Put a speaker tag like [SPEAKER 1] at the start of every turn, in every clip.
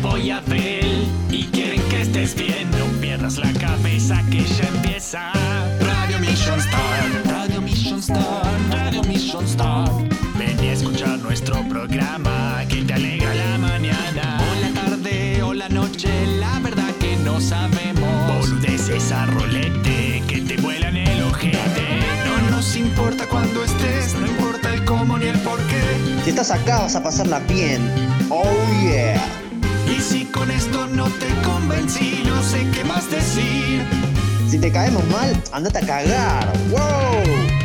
[SPEAKER 1] Yeah.
[SPEAKER 2] vienen Jopo y quieren que estés bien. No pierdas la cabeza que ya empieza. Radio Mission Star, Radio Mission Star, Radio Mission Star. Ven y escucha nuestro programa que te alegra la mañana. O la tarde o la noche, la verdad que no sabemos. Boludeces a rolete que te vuelan el ojete. No nos importa cuando estés, no importa el cómo ni el por qué.
[SPEAKER 1] Si estás acá vas a pasarla bien. Oh yeah.
[SPEAKER 2] Si con esto no te convencí, no sé qué más decir.
[SPEAKER 1] Si te caemos mal, andate a cagar. Wow.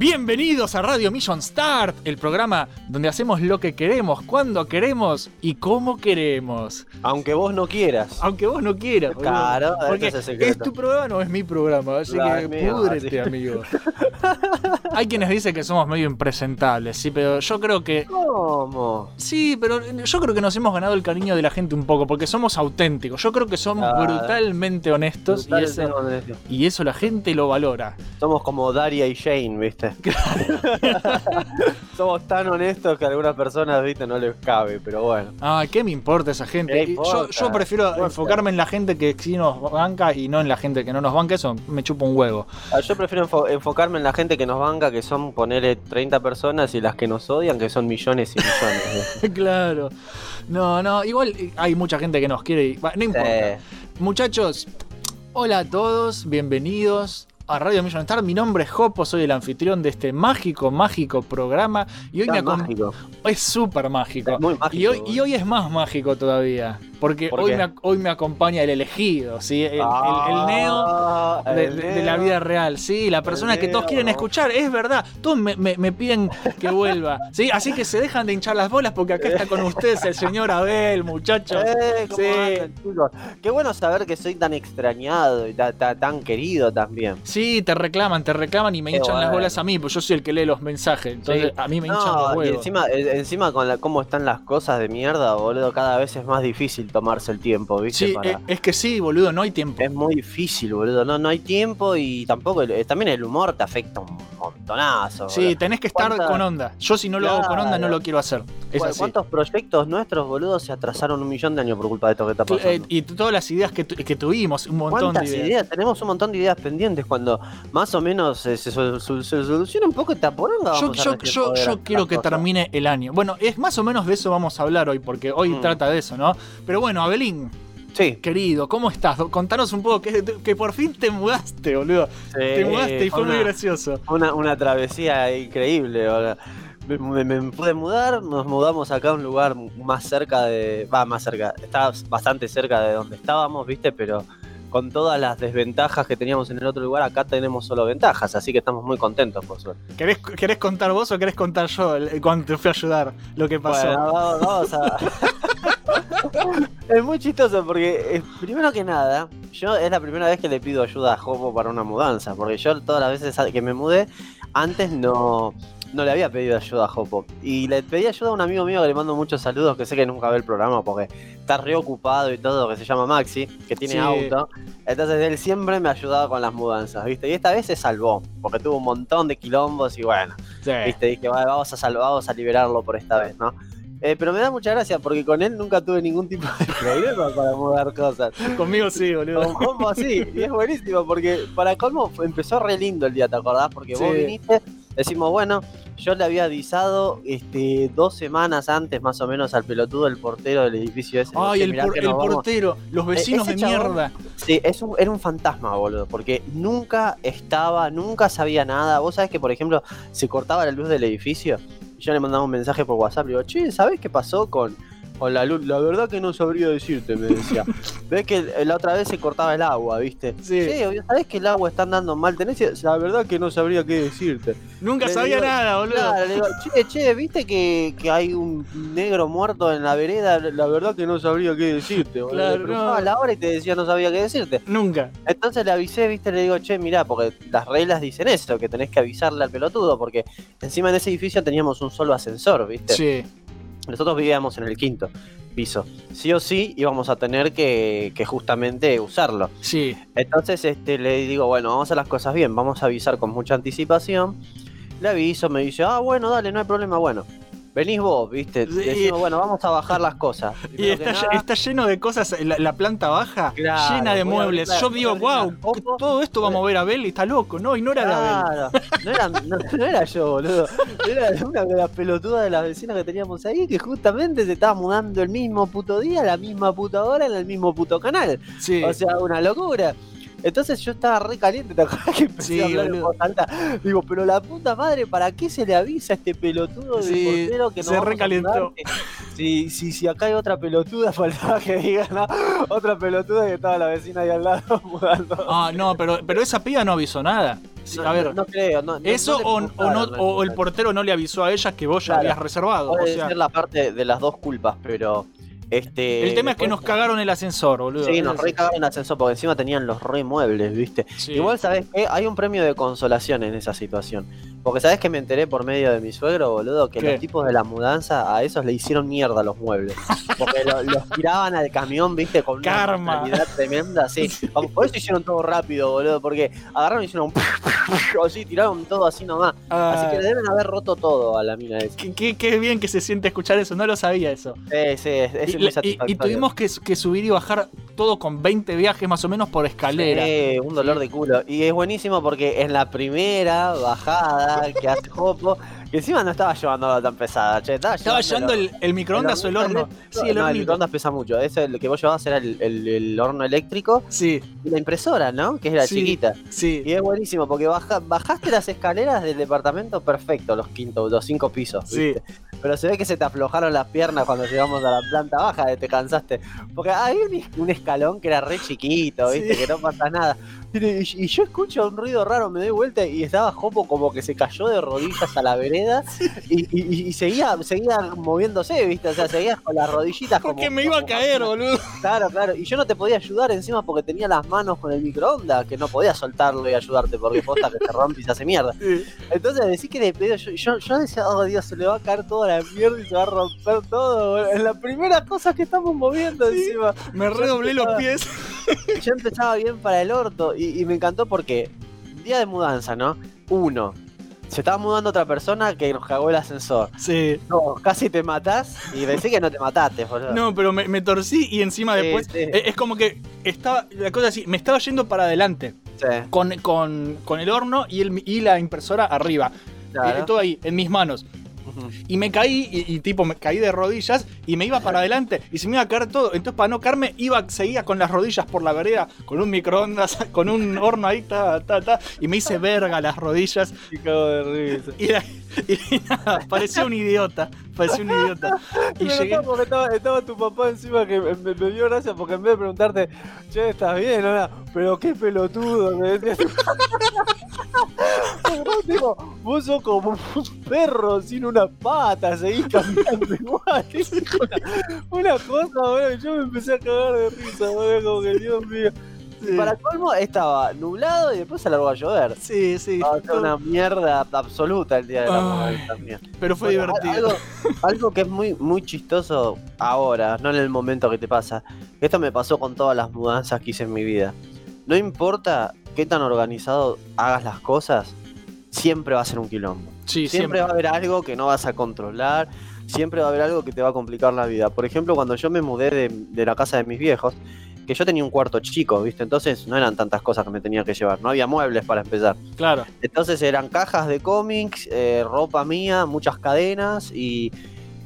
[SPEAKER 3] Bienvenidos a Radio Mission Start, el programa donde hacemos lo que queremos, cuando queremos y cómo queremos.
[SPEAKER 4] Aunque vos no quieras.
[SPEAKER 3] Aunque vos no quieras.
[SPEAKER 4] Claro,
[SPEAKER 3] porque
[SPEAKER 4] es
[SPEAKER 3] es tu programa, no es mi programa, así
[SPEAKER 4] Claro,
[SPEAKER 3] que
[SPEAKER 4] mío,
[SPEAKER 3] púdrete, amigo. Hay quienes dicen que somos medio impresentables, sí, pero yo creo que
[SPEAKER 4] ¿Cómo?
[SPEAKER 3] Sí, pero yo creo que nos hemos ganado el cariño de la gente un poco, porque somos auténticos. Yo creo que somos brutalmente honestos y,
[SPEAKER 4] honesto.
[SPEAKER 3] y eso la gente lo valora.
[SPEAKER 4] Somos como Daria y Shane, ¿viste? Somos tan honestos que a algunas personas, ¿viste? No les cabe, pero bueno.
[SPEAKER 3] Ah, ¿qué me importa esa gente?
[SPEAKER 4] ¿Qué
[SPEAKER 3] Y Yo, prefiero
[SPEAKER 4] importa.
[SPEAKER 3] enfocarme en la gente que sí nos banca y no en la gente que no nos banca. Eso me chupa un huevo.
[SPEAKER 4] Ah, Yo prefiero enfo- enfocarme en la gente que nos banca, que son ponerle 30 personas, y las que nos odian, que son millones y millones. ¿viste?
[SPEAKER 3] claro. No, no, igual hay mucha gente que nos quiere y... No importa.
[SPEAKER 4] Sí.
[SPEAKER 3] Muchachos, hola a todos, bienvenidos a Radio Million Star. Mi nombre es Jopo, soy el anfitrión de este mágico, mágico programa. Y hoy me
[SPEAKER 4] mágico.
[SPEAKER 3] Es súper mágico.
[SPEAKER 4] Mágico,
[SPEAKER 3] y, hoy, y hoy es más mágico todavía. Porque
[SPEAKER 4] ¿Por
[SPEAKER 3] hoy, me, hoy me acompaña el elegido, ¿sí? El, el- el neo.
[SPEAKER 4] Ah,
[SPEAKER 3] De,
[SPEAKER 4] el
[SPEAKER 3] de- de la vida real, sí, la persona que todos quieren escuchar, es verdad, todos me, me- me piden que vuelva, sí, así que se dejan de hinchar las bolas porque acá está con ustedes el señor Abel, muchachos.
[SPEAKER 4] Eh, ¿cómo
[SPEAKER 3] Sí.
[SPEAKER 4] Qué bueno saber que soy tan extrañado y ta- ta- tan querido también.
[SPEAKER 3] Sí, te reclaman, te reclaman y me
[SPEAKER 4] Qué
[SPEAKER 3] hinchan las bolas a mí, pues yo soy el que lee los mensajes, entonces
[SPEAKER 4] Sí.
[SPEAKER 3] a mí me hinchan los
[SPEAKER 4] y
[SPEAKER 3] huevos.
[SPEAKER 4] encima, eh, encima con la, cómo están las cosas de mierda, boludo, cada vez es más difícil tomarse el tiempo, ¿viste?
[SPEAKER 3] Sí,
[SPEAKER 4] Para-
[SPEAKER 3] eh, es que sí, boludo, no hay tiempo.
[SPEAKER 4] Es muy difícil, boludo. No, no hay tiempo y tampoco. el- eh, también el humor te afecta un montonazo.
[SPEAKER 3] Sí,
[SPEAKER 4] boludo.
[SPEAKER 3] tenés que estar
[SPEAKER 4] ¿Cuántas-
[SPEAKER 3] con onda. Yo si no lo hago con onda no lo quiero hacer. Es
[SPEAKER 4] ¿Cu-
[SPEAKER 3] así.
[SPEAKER 4] ¿Cuántos proyectos nuestros, boludo, se atrasaron un millón de años por culpa de esto que está
[SPEAKER 3] Cl-
[SPEAKER 4] pasando?
[SPEAKER 3] eh, y todas las ideas que, tu- que tuvimos, un montón de
[SPEAKER 4] ¿Cuántas
[SPEAKER 3] ideas.
[SPEAKER 4] ideas? Tenemos un montón de ideas pendientes cuando más o menos eh, se, se soluciona un poco esta poronga.
[SPEAKER 3] Yo, yo, yo, quiero que
[SPEAKER 4] cosas.
[SPEAKER 3] termine el año. Bueno, es más o menos de eso vamos a hablar hoy, porque hoy
[SPEAKER 4] Mm.
[SPEAKER 3] trata de eso, ¿no? Pero bueno, Abelín,
[SPEAKER 4] Sí.
[SPEAKER 3] querido, ¿cómo estás? Contanos un poco, que, que por fin te mudaste, boludo. te mudaste y fue muy gracioso.
[SPEAKER 4] Una, una travesía increíble, boludo. Me, me- me pude mudar, nos mudamos acá a un lugar más cerca de. Va, más cerca. Está bastante cerca de donde estábamos, ¿viste? Pero con todas las desventajas que teníamos en el otro lugar, acá tenemos solo ventajas, así que estamos muy contentos, por suerte.
[SPEAKER 3] ¿Querés, querés contar vos o querés contar yo el- cuando te fui a ayudar lo que pasó?
[SPEAKER 4] Bueno, vamos a. es muy chistoso porque, eh, primero que nada, yo es la primera vez que le pido ayuda a Jopo para una mudanza, porque yo todas las veces que me mudé, antes no, no le había pedido ayuda a Jopo. Y le pedí ayuda a un amigo mío que le mando muchos saludos, que sé que nunca ve el programa porque está reocupado y todo, que se llama Maxi, que tiene
[SPEAKER 3] Sí.
[SPEAKER 4] auto. Entonces él siempre me ayudaba con las mudanzas, ¿viste? Y esta vez se salvó, porque tuvo un montón de quilombos y bueno.
[SPEAKER 3] Sí.
[SPEAKER 4] Viste, dije, "Vale, vamos a salvar, vamos a liberarlo por esta vez, ¿no? Eh, pero me da mucha gracia porque con él nunca tuve ningún tipo de problema para mudar cosas.
[SPEAKER 3] Conmigo sí, boludo.
[SPEAKER 4] Con Colmo sí, y es buenísimo porque para Colmo empezó re lindo el día, ¿te acordás? Porque vos viniste, decimos, bueno, yo le había avisado este, dos semanas antes más o menos al pelotudo del portero del edificio ese.
[SPEAKER 3] Ay,
[SPEAKER 4] "Che,
[SPEAKER 3] el,
[SPEAKER 4] mirá
[SPEAKER 3] por-
[SPEAKER 4] que
[SPEAKER 3] el
[SPEAKER 4] nos vamos".
[SPEAKER 3] portero, los vecinos
[SPEAKER 4] ese
[SPEAKER 3] de
[SPEAKER 4] chabón-
[SPEAKER 3] mierda.
[SPEAKER 4] Sí, es un- era un fantasma, boludo, porque nunca estaba, nunca sabía nada. Vos sabés que, por ejemplo, se cortaba la luz del edificio. Yo le mandaba un mensaje por WhatsApp, le digo, che, ¿sabés qué pasó con con la luz. La verdad que no sabría decirte, me decía. Ves que la otra vez se cortaba el agua, ¿viste?
[SPEAKER 3] Sí.
[SPEAKER 4] Che, ¿sabés que el agua está andando mal? Tenés... La verdad que no sabría qué decirte.
[SPEAKER 3] Nunca
[SPEAKER 4] Le
[SPEAKER 3] sabía
[SPEAKER 4] digo,
[SPEAKER 3] nada, boludo.
[SPEAKER 4] Claro, le digo, che, che, ¿viste que, que hay un negro muerto en la vereda? La verdad que no sabría qué decirte. boludo.
[SPEAKER 3] Claro,
[SPEAKER 4] Le
[SPEAKER 3] no.
[SPEAKER 4] la hora y te decía no sabía qué decirte.
[SPEAKER 3] Nunca.
[SPEAKER 4] Entonces le avisé, viste, le digo, che, mirá, porque las reglas dicen eso, que tenés que avisarle al pelotudo, porque encima en ese edificio teníamos un solo ascensor, viste.
[SPEAKER 3] Sí.
[SPEAKER 4] Nosotros vivíamos en el quinto piso. Sí o sí íbamos a tener que, que justamente usarlo.
[SPEAKER 3] Sí.
[SPEAKER 4] Entonces este, le digo, bueno, vamos a hacer las cosas bien, vamos a avisar con mucha anticipación. Le aviso, me dice, ah, bueno, dale, no hay problema, bueno. Venís vos, viste. Decimos, bueno, vamos a bajar las cosas.
[SPEAKER 3] Y
[SPEAKER 4] Primero
[SPEAKER 3] está,
[SPEAKER 4] nada,
[SPEAKER 3] está lleno de cosas, la, la planta baja,
[SPEAKER 4] Claro,
[SPEAKER 3] llena de muebles.
[SPEAKER 4] la-
[SPEAKER 3] Yo digo,
[SPEAKER 4] la
[SPEAKER 3] wow, todo esto va a mover a Abel y está loco. No, y no era.
[SPEAKER 4] Claro, no era, no, no era yo, boludo. Era una de las pelotudas de las vecinas que teníamos ahí que justamente se estaba mudando el mismo puto día, la misma puta hora, en el mismo puto canal.
[SPEAKER 3] Sí.
[SPEAKER 4] O sea, una locura. Entonces yo estaba re caliente, ¿te acuerdas que empecé
[SPEAKER 3] Sí,
[SPEAKER 4] a hablar en voz alta? Digo, pero la puta madre, ¿para qué se le avisa a este pelotudo de
[SPEAKER 3] Sí,
[SPEAKER 4] portero que no
[SPEAKER 3] se recalentó.
[SPEAKER 4] Si, si, si acá hay otra pelotuda, faltaba que digan, ¿no? Otra pelotuda que estaba la vecina ahí al lado mudando.
[SPEAKER 3] Ah, no, pero, pero esa piba no avisó nada. Sí,
[SPEAKER 4] No,
[SPEAKER 3] a ver,
[SPEAKER 4] no, no creo. no-
[SPEAKER 3] eso o, o, el portero no le avisó a ella que vos ya
[SPEAKER 4] Claro.
[SPEAKER 3] habías reservado.
[SPEAKER 4] Puede
[SPEAKER 3] o sea,
[SPEAKER 4] ser la parte de las dos culpas, pero este.
[SPEAKER 3] el tema es que nos cagaron el ascensor, boludo.
[SPEAKER 4] Sí, nos re cagaron el ascensor porque encima tenían los re muebles, ¿viste?
[SPEAKER 3] Sí.
[SPEAKER 4] Igual, ¿sabes qué? Hay un premio de consolación en esa situación. Porque, ¿sabes que me enteré por medio de mi suegro, boludo? Que
[SPEAKER 3] ¿Qué?
[SPEAKER 4] los tipos de la mudanza a esos le hicieron mierda los muebles. Porque lo- los tiraban al camión, ¿viste? Con una
[SPEAKER 3] Karma.
[SPEAKER 4] calidad tremenda, sí. Por eso hicieron todo rápido, boludo. Porque agarraron y hicieron. así, tiraron todo así nomás.
[SPEAKER 3] Ah,
[SPEAKER 4] Así que le deben haber roto todo a la mina esa.
[SPEAKER 3] qué, qué- qué bien que se siente escuchar eso, no lo sabía eso.
[SPEAKER 4] Sí, sí, es, es
[SPEAKER 3] y,
[SPEAKER 4] muy
[SPEAKER 3] y- y tuvimos que, que subir y bajar todo con 20 viajes más o menos por escalera.
[SPEAKER 4] Sí, un dolor de culo. Y es buenísimo porque en la primera bajada que hace Jopo, que encima no estaba llevando tan pesada, che, estaba,
[SPEAKER 3] Estaba llevando el, el microondas o el horno. Sí, el
[SPEAKER 4] no, el microondas pesa mucho. Ese el que vos llevabas era el, el- el horno eléctrico
[SPEAKER 3] Sí,
[SPEAKER 4] y la impresora, ¿no? Que era
[SPEAKER 3] Sí.
[SPEAKER 4] chiquita.
[SPEAKER 3] sí.
[SPEAKER 4] Y es buenísimo porque baja- bajaste las escaleras del departamento perfecto, los quintos, los cinco pisos.
[SPEAKER 3] Sí.
[SPEAKER 4] ¿viste? Pero se ve que se te aflojaron las piernas cuando llegamos a la planta baja, de te cansaste. Porque había un, un escalón que era re chiquito, ¿viste?
[SPEAKER 3] Sí.
[SPEAKER 4] Que no pasa nada. Y, y yo escucho un ruido raro, me doy vuelta y estaba Jopo como que se cayó de rodillas a la vereda y, y- y seguía, seguía moviéndose, ¿viste? O sea, seguía con las rodillitas como.
[SPEAKER 3] Porque me iba a
[SPEAKER 4] como-
[SPEAKER 3] caer, boludo.
[SPEAKER 4] Claro, claro. Y yo no te podía ayudar encima porque tenía las manos con el microondas, que no podía soltarlo y ayudarte porque posta que se rompe y se hace mierda. Entonces decís que de pedo, yo, yo, yo decía, oh Dios, se le va a caer toda la mierda y se va a romper todo. boludo. Es la primera cosa que estamos moviendo
[SPEAKER 3] Sí.
[SPEAKER 4] encima.
[SPEAKER 3] Me redoblé los pies.
[SPEAKER 4] Yo empezaba bien para el orto y, y me encantó porque día de mudanza, ¿no? Uno. Se estaba mudando otra persona que nos cagó el ascensor.
[SPEAKER 3] Sí.
[SPEAKER 4] Dos, casi te matás y decís que no te mataste, boludo.
[SPEAKER 3] No, pero me, me torcí y encima
[SPEAKER 4] Sí,
[SPEAKER 3] después.
[SPEAKER 4] sí.
[SPEAKER 3] eh, Es como que estaba. La cosa así, me estaba yendo para adelante.
[SPEAKER 4] Sí,
[SPEAKER 3] Con, con, con el horno y, el, y la impresora arriba.
[SPEAKER 4] claro.
[SPEAKER 3] Eh, todo ahí, en mis manos. Y me caí, y, y tipo, me caí de rodillas y me iba para adelante y se me iba a caer todo. Entonces, para no caerme, iba, seguía con las rodillas por la vereda, con un microondas, con un horno ahí, ta, ta, ta. Y me hice verga las rodillas.
[SPEAKER 4] Y cago de risa.
[SPEAKER 3] Y, era- y nada, parecía un idiota. Parecía un idiota. Y llegué.
[SPEAKER 4] porque estaba, estaba tu papá encima que me, me- me dio gracia porque en vez de preguntarte, che, ¿estás bien? o pero qué pelotudo, me decía. Vos sos como un perro sin una pata, seguís caminando igual. Una, una cosa, boludo, yo me empecé a cagar de risa, boludo, como que Dios mío. Y para colmo estaba nublado y después se largó a llover.
[SPEAKER 3] Sí, sí.
[SPEAKER 4] Ah, fue una mierda absoluta el día de la
[SPEAKER 3] Ay.
[SPEAKER 4] también.
[SPEAKER 3] Pero fue
[SPEAKER 4] Bueno,
[SPEAKER 3] divertido.
[SPEAKER 4] Algo, algo que es muy, muy chistoso ahora, no en el momento que te pasa. Esto me pasó con todas las mudanzas que hice en mi vida. No importa qué tan organizado hagas las cosas, siempre va a ser un quilombo.
[SPEAKER 3] Sí,
[SPEAKER 4] siempre, va a haber algo que no vas a controlar, siempre va a haber algo que te va a complicar la vida. Por ejemplo, cuando yo me mudé de, de la casa de mis viejos, que yo tenía un cuarto chico, ¿viste? Entonces no eran tantas cosas que me tenía que llevar, no había muebles para empezar.
[SPEAKER 3] Claro.
[SPEAKER 4] Entonces eran cajas de cómics, eh, ropa mía, muchas cadenas y,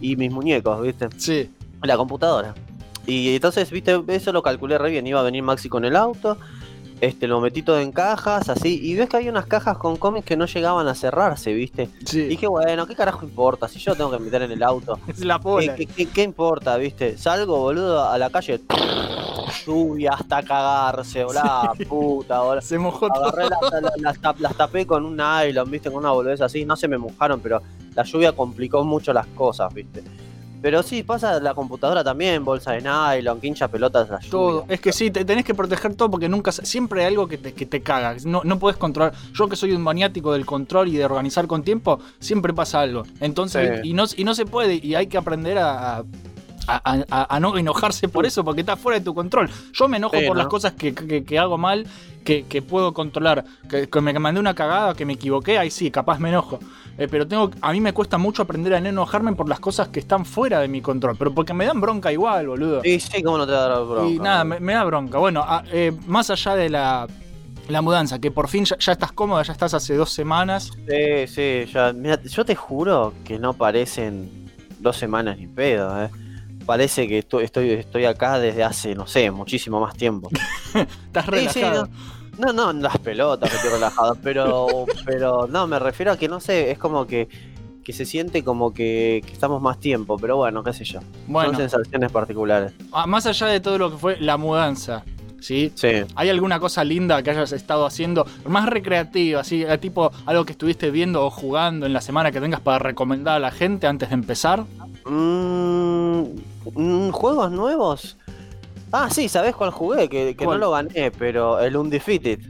[SPEAKER 4] y mis muñecos, ¿viste?
[SPEAKER 3] Sí.
[SPEAKER 4] La computadora. Y entonces, ¿viste? Eso lo calculé re bien. Iba a venir Maxi con el auto. Este, lo metí todo en cajas, así, y ves que hay unas cajas con cómics que no llegaban a cerrarse, ¿viste?
[SPEAKER 3] Sí.
[SPEAKER 4] Y dije, bueno, ¿qué carajo importa? Si yo tengo que meter en el auto.
[SPEAKER 3] Es la
[SPEAKER 4] ¿Qué,
[SPEAKER 3] pola.
[SPEAKER 4] qué- qué- qué importa, viste? Salgo, boludo, a la calle. Lluvia hasta cagarse, hola, puta, hola.
[SPEAKER 3] Se mojó todo.
[SPEAKER 4] Las, las- las tap- las tapé con un nylon, viste, con una boludez así. No se me mojaron, pero la lluvia complicó mucho las cosas, viste. Pero sí, pasa la computadora también, bolsa de nylon, quincha pelotas la lluvia.
[SPEAKER 3] Todo. Es que sí, te tenés que proteger todo porque nunca. Siempre hay algo que te, que te caga. No, no puedes controlar. Yo que soy un maniático del control y de organizar con tiempo, siempre pasa algo. Entonces,
[SPEAKER 4] Sí.
[SPEAKER 3] y, no, y no se puede. Y hay que aprender a. a- a- a- a no enojarse por eso, porque está fuera de tu control. Yo me enojo
[SPEAKER 4] Sí,
[SPEAKER 3] por
[SPEAKER 4] ¿no?
[SPEAKER 3] las cosas que, que- que hago mal, que, que puedo controlar. Que, que me mandé una cagada, que me equivoqué, ahí sí, capaz me enojo. Eh, pero tengo, a mí me cuesta mucho aprender a no enojarme por las cosas que están fuera de mi control. Pero porque me dan bronca igual, boludo.
[SPEAKER 4] Sí, sí, cómo no te va a dar bronca.
[SPEAKER 3] Y nada, me, me da bronca. Bueno, a- eh, más allá de la, la mudanza, que por fin ya, ya estás cómoda, ya estás hace dos semanas.
[SPEAKER 4] Sí, sí, ya. Mira, yo te juro que no parecen dos semanas ni pedo, eh. Parece que estoy, estoy, estoy acá desde hace, no sé, muchísimo más tiempo.
[SPEAKER 3] Estás
[SPEAKER 4] Sí, sí,
[SPEAKER 3] relajado.
[SPEAKER 4] no, no, no, las pelotas estoy relajado, pero, pero no, me refiero a que no sé, es como que, que se siente como que, que estamos más tiempo, pero bueno, qué sé yo.
[SPEAKER 3] Bueno,
[SPEAKER 4] Son sensaciones particulares.
[SPEAKER 3] ah, más allá de todo lo que fue la mudanza, ¿sí?
[SPEAKER 4] Sí.
[SPEAKER 3] ¿Hay alguna cosa linda que hayas estado haciendo más recreativa, así, tipo algo que estuviste viendo o jugando en la semana que tengas para recomendar a la gente antes de empezar?
[SPEAKER 4] Mm, ¿Juegos nuevos? Ah, sí, ¿sabés cuál jugué? Que, que no lo gané, pero el Undefeated.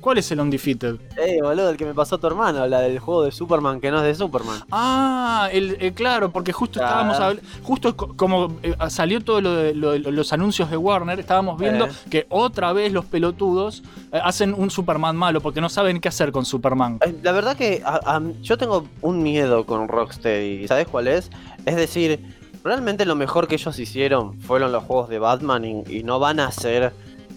[SPEAKER 3] ¿Cuál es el Undefeated?
[SPEAKER 4] Eh, boludo, el que me pasó tu hermano, la del juego de Superman que no es de Superman.
[SPEAKER 3] Ah, el, eh, claro, porque justo
[SPEAKER 4] Claro.
[SPEAKER 3] estábamos habl- justo co- como eh, salió todo lo de, lo de los anuncios de Warner, estábamos viendo
[SPEAKER 4] Eh.
[SPEAKER 3] que otra vez los pelotudos eh, hacen un Superman malo porque no saben qué hacer con Superman.
[SPEAKER 4] La verdad que a- a- yo tengo un miedo con Rocksteady. ¿Sabes cuál es? Es decir, realmente lo mejor que ellos hicieron fueron los juegos de Batman y, y no van a hacer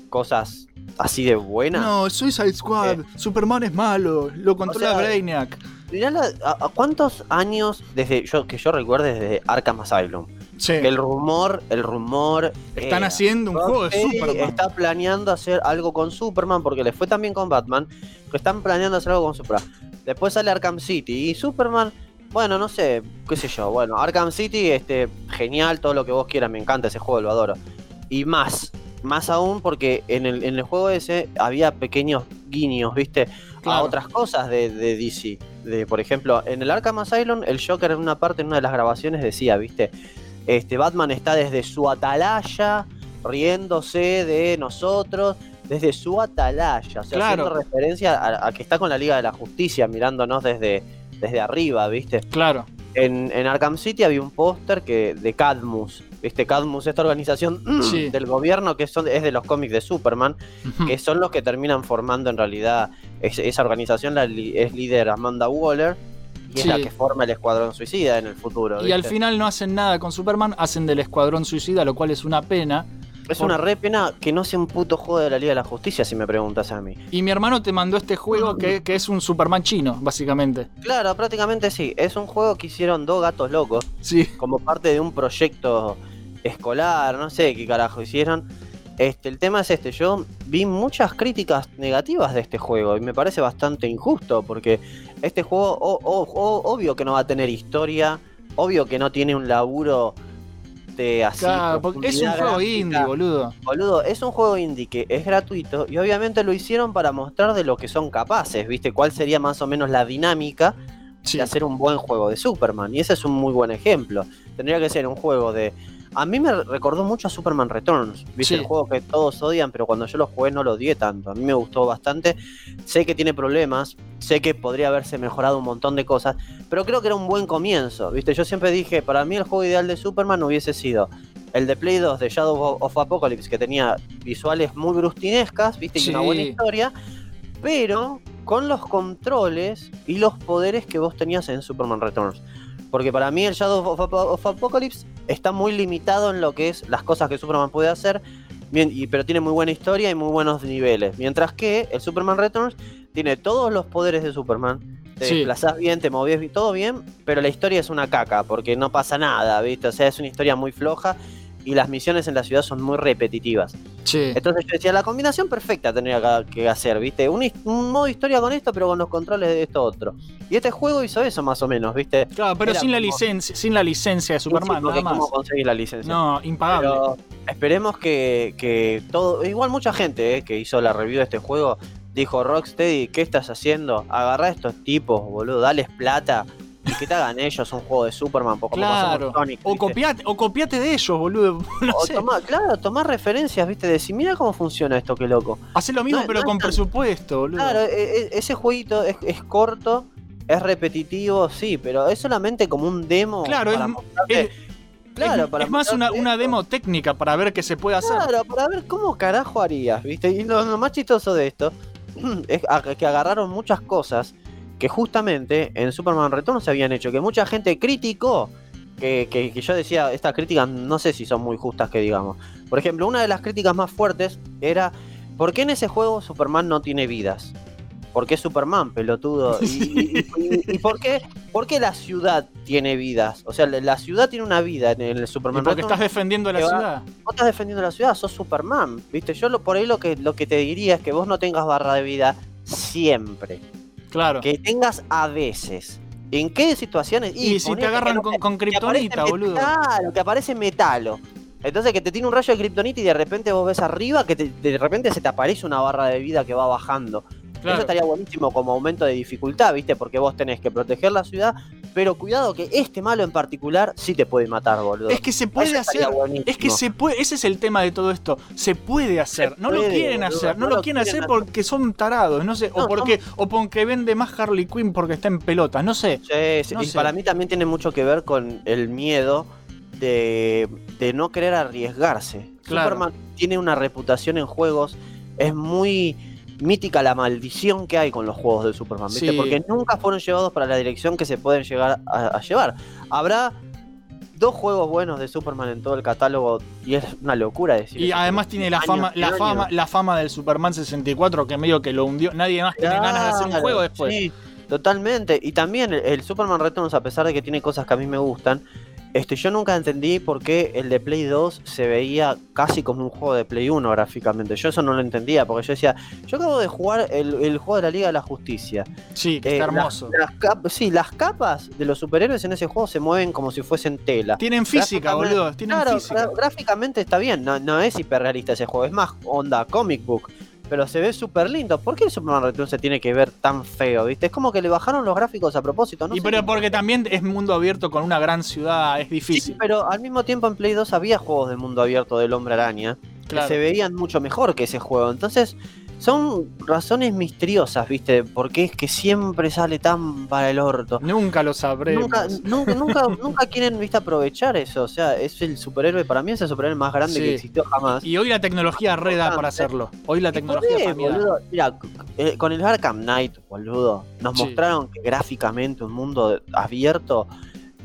[SPEAKER 4] cosas así de buenas.
[SPEAKER 3] No, Suicide Squad, Superman es malo, lo controla
[SPEAKER 4] sea,
[SPEAKER 3] Brainiac.
[SPEAKER 4] Mirá la- a, a cuántos años desde yo que yo recuerde desde Arkham Asylum?
[SPEAKER 3] Sí,
[SPEAKER 4] El rumor, el rumor.
[SPEAKER 3] están
[SPEAKER 4] era,
[SPEAKER 3] haciendo un juego de Superman.
[SPEAKER 4] Está planeando hacer algo con Superman porque le fue también con Batman. Que están planeando hacer algo con Superman. Después sale Arkham City y Superman. Bueno, no sé, qué sé yo. Bueno, Arkham City, este, genial, todo lo que vos quieras, me encanta ese juego, lo adoro. Y más, más aún porque en el, en el juego ese había pequeños guiños, ¿viste? A otras cosas de, de DC. De, por ejemplo, en el Arkham Asylum, el Joker en una parte, en una de las grabaciones, decía, ¿viste? Este, Batman está desde su atalaya, riéndose de nosotros, desde su atalaya, o sea,
[SPEAKER 3] Claro.
[SPEAKER 4] haciendo referencia a, a que está con la Liga de la Justicia, mirándonos desde, desde arriba, ¿viste?
[SPEAKER 3] Claro,
[SPEAKER 4] En, en Arkham City había un póster que de Cadmus, ¿viste? Cadmus, esta organización
[SPEAKER 3] Sí.
[SPEAKER 4] del gobierno que son, es de los cómics de Superman, que son los que terminan formando en realidad es- esa organización, la li- es líder Amanda Waller, y es la que forma el Escuadrón Suicida en el futuro.
[SPEAKER 3] y al final no hacen nada con Superman, hacen del Escuadrón Suicida, lo cual es una pena.
[SPEAKER 4] Es
[SPEAKER 3] por-
[SPEAKER 4] una re pena que no sea un puto juego de la Liga de la Justicia, si me preguntas a mí.
[SPEAKER 3] Y mi hermano te mandó este juego que, que es un Superman chino, básicamente.
[SPEAKER 4] Claro, prácticamente sí. Es un juego que hicieron dos gatos locos
[SPEAKER 3] Sí.
[SPEAKER 4] como parte de un proyecto escolar, no sé qué carajo hicieron. Este, el tema es este, yo vi muchas críticas negativas de este juego y me parece bastante injusto porque este juego o- o- o- obvio que no va a tener historia, obvio que no tiene un laburo así.
[SPEAKER 3] Claro, porque es un juego
[SPEAKER 4] gráfica.
[SPEAKER 3] indie, boludo.
[SPEAKER 4] Boludo, es un juego indie que es gratuito y obviamente lo hicieron para mostrar de lo que son capaces, ¿viste? ¿Cuál sería más o menos la dinámica
[SPEAKER 3] Sí.
[SPEAKER 4] de hacer un buen juego de Superman? Y ese es un muy buen ejemplo. Tendría que ser un juego de... A mí me recordó mucho a Superman Returns, ¿viste?
[SPEAKER 3] Sí.
[SPEAKER 4] El juego que todos odian, pero cuando yo lo jugué no lo odié tanto. A mí me gustó bastante. Sé que tiene problemas, sé que podría haberse mejorado un montón de cosas, pero creo que era un buen comienzo, ¿viste? Yo siempre dije, para mí el juego ideal de Superman hubiese sido el de Play 2 de Shadow of- Apocalypse, que tenía visuales muy brustinescas, ¿viste? Y una buena historia, pero con los controles y los poderes que vos tenías en Superman Returns. Porque para mí el Shadow of Apocalypse está muy limitado en lo que es las cosas que Superman puede hacer, bien- y- pero tiene muy buena historia y muy buenos niveles. Mientras que el Superman Returns tiene todos los poderes de Superman. Te
[SPEAKER 3] Sí.
[SPEAKER 4] desplazás bien, te movías bien, todo bien, pero la historia es una caca, porque no pasa nada, ¿viste? O sea, es una historia muy floja y las misiones en la ciudad son muy repetitivas.
[SPEAKER 3] Sí.
[SPEAKER 4] Entonces yo decía, la combinación perfecta tendría que- hacer, ¿viste? Un, un modo historia con esto, pero con los controles de esto otro. Y este juego hizo eso más o menos, ¿viste?
[SPEAKER 3] Claro, pero
[SPEAKER 4] Era
[SPEAKER 3] sin la
[SPEAKER 4] como-
[SPEAKER 3] licencia, sin la licencia de Superman,
[SPEAKER 4] Sí,
[SPEAKER 3] nada más.
[SPEAKER 4] ¿Cómo conseguir la licencia?
[SPEAKER 3] No, impagable.
[SPEAKER 4] Pero esperemos que, que todo. Igual mucha gente eh, que hizo la review de este juego dijo: Rocksteady, ¿qué estás haciendo? Agarrá a estos tipos, boludo, dales plata y que te hagan ellos un juego de Superman. Pasó
[SPEAKER 3] Claro.
[SPEAKER 4] Sonic,
[SPEAKER 3] O copiate, o copiate de ellos, boludo. No
[SPEAKER 4] O
[SPEAKER 3] sé.
[SPEAKER 4] tomá- claro, tomar referencias, ¿viste? Decir, mira cómo funciona esto, qué loco.
[SPEAKER 3] Hacé lo mismo,
[SPEAKER 4] No,
[SPEAKER 3] pero
[SPEAKER 4] no
[SPEAKER 3] con presupuesto, boludo.
[SPEAKER 4] Claro, e- e- ese jueguito es, es corto, es repetitivo, sí, pero es solamente como un demo.
[SPEAKER 3] Claro,
[SPEAKER 4] para
[SPEAKER 3] es-
[SPEAKER 4] claro,
[SPEAKER 3] es-
[SPEAKER 4] para
[SPEAKER 3] es más una, demo técnica para ver qué se puede hacer.
[SPEAKER 4] Claro, para ver cómo carajo harías, ¿viste? Y lo, lo más chistoso de esto es que agarraron muchas cosas que justamente en Superman Return se habían hecho, que mucha gente criticó, que, que- que yo decía, estas críticas no sé si son muy justas que digamos. Por ejemplo, una de las críticas más fuertes era, ¿por qué en ese juego Superman no tiene vidas? ¿Por qué Superman, pelotudo? ¿Y, y- y- y por, qué, por qué la ciudad tiene vidas? O sea, la- ciudad tiene una vida en el
[SPEAKER 3] Y
[SPEAKER 4] Superman
[SPEAKER 3] porque
[SPEAKER 4] Return
[SPEAKER 3] estás defendiendo la
[SPEAKER 4] va-
[SPEAKER 3] ciudad.
[SPEAKER 4] vos estás defendiendo la ciudad, sos Superman, ¿viste? Yo lo, por ahí lo que, lo que te diría es que vos no tengas barra de vida siempre,
[SPEAKER 3] Claro.
[SPEAKER 4] que tengas a veces. ¿En qué situaciones?
[SPEAKER 3] Y si te agarran con, con kriptonita, boludo.
[SPEAKER 4] Claro, que aparece metalo. Entonces que te tiene un rayo de kriptonita y de repente vos ves arriba que te- de repente se te aparece una barra de vida que va bajando.
[SPEAKER 3] Claro.
[SPEAKER 4] Eso estaría buenísimo como aumento de dificultad, ¿viste? Porque vos tenés que proteger la ciudad, pero cuidado que este malo en particular sí te puede matar, boludo.
[SPEAKER 3] Es que se puede
[SPEAKER 4] Eso
[SPEAKER 3] hacer. Es que se puede, ese es el tema de todo esto. Se puede hacer. no lo quieren
[SPEAKER 4] boludo,
[SPEAKER 3] hacer. No, lo quieren hacer porque son tarados. No sé. o
[SPEAKER 4] No,
[SPEAKER 3] porque, o porque vende más Harley Quinn porque está en pelotas. No sé.
[SPEAKER 4] Sí, sí, y
[SPEAKER 3] sé.
[SPEAKER 4] para mí también tiene mucho que ver con el miedo de, de no querer arriesgarse.
[SPEAKER 3] Claro.
[SPEAKER 4] Superman tiene una reputación en juegos, es muy mítica la maldición que hay con los juegos de Superman, ¿viste?
[SPEAKER 3] Sí.
[SPEAKER 4] Porque nunca fueron llevados para la dirección que se pueden llegar a, a llevar. Habrá dos juegos buenos de Superman en todo el catálogo y es una locura decir
[SPEAKER 3] Y
[SPEAKER 4] eso,
[SPEAKER 3] además tiene la fama, la
[SPEAKER 4] años.
[SPEAKER 3] fama, la fama del Superman 64 que medio que lo hundió. Nadie más tiene ganas de hacer un juego después.
[SPEAKER 4] Sí, totalmente. Y también el, el Superman Returns, a pesar de que tiene cosas que a mí me gustan, este, yo nunca entendí por qué el de Play 2 se veía casi como un juego de Play 1 gráficamente. Yo eso no lo entendía, porque yo decía, yo acabo de jugar el, el juego de la Liga de la Justicia.
[SPEAKER 3] Sí, que
[SPEAKER 4] Eh,
[SPEAKER 3] está hermoso.
[SPEAKER 4] Las, sí, las capas de los superhéroes en ese juego se mueven como si fuesen tela.
[SPEAKER 3] Tienen física, boludo. Tienen
[SPEAKER 4] Claro,
[SPEAKER 3] física.
[SPEAKER 4] gráficamente está bien, no, no es hiperrealista ese juego, es más onda comic book, pero se ve súper lindo. ¿Por qué el Superman Return se tiene que ver tan feo, viste? Es como que le bajaron los gráficos a propósito, ¿no?
[SPEAKER 3] y
[SPEAKER 4] sé
[SPEAKER 3] pero porque también es mundo abierto con una gran ciudad, es
[SPEAKER 4] Sí,
[SPEAKER 3] difícil.
[SPEAKER 4] pero al mismo tiempo en Play 2 había juegos de mundo abierto del Hombre Araña
[SPEAKER 3] Claro.
[SPEAKER 4] que se veían mucho mejor que ese juego. Entonces, son razones misteriosas, ¿viste? Porque es que siempre sale tan para el orto.
[SPEAKER 3] Nunca lo sabremos.
[SPEAKER 4] Nunca, nunca, nunca, nunca quieren ¿viste, aprovechar eso. O sea, es el superhéroe, para mí es el superhéroe más grande
[SPEAKER 3] Sí.
[SPEAKER 4] que existió jamás.
[SPEAKER 3] Y hoy la tecnología reda para hacerlo. Hoy la
[SPEAKER 4] ¿Y por
[SPEAKER 3] tecnología
[SPEAKER 4] qué, boludo? Mira, eh, con el Arkham Knight, boludo, nos
[SPEAKER 3] Sí.
[SPEAKER 4] mostraron que gráficamente un mundo abierto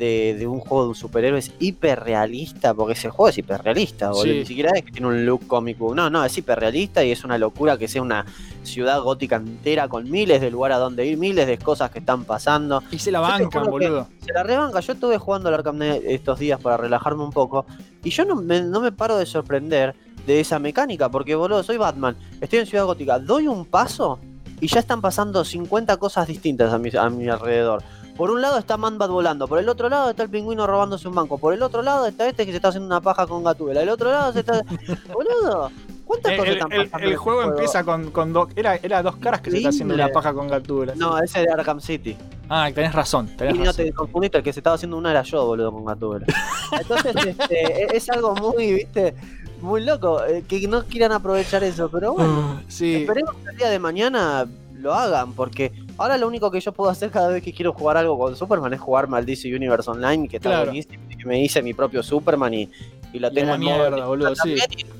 [SPEAKER 4] de, de un juego de un superhéroe es hiperrealista, porque ese juego es hiperrealista, boludo.
[SPEAKER 3] Sí.
[SPEAKER 4] Ni siquiera es que tiene un look comic book. No, no, es hiperrealista y es una locura que sea una ciudad gótica entera con miles de lugares a donde ir, miles de cosas que están pasando.
[SPEAKER 3] Y se la bancan, boludo.
[SPEAKER 4] Se la rebanca. Yo estuve jugando al Arkham estos días para relajarme un poco. Y yo no me, no me paro de sorprender de esa mecánica. Porque, boludo, soy Batman. Estoy en Ciudad Gótica. Doy un paso y ya están pasando 50 cosas distintas a mi, a mi alrededor. Por un lado está Man-Bat volando, por el otro lado está el pingüino robándose un banco, por el otro lado está este que se está haciendo una paja con Gatúbela, el otro lado se está... Boludo, ¿cuántas
[SPEAKER 3] El,
[SPEAKER 4] cosas
[SPEAKER 3] el-
[SPEAKER 4] están
[SPEAKER 3] el-
[SPEAKER 4] pasando?
[SPEAKER 3] el juego
[SPEAKER 4] este
[SPEAKER 3] empieza con, con dos. Era, era dos caras que se está haciendo una paja con Gatúbela.
[SPEAKER 4] No, ese de Arkham City.
[SPEAKER 3] Ah, tenés razón, tenés
[SPEAKER 4] Y no
[SPEAKER 3] razón.
[SPEAKER 4] te confundiste, el que se estaba haciendo una era yo, boludo, con Gatúbela. Entonces, este, es algo muy, viste, muy loco, eh, que no quieran aprovechar eso, pero bueno,
[SPEAKER 3] sí.
[SPEAKER 4] esperemos que el día de mañana lo hagan, porque ahora lo único que yo puedo hacer cada vez que quiero jugar algo con Superman es jugar al DC Universe Online, que está
[SPEAKER 3] Claro.
[SPEAKER 4] buenísimo, y que me hice mi propio Superman y, y lo
[SPEAKER 3] Y a
[SPEAKER 4] tengo
[SPEAKER 3] la
[SPEAKER 4] en modo
[SPEAKER 3] mierda, boludo, sí.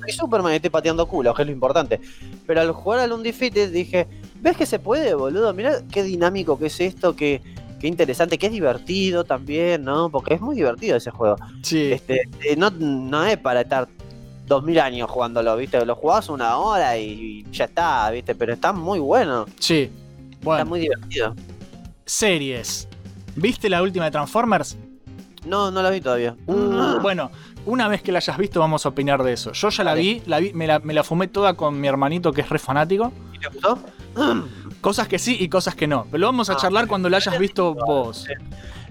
[SPEAKER 4] y Superman y estoy pateando culo, que es lo importante. Pero al jugar al Undefeated dije, ¿ves que se puede, boludo? Mirá qué dinámico que es esto, qué, qué interesante, qué divertido también, ¿no? Porque es muy divertido ese juego.
[SPEAKER 3] Sí.
[SPEAKER 4] Este, eh, no, no es para estar dos mil años jugándolo, ¿viste? Lo jugás una hora y, y ya está, ¿viste? Pero está muy bueno,
[SPEAKER 3] Sí.
[SPEAKER 4] está
[SPEAKER 3] Bueno,
[SPEAKER 4] muy divertido.
[SPEAKER 3] series. ¿Viste la última de Transformers?
[SPEAKER 4] No, no la vi todavía.
[SPEAKER 3] Uh, bueno, una vez que la hayas visto, vamos a opinar de eso. Yo ya la vi, la vi me, la, me la fumé toda con mi hermanito que es re fanático.
[SPEAKER 4] ¿Y te gustó?
[SPEAKER 3] Cosas que sí y cosas que no. Pero lo vamos a
[SPEAKER 4] Ah,
[SPEAKER 3] charlar cuando la hayas visto vos.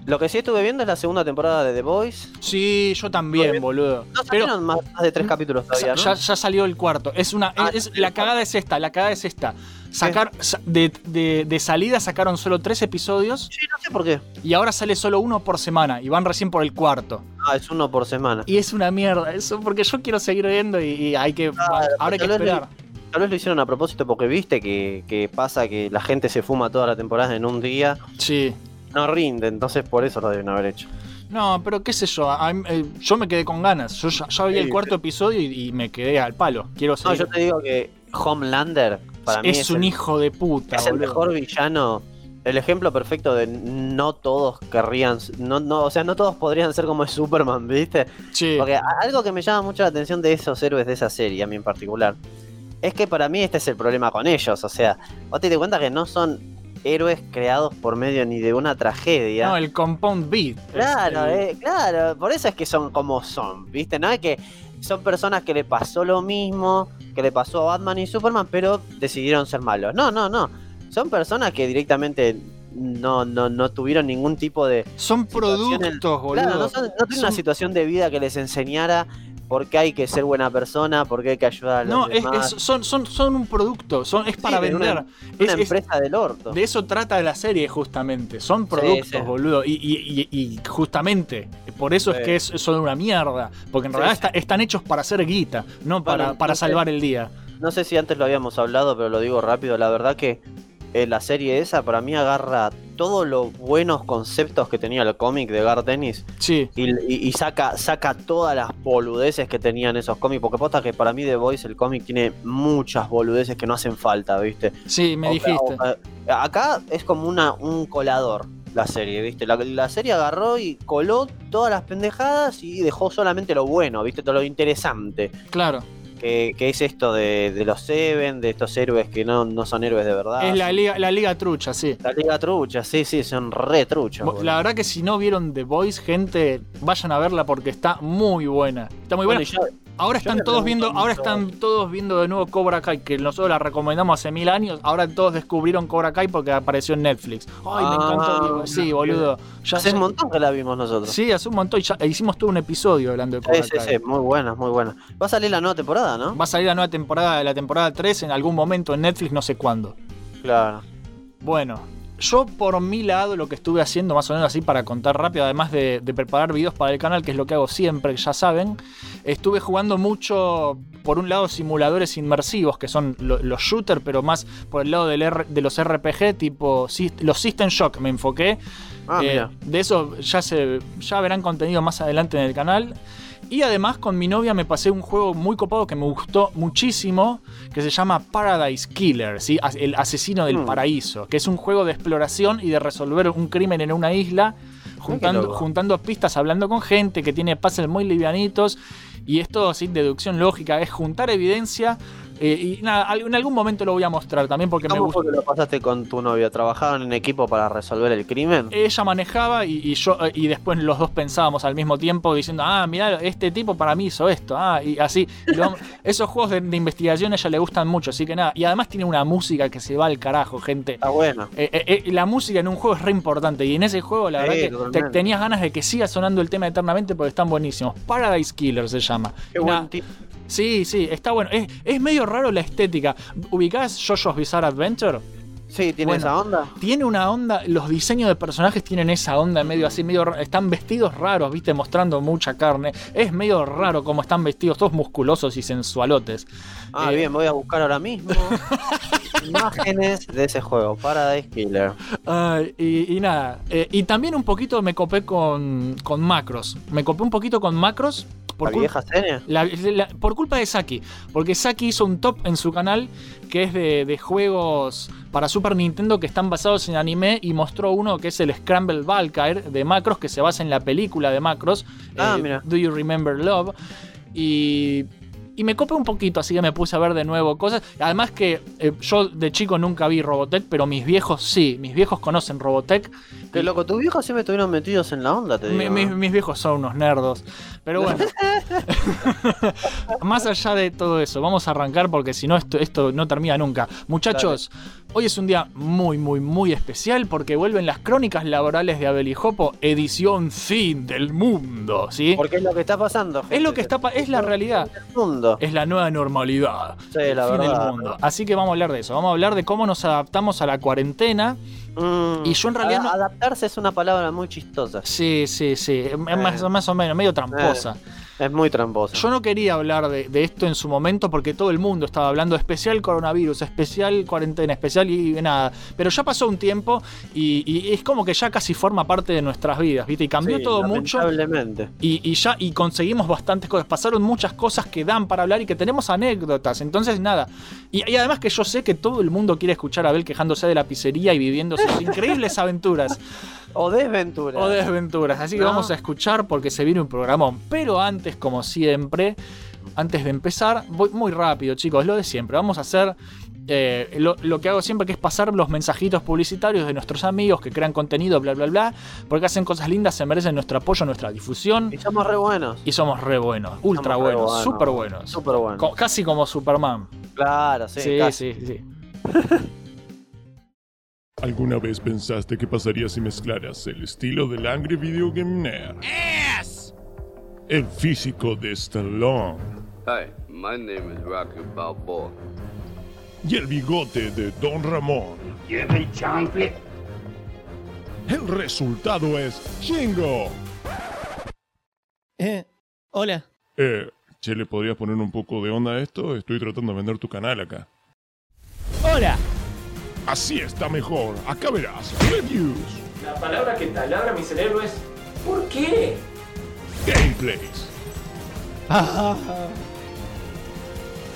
[SPEAKER 4] Lo que sí estuve viendo es la segunda temporada de The Voice.
[SPEAKER 3] Sí, yo también, boludo.
[SPEAKER 4] No
[SPEAKER 3] Pero
[SPEAKER 4] salieron más, más de tres capítulos todavía, ¿no?
[SPEAKER 3] ya, ya salió el cuarto. Es una,
[SPEAKER 4] Ah,
[SPEAKER 3] es- la cagada es esta, la cagada es esta. Sacar, sa- de, de- de salida sacaron solo tres episodios
[SPEAKER 4] Sí, no sé por qué.
[SPEAKER 3] y ahora sale solo uno por semana y van recién por el cuarto.
[SPEAKER 4] Ah, es uno por semana.
[SPEAKER 3] Y es una mierda eso, porque yo quiero seguir viendo y, y hay que, ahora hay que esperar.
[SPEAKER 4] Tal vez lo hicieron a propósito porque viste que, que pasa que la gente se fuma toda la temporada en un día.
[SPEAKER 3] Sí.
[SPEAKER 4] No rinde, entonces por eso lo deben haber hecho.
[SPEAKER 3] No, pero qué sé yo, a- eh, yo me quedé con ganas. Yo ya, ya vi el cuarto episodio y, y me quedé al palo. Quiero
[SPEAKER 4] No,
[SPEAKER 3] seguir.
[SPEAKER 4] yo te digo que Homelander para mí
[SPEAKER 3] es,
[SPEAKER 4] es,
[SPEAKER 3] un
[SPEAKER 4] el,
[SPEAKER 3] hijo de puta,
[SPEAKER 4] es el mejor villano. El ejemplo perfecto de no todos querrían, no, no, o sea, no todos podrían ser como Superman, ¿viste?
[SPEAKER 3] Sí.
[SPEAKER 4] Porque algo que me llama mucho la atención de esos héroes de esa serie, a mí en particular, es que para mí este es el problema con ellos. O sea, vos te das cuenta que no son héroes creados por medio ni de una tragedia.
[SPEAKER 3] No, el compound beat.
[SPEAKER 4] Claro,
[SPEAKER 3] Es el-
[SPEAKER 4] eh, claro, por eso es que son como son, ¿viste? No es que son personas que le pasó lo mismo que le pasó a Batman y Superman, pero decidieron ser malos. No, no, no. Son personas que directamente no, no, no tuvieron ningún tipo de.
[SPEAKER 3] Son productos, boludo.
[SPEAKER 4] Claro, no, son- no tienen una situación de vida que les enseñara por qué hay que ser buena persona, por qué hay que ayudar a los
[SPEAKER 3] No, es,
[SPEAKER 4] demás.
[SPEAKER 3] es- son, son, son un producto, son, es para
[SPEAKER 4] de
[SPEAKER 3] vender.
[SPEAKER 4] una-
[SPEAKER 3] Es-
[SPEAKER 4] una
[SPEAKER 3] es-
[SPEAKER 4] empresa del orto.
[SPEAKER 3] de eso trata la serie, justamente. Son productos,
[SPEAKER 4] sí.
[SPEAKER 3] boludo. Y, y- y- y justamente, por eso es que es, son una mierda. Porque en realidad está- están hechos para hacer guita, no para,
[SPEAKER 4] Bueno,
[SPEAKER 3] para salvar el día.
[SPEAKER 4] No sé si antes lo habíamos hablado, pero lo digo rápido. La verdad que eh, la serie esa para mí agarra todos los buenos conceptos que tenía el cómic de Gar Dennis
[SPEAKER 3] Sí.
[SPEAKER 4] y, y- y saca, saca todas las boludeces que tenían esos cómics. Porque posta que para mí The Voice, el cómic, tiene muchas boludeces que no hacen falta, ¿viste?
[SPEAKER 3] Sí, me
[SPEAKER 4] O
[SPEAKER 3] dijiste.
[SPEAKER 4] o- acá es como una, un colador la serie, ¿viste? La, la serie agarró y coló todas las pendejadas y dejó solamente lo bueno, ¿viste? Todo lo interesante.
[SPEAKER 3] Claro.
[SPEAKER 4] Que, que es esto de, de los Seven, de estos héroes que no, no son héroes de verdad.
[SPEAKER 3] es la liga, la liga trucha, sí.
[SPEAKER 4] la liga trucha, sí, sí, son re truchos. Boludo.
[SPEAKER 3] La verdad que si no vieron The Voice, gente, vayan a verla porque está muy buena. Está muy buena.
[SPEAKER 4] Bueno, y yo-
[SPEAKER 3] Ahora están todos viendo, ahora están todos viendo de nuevo Cobra Kai, que nosotros la recomendamos hace mil años. Ahora todos descubrieron Cobra Kai porque apareció en Netflix. Ay, me
[SPEAKER 4] Ah,
[SPEAKER 3] encantó. Sí, boludo. Ya,
[SPEAKER 4] hace un montón que la vimos nosotros. Sí,
[SPEAKER 3] Sí, hace un montón. y ya hicimos todo un episodio hablando de Cobra
[SPEAKER 4] sí,
[SPEAKER 3] Kai.
[SPEAKER 4] sí, muy buena, muy buena. Va a salir la nueva temporada, ¿no?
[SPEAKER 3] Va a salir la nueva temporada, la temporada 3 en algún momento en Netflix, no sé cuándo.
[SPEAKER 4] Claro.
[SPEAKER 3] Bueno, yo por mi lado lo que estuve haciendo, más o menos así para contar rápido, además de, de preparar videos para el canal, que es lo que hago siempre, ya saben, estuve jugando mucho, por un lado, simuladores inmersivos, que son lo- los shooters, pero más por el lado del R- de los RPG, tipo los System Shock, me enfoqué.
[SPEAKER 4] Ah,
[SPEAKER 3] Eh,
[SPEAKER 4] mira.
[SPEAKER 3] de eso ya, se, ya verán contenido más adelante en el canal. Y además con mi novia me pasé un juego muy copado que me gustó muchísimo, que se llama Paradise Killer, ¿sí? El asesino del
[SPEAKER 4] Mm.
[SPEAKER 3] paraíso, que es un juego de exploración y de resolver un crimen en una isla, juntando, juntando pistas, hablando con gente que tiene puzzles muy livianitos. Y esto sin deducción lógica, es juntar evidencia. Eh, y nada, en algún momento lo voy a mostrar también porque me
[SPEAKER 4] ¿Cómo
[SPEAKER 3] gusta.
[SPEAKER 4] fue que lo pasaste con tu novia? ¿Trabajaban en equipo para resolver el crimen?
[SPEAKER 3] ella manejaba y, y yo eh, y después los dos pensábamos al mismo tiempo diciendo ah mira este tipo para mí hizo esto ah y así lo- esos juegos de, de investigación a ella le gustan mucho así que nada y además tiene una música que se va al carajo gente
[SPEAKER 4] Está bueno.
[SPEAKER 3] Eh, la música en un juego es re importante y en ese juego la
[SPEAKER 4] Sí,
[SPEAKER 3] verdad que te- tenías ganas de que siga sonando el tema eternamente porque están buenísimos Paradise Killer se llama
[SPEAKER 4] Qué buen.
[SPEAKER 3] Sí sí está bueno. Es, es medio raro la estética. Ubicás JoJo's Bizarre Adventure
[SPEAKER 4] Sí, tiene
[SPEAKER 3] Bueno.
[SPEAKER 4] esa onda.
[SPEAKER 3] tiene una onda, los diseños de personajes tienen esa onda medio así, medio están vestidos raros, viste, mostrando mucha carne. Es medio raro como están vestidos, todos musculosos y sensualotes.
[SPEAKER 4] Ah,
[SPEAKER 3] Eh,
[SPEAKER 4] bien, voy a buscar ahora mismo imágenes de ese juego, Paradise Killer.
[SPEAKER 3] Y, y nada, eh, y también un poquito me copé con, con macros. Me copé un poquito con macros. Por,
[SPEAKER 4] la-
[SPEAKER 3] por culpa de Saki, porque Saki hizo un top en su canal que es de, de juegos para Super Nintendo que están basados en anime y mostró uno que es el Scramble Valkyrie de Macros que se basa en la película de Macros,
[SPEAKER 4] Ah,
[SPEAKER 3] eh. Do You Remember Love? Y y me copé un poquito, así que me puse a ver de nuevo cosas. Además que eh, yo de chico nunca vi Robotech, pero mis viejos sí, mis viejos conocen Robotech.
[SPEAKER 4] Qué loco, tus viejos siempre estuvieron metidos en la onda, te digo.
[SPEAKER 3] mi- mis viejos son unos nerdos. Pero bueno. Más allá de todo eso, vamos a arrancar porque si no, esto, esto no termina nunca. Muchachos, hoy es un día muy, muy, muy especial porque vuelven las crónicas laborales de Abel y Jopo, edición fin del mundo, ¿sí?
[SPEAKER 4] Porque es lo que está pasando.
[SPEAKER 3] Es lo que está, es la realidad.
[SPEAKER 4] El mundo.
[SPEAKER 3] Es la nueva normalidad.
[SPEAKER 4] Sí,
[SPEAKER 3] el
[SPEAKER 4] la
[SPEAKER 3] fin
[SPEAKER 4] verdad.
[SPEAKER 3] del mundo. Así que vamos a hablar de eso. Vamos a hablar de cómo nos adaptamos a la cuarentena.
[SPEAKER 4] Mm,
[SPEAKER 3] Y yo en realidad
[SPEAKER 4] a-
[SPEAKER 3] no-
[SPEAKER 4] Adaptarse es una palabra muy chistosa.
[SPEAKER 3] Sí, sí, sí. Más, más o menos, medio tramposa.
[SPEAKER 4] Es muy tramposa.
[SPEAKER 3] Yo no quería hablar de, de esto en su momento porque todo el mundo estaba hablando especial coronavirus, especial cuarentena, especial y nada. Pero ya pasó un tiempo y, y es como que ya casi forma parte de nuestras vidas, ¿viste? Y cambió
[SPEAKER 4] Sí,
[SPEAKER 3] todo mucho y, y ya y conseguimos bastantes cosas. Pasaron muchas cosas que dan para hablar y que tenemos anécdotas. Entonces, nada. Y, y además que yo sé que todo el mundo quiere escuchar a Abel quejándose de la pizzería y viviendo sus increíbles aventuras
[SPEAKER 4] O desventura.
[SPEAKER 3] o desventuras. Así que
[SPEAKER 4] No.
[SPEAKER 3] vamos a escuchar porque se viene un programón. Pero antes, como siempre, antes de empezar, voy muy rápido, chicos, lo de siempre. Vamos a hacer eh, lo, lo que hago siempre, que es pasar los mensajitos publicitarios de nuestros amigos que crean contenido, bla, bla, bla, porque hacen cosas lindas, se merecen nuestro apoyo, nuestra difusión.
[SPEAKER 4] Y somos re buenos.
[SPEAKER 3] Y somos re buenos, ultra
[SPEAKER 4] re
[SPEAKER 3] buenos, súper buenos.
[SPEAKER 4] Súper buenos.
[SPEAKER 3] Casi como Superman.
[SPEAKER 4] Claro, sí.
[SPEAKER 3] Sí,
[SPEAKER 4] casi.
[SPEAKER 3] sí, sí.
[SPEAKER 5] ¿Alguna vez pensaste qué pasaría si mezclaras el estilo del Angry Video Game Nerd? El físico de Stallone
[SPEAKER 6] Hi, my name is Rocky Balboa.
[SPEAKER 5] y el bigote de Don Ramón. El resultado es Shingo.
[SPEAKER 7] Eh, hola.
[SPEAKER 5] Eh, che, ¿le podrías poner un poco de onda a esto? Estoy tratando de vender tu canal acá.
[SPEAKER 7] Hola.
[SPEAKER 5] Así está mejor. Acá verás. Reviews,
[SPEAKER 3] La palabra que talabra mi cerebro es ¿Por qué?
[SPEAKER 5] gameplays,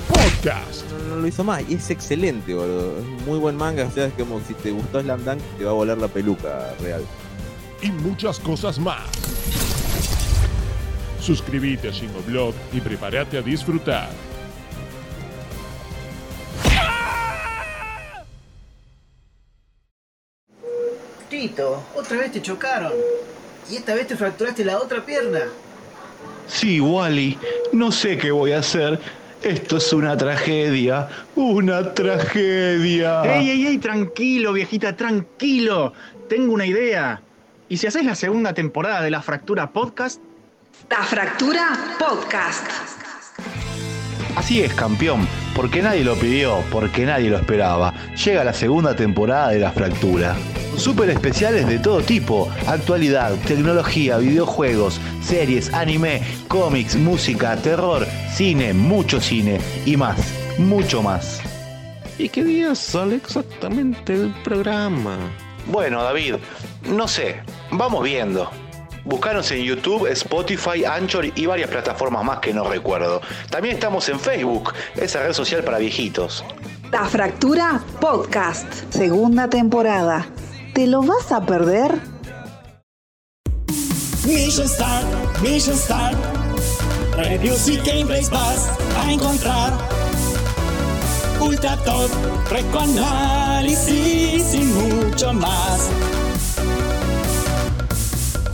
[SPEAKER 5] podcast.
[SPEAKER 8] no, no lo hizo más y es excelente, boludo. Es un muy buen manga, o sea, es como si te gustó Slam Dunk, te va a volar la peluca real.
[SPEAKER 5] y muchas cosas más. Suscríbete a Shingoblog y prepárate a disfrutar.
[SPEAKER 9] Tito, otra vez te chocaron. Y esta vez te fracturaste la otra pierna.
[SPEAKER 10] Sí, Wally, no sé qué voy a hacer. Esto es una tragedia, una tragedia.
[SPEAKER 11] ¡Ey, ey, ey! Tranquilo, viejita, tranquilo. Tengo una idea. ¿Y si haces la segunda temporada de La Fractura Podcast?
[SPEAKER 12] La Fractura Podcast.
[SPEAKER 10] Así es, campeón, porque nadie lo pidió, porque nadie lo esperaba. Llega la segunda temporada de La Fractura. Super especiales de todo tipo, actualidad, tecnología, videojuegos, series, anime, cómics, música, terror, cine, mucho cine y más, mucho más.
[SPEAKER 8] ¿Y qué día sale exactamente el programa?
[SPEAKER 10] Bueno, David, no sé, vamos viendo. Buscanos en YouTube, Spotify, Anchor y varias plataformas más que no recuerdo. También estamos en Facebook, esa red social para viejitos.
[SPEAKER 12] La Fractura Podcast. Segunda temporada. ¿Te lo vas a perder?
[SPEAKER 2] Mission Start, Mission Start. Reviews y gameplays vas a encontrar. Ultra top, recoanálisis y mucho más.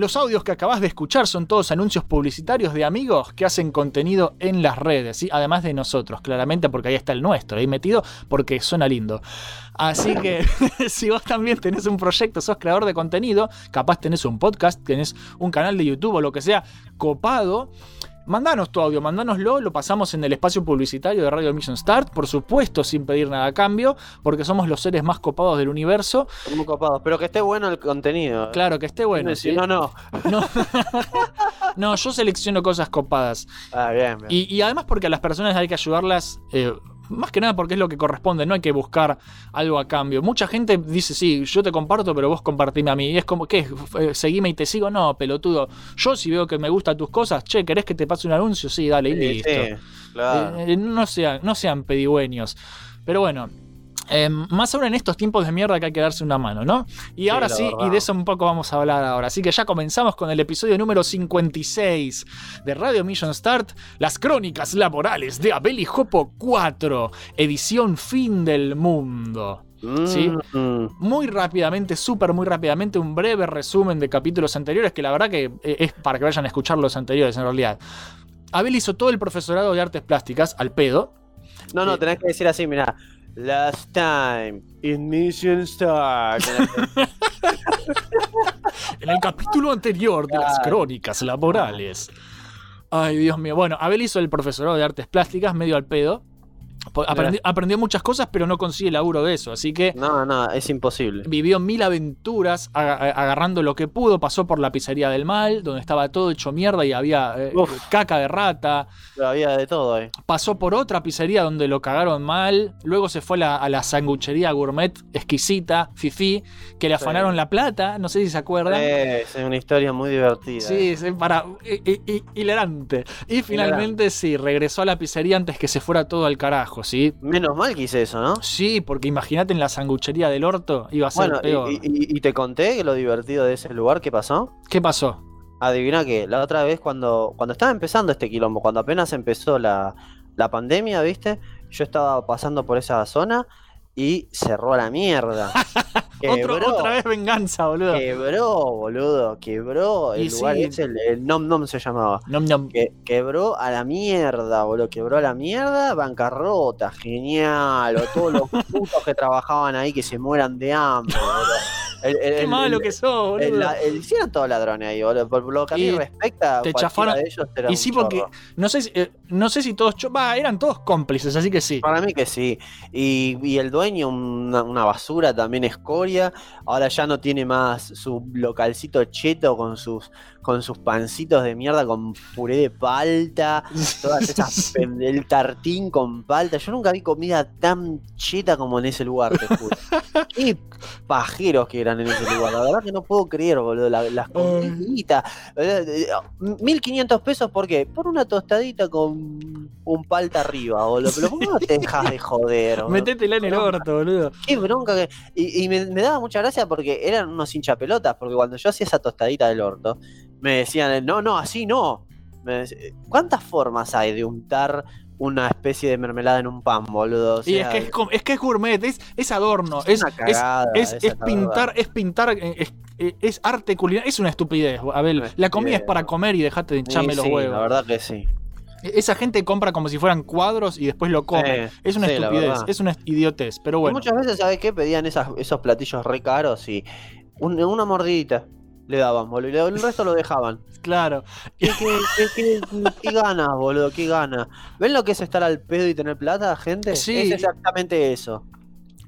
[SPEAKER 3] Los audios que acabas de escuchar son todos anuncios publicitarios de amigos que hacen contenido en las redes, ¿sí? además de nosotros, claramente porque ahí está el nuestro, ahí metido porque suena lindo. Así que si vos también tenés un proyecto, sos creador de contenido, capaz tenés un podcast, tenés un canal de YouTube o lo que sea, copado, mandanos tu audio, mandánoslo, lo pasamos en el espacio publicitario de Radio Mission Start, por supuesto, sin pedir nada a cambio, porque somos los seres más copados del universo.
[SPEAKER 4] Muy copados, pero que esté bueno el contenido. ¿eh?
[SPEAKER 3] Claro, que esté bueno.
[SPEAKER 4] Si
[SPEAKER 3] ¿sí?
[SPEAKER 4] no, no.
[SPEAKER 3] No. No, yo selecciono cosas copadas.
[SPEAKER 4] Ah, bien, bien.
[SPEAKER 3] Y, y además porque a las personas hay que ayudarlas. eh, más que nada porque es lo que corresponde, no hay que buscar algo a cambio. Mucha gente dice, sí, yo te comparto, pero vos compartime a mí. Y es como, ¿qué? Eh, ¿Seguime y te sigo? No, pelotudo. Yo si veo que me gustan tus cosas, che, ¿querés que te pase un anuncio? Sí, dale, y
[SPEAKER 4] Sí,
[SPEAKER 3] listo.
[SPEAKER 4] sí, claro.
[SPEAKER 3] Eh, no, sean, no sean pedigüeños. Pero bueno. Eh, más ahora en estos tiempos de mierda que hay que darse una mano, ¿no? Y ahora sí,
[SPEAKER 4] verdad.
[SPEAKER 3] y de eso un poco vamos a hablar ahora. Así que ya comenzamos con el episodio número 56 de Radio Mission Start, las crónicas laborales de Abel y Jopo 4, edición fin del mundo. ¿Sí?
[SPEAKER 4] Mm,
[SPEAKER 3] Muy rápidamente, súper muy rápidamente, un breve resumen de capítulos anteriores, que la verdad que eh, es para que vayan a escuchar los anteriores en realidad. Abel hizo todo el profesorado de artes plásticas al pedo.
[SPEAKER 4] No, no, tenés que decir así, mira. Last time in Mission Start.
[SPEAKER 3] En el capítulo anterior de las crónicas laborales. Ay, Dios mío. Bueno, Abel hizo el profesorado de artes plásticas medio al pedo. Aprendió, aprendió muchas cosas, pero no consigue laburo de eso. Así que
[SPEAKER 4] No, no, es imposible.
[SPEAKER 3] vivió mil aventuras agarrando lo que pudo. Pasó por la pizzería del mal, donde estaba todo hecho mierda y había eh, caca de rata.
[SPEAKER 4] Había de todo ahí.
[SPEAKER 3] Pasó por otra pizzería donde lo cagaron mal. Luego se fue a la, a la sanguchería gourmet exquisita, Fifi, que le
[SPEAKER 4] Sí.
[SPEAKER 3] afanaron la plata. No sé si se acuerdan.
[SPEAKER 4] Es una historia muy divertida.
[SPEAKER 3] Sí, sí, para. hi- hi- hi- hilarante. Y finalmente sí, regresó a la pizzería antes que se fuera todo al carajo, ¿sí?
[SPEAKER 4] Menos mal que hice eso, ¿no?
[SPEAKER 3] Sí, porque imagínate en la sanguchería del orto, iba a ser
[SPEAKER 4] Bueno,
[SPEAKER 3] peor.
[SPEAKER 4] y, y- y te conté lo divertido de ese lugar que pasó.
[SPEAKER 3] ¿Qué pasó?
[SPEAKER 4] Adivina que la otra vez cuando, cuando estaba empezando este quilombo, cuando apenas empezó la, la pandemia, ¿viste? Yo estaba pasando por esa zona y cerró a la mierda.
[SPEAKER 3] Otro-
[SPEAKER 4] Quebró.
[SPEAKER 3] otra vez venganza, boludo.
[SPEAKER 4] Quebró, boludo, quebró. El
[SPEAKER 3] Y
[SPEAKER 4] lugar
[SPEAKER 3] sí.
[SPEAKER 4] ese, el, el Nom Nom se llamaba.
[SPEAKER 3] Nom Nom.
[SPEAKER 4] Que, quebró a la mierda, boludo. Quebró a la mierda, bancarrota, genial. O todos los putos que trabajaban ahí que se mueran de hambre, boludo. El- el-
[SPEAKER 3] Qué
[SPEAKER 4] el-
[SPEAKER 3] malo que sos, boludo.
[SPEAKER 4] la- hicieron todos ladrones ahí, boludo. Por lo que a mí respecta,
[SPEAKER 3] te chafaron.
[SPEAKER 4] de ellos era
[SPEAKER 3] Y sí, porque
[SPEAKER 4] chorro.
[SPEAKER 3] no sé, si, eh, no sé si todos. Va, eran todos cómplices, así que sí.
[SPEAKER 4] Para mí que sí. Y, y el dueño, una, una basura, también escoria. Ahora ya no tiene más su localcito cheto con sus, con sus pancitos de mierda con puré de palta. Todas esas el tartín con palta. Yo nunca vi comida tan cheta como en ese lugar, te juro. Qué pajeros que eran en ese lugar. La verdad que no puedo creer, boludo. la- las comiditas. Eh, 1500 pesos, ¿por qué? Por una tostadita con un palta arriba, boludo. Pero ¿cómo no te dejas de joder, boludo?
[SPEAKER 3] Metétela en el orto, boludo.
[SPEAKER 4] Qué bronca que. Y, y me, me daba mucha gracia porque eran unos hinchapelotas. Porque cuando yo hacía esa tostadita del orto, me decían, no, no, así no. ¿Cuántas formas hay de untar una especie de mermelada en un pan, boludo? O
[SPEAKER 3] Y es que es, es que es gourmet, es, es adorno,
[SPEAKER 4] Es
[SPEAKER 3] es,
[SPEAKER 4] una cagada
[SPEAKER 3] es, pintar, es pintar, eh, es, eh, es arte culinario, es una estupidez, Abel. La comida es para comer y dejate de
[SPEAKER 4] sí,
[SPEAKER 3] hincharme los
[SPEAKER 4] sí,
[SPEAKER 3] huevos.
[SPEAKER 4] La verdad que sí.
[SPEAKER 3] Esa gente compra como si fueran cuadros y después lo come.
[SPEAKER 4] Sí,
[SPEAKER 3] es una
[SPEAKER 4] sí,
[SPEAKER 3] estupidez, es una idiotez, pero
[SPEAKER 4] Y
[SPEAKER 3] bueno.
[SPEAKER 4] muchas veces, ¿sabes qué? Pedían esas, esos platillos re caros y un- una mordidita le daban, boludo. Y el resto lo dejaban.
[SPEAKER 3] Claro.
[SPEAKER 4] ¿Qué, qué, qué, qué- qué ganas, boludo? ¿Qué ganas? ¿Ven lo que es estar al pedo y tener plata, gente?
[SPEAKER 3] Sí.
[SPEAKER 4] Es exactamente eso.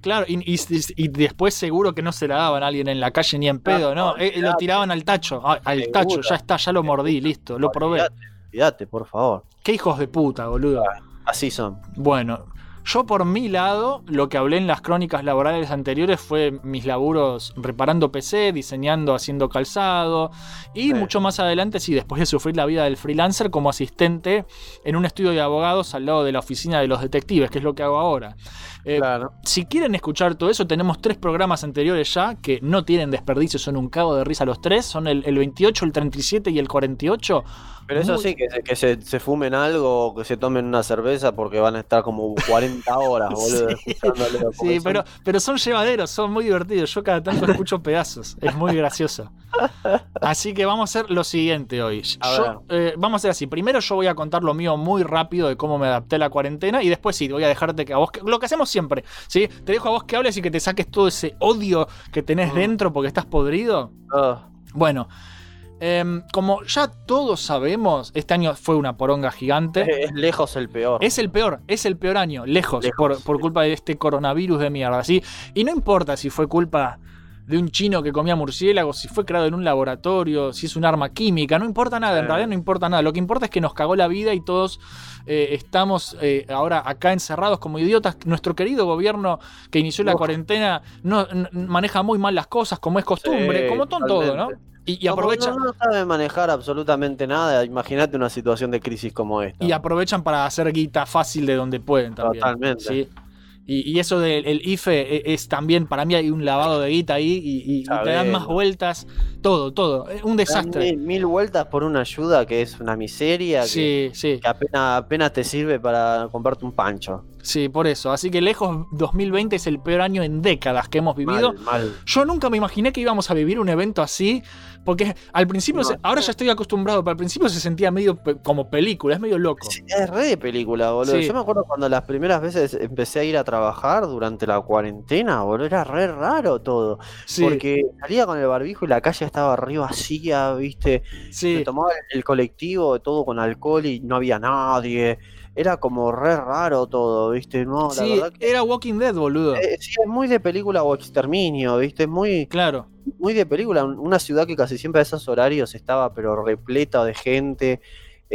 [SPEAKER 3] Claro, y, y- y después seguro que no se la daban a alguien en la calle ni en pedo, ¿no? Eh, lo tiraban al tacho, ah, al
[SPEAKER 4] Seguro.
[SPEAKER 3] tacho, ya está, ya lo mordí, listo, lo probé.
[SPEAKER 4] Cuídate, por favor.
[SPEAKER 3] Qué hijos de puta, boludo.
[SPEAKER 4] Así son.
[SPEAKER 3] Bueno, yo por mi lado, lo que hablé en las crónicas laborales anteriores fue mis laburos reparando PC, diseñando, haciendo calzado. Y mucho más adelante, sí, después de sufrir la vida del freelancer como asistente en un estudio de abogados al lado de la oficina de los detectives, que es lo que hago ahora. Eh, Si quieren escuchar todo eso, tenemos tres programas anteriores ya que no tienen desperdicio, son un cago de risa los tres. Son el, el 28, el 37 y el 48.
[SPEAKER 4] Pero eso
[SPEAKER 3] Muy-
[SPEAKER 4] sí, que, se, que se, se fumen algo o que se tomen una cerveza porque van a estar como 40 horas, boludo,
[SPEAKER 3] Sí. Sí,
[SPEAKER 4] son-
[SPEAKER 3] pero, pero son llevaderos, son muy divertidos. Yo cada tanto escucho pedazos. Es muy gracioso. Así que vamos a hacer lo siguiente hoy. Yo, eh, vamos a hacer así. Primero yo voy a contar lo mío muy rápido de cómo me adapté a la cuarentena. Y después sí, voy a dejarte que a vos. que- lo que hacemos siempre. ¿sí? Te dejo a vos que hables y que te saques todo ese odio que tenés dentro porque estás podrido.
[SPEAKER 4] Ah.
[SPEAKER 3] Bueno. Em, como ya todos sabemos, este año fue una poronga gigante.
[SPEAKER 4] Es lejos el peor.
[SPEAKER 3] Es el peor, es el peor año, lejos,
[SPEAKER 4] Lejos,
[SPEAKER 3] por, por culpa de este coronavirus de mierda, ¿sí? Y no importa si fue culpa de un chino que comía murciélagos, si fue creado en un laboratorio, si es un arma química, no importa nada, en
[SPEAKER 4] Eh.
[SPEAKER 3] realidad no importa nada. Lo que importa es que nos cagó la vida y todos eh, estamos eh, ahora acá encerrados como idiotas. Nuestro querido gobierno que inició la
[SPEAKER 4] Uf.
[SPEAKER 3] cuarentena no, maneja muy mal las cosas, como es costumbre,
[SPEAKER 4] Sí,
[SPEAKER 3] como todo, ¿no? Y, y aprovechan.
[SPEAKER 4] No, no sabe manejar absolutamente nada. Imagínate una situación de crisis como esta.
[SPEAKER 3] Y aprovechan para hacer guita fácil de donde pueden también.
[SPEAKER 4] Totalmente.
[SPEAKER 3] ¿sí? Y, y eso del el IFE e- es, también, para mí hay un lavado de guita ahí y, te dan más vueltas. Todo, todo. Es un desastre.
[SPEAKER 4] Mil, mil vueltas por una ayuda que es una miseria.
[SPEAKER 3] Sí,
[SPEAKER 4] que,
[SPEAKER 3] sí.
[SPEAKER 4] que apenas, apenas te sirve para comprarte un pancho.
[SPEAKER 3] Sí, por eso. Así que lejos 2020 es el peor año en décadas que hemos vivido.
[SPEAKER 4] Mal, mal.
[SPEAKER 3] Yo nunca me imaginé que íbamos a vivir un evento así, porque al principio,
[SPEAKER 4] No.
[SPEAKER 3] se- ahora ya estoy acostumbrado, pero al principio se sentía medio pe- como película, es medio loco.
[SPEAKER 4] Es re de película, boludo.
[SPEAKER 3] Sí.
[SPEAKER 4] Yo me acuerdo cuando las primeras veces empecé a ir a trabajar durante la cuarentena, boludo. Era re raro todo.
[SPEAKER 3] Sí.
[SPEAKER 4] Porque salía con el barbijo y la calle estaba re vacía, ¿viste?
[SPEAKER 3] Sí.
[SPEAKER 4] Me tomaba el, el colectivo, todo con alcohol y no había nadie. Era como re raro todo, ¿viste? No, la
[SPEAKER 3] Sí,
[SPEAKER 4] verdad que.
[SPEAKER 3] era Walking Dead, boludo.
[SPEAKER 4] eh, sí, es muy de película o exterminio, ¿viste? Es muy,
[SPEAKER 3] Claro.
[SPEAKER 4] muy de película. Una ciudad que casi siempre a esos horarios estaba, pero repleta de gente.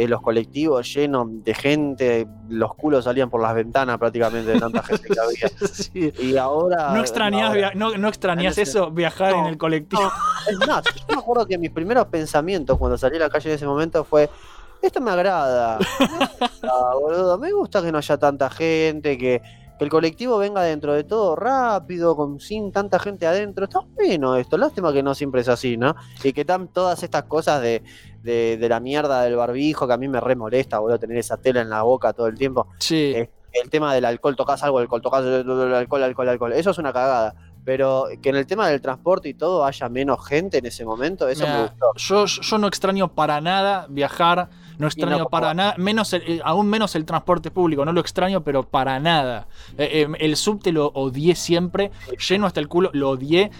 [SPEAKER 4] eh, los colectivos llenos de gente, los culos salían por las ventanas prácticamente de tanta gente que había.
[SPEAKER 3] Sí.
[SPEAKER 4] Y ahora.
[SPEAKER 3] No extrañas,
[SPEAKER 4] ahora-
[SPEAKER 3] no, no extrañas
[SPEAKER 4] ese-
[SPEAKER 3] eso, viajar en el colectivo.
[SPEAKER 4] no, es más, yo me acuerdo que mis primeros pensamientos cuando salí a la calle en ese momento fue. Esto me agrada. Me gusta, boludo. Me gusta que no haya tanta gente, que, que el colectivo venga dentro de todo rápido, con sin tanta gente adentro. Está bueno esto. Lástima que no siempre es así, ¿no? Y que están todas estas cosas de, de, de la mierda del barbijo, que a mí me re molesta, boludo, tener esa tela en la boca todo el tiempo.
[SPEAKER 3] Sí.
[SPEAKER 4] Eh, el tema del alcohol, tocas algo, alcohol, tocas alcohol, alcohol, alcohol. Eso es una cagada. Pero que en el tema del transporte y todo haya menos gente en ese momento, eso me gustó.
[SPEAKER 3] yo, yo no extraño para nada viajar, no extraño para nada, menos el- eh, aún menos el transporte público, no lo extraño, pero para nada. Eh, eh, el subte lo odié siempre, lleno hasta el culo, lo odié.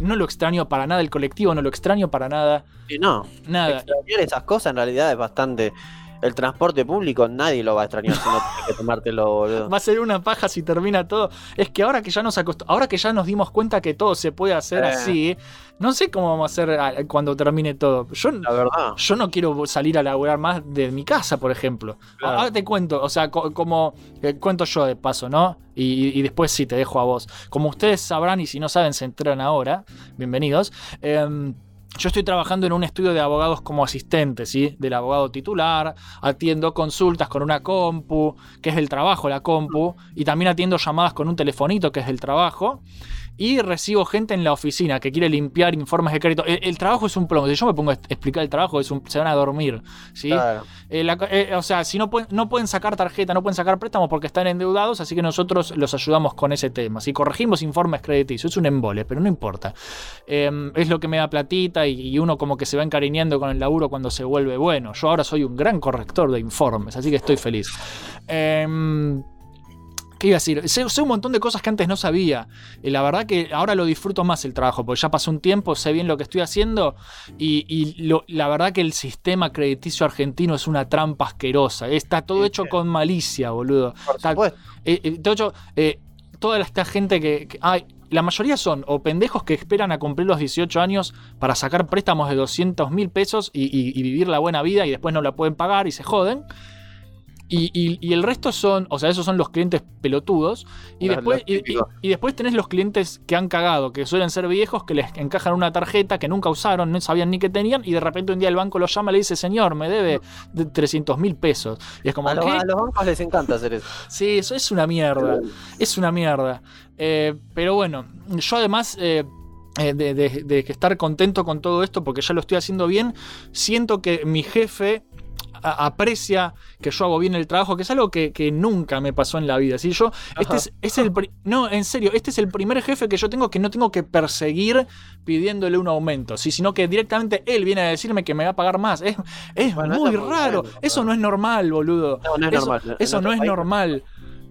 [SPEAKER 3] No lo extraño para nada, el colectivo no lo extraño para nada.
[SPEAKER 4] Y no,
[SPEAKER 3] Nada.
[SPEAKER 4] extrañar esas cosas en realidad es bastante. El transporte público nadie lo va a extrañar si no tienes que tomártelo, boludo.
[SPEAKER 3] Va a ser una paja si termina todo. Es que ahora que ya nos acost- ahora que ya nos dimos cuenta que todo se puede hacer
[SPEAKER 4] Eh.
[SPEAKER 3] así, no sé cómo vamos a hacer cuando termine todo. Yo,
[SPEAKER 4] La verdad.
[SPEAKER 3] yo no quiero salir a laburar más de mi casa, por ejemplo.
[SPEAKER 4] Claro.
[SPEAKER 3] Ahora te cuento, o sea, co- como eh, cuento yo de paso, ¿no? Y, y después sí te dejo a vos. Como ustedes sabrán y si no saben se enteran ahora, bienvenidos. em, yo estoy trabajando en un estudio de abogados como asistente, ¿sí? Del abogado titular, atiendo consultas con una compu, que es del trabajo la compu, y también atiendo llamadas con un telefonito, que es del trabajo, y recibo gente en la oficina que quiere limpiar informes de crédito. El, el trabajo es un plomo, si yo me pongo a explicar el trabajo, es un- se van a dormir, ¿sí?
[SPEAKER 4] Claro.
[SPEAKER 3] Eh, la- eh, o sea, si no pueden, no pueden sacar tarjeta, no pueden sacar préstamos porque están endeudados, así que nosotros los ayudamos con ese tema. Si corregimos informes crediticios, es un embole, pero no importa. Eh, es lo que me da platita y, y uno como que se va encariñando con el laburo cuando se vuelve bueno. Yo ahora soy un gran corrector de informes, así que estoy feliz. ¿Qué iba a decir? Sé, sé un montón de cosas que antes no sabía. Y la verdad que ahora lo disfruto más el trabajo, porque ya pasó un tiempo, sé bien lo que estoy haciendo. Y, y lo- la verdad que el sistema crediticio argentino es una trampa asquerosa. Está todo hecho con malicia, boludo. Está- eh, eh, todo hecho, eh, toda esta gente que. que- ay, la mayoría son o pendejos que esperan a cumplir los 18 años para sacar préstamos de 200 mil pesos y, y- y vivir la buena vida y después no la pueden pagar y se joden. Y, y- y el resto son, o sea, esos son los clientes pelotudos. Y
[SPEAKER 4] Los-
[SPEAKER 3] después,
[SPEAKER 4] los
[SPEAKER 3] y, después tenés los clientes que han cagado, que suelen ser viejos, que les encajan una tarjeta que nunca usaron, no sabían ni que tenían, y de repente un día el banco los llama y le dice, señor, me debe de 300 mil pesos. Y es como,
[SPEAKER 4] A los,
[SPEAKER 3] ¿qué?
[SPEAKER 4] a los bancos les encanta hacer eso.
[SPEAKER 3] Sí, eso es una mierda. Es una mierda. Eh, pero bueno, yo además eh, eh, de, de- de que estar contento con todo esto, porque ya lo estoy haciendo bien, siento que mi jefe aprecia que yo hago bien el trabajo, que es algo que, que nunca me pasó en la vida. ¿sí? Yo, este es, es el no, en serio, este es el primer jefe que yo tengo que no tengo que perseguir pidiéndole un aumento, ¿sí? sino que directamente él viene a decirme que me va a pagar más. Es, es
[SPEAKER 4] Bueno,
[SPEAKER 3] muy raro. eso no es normal, boludo.
[SPEAKER 4] No, no es
[SPEAKER 3] eso,
[SPEAKER 4] normal.
[SPEAKER 3] Eso no es normal.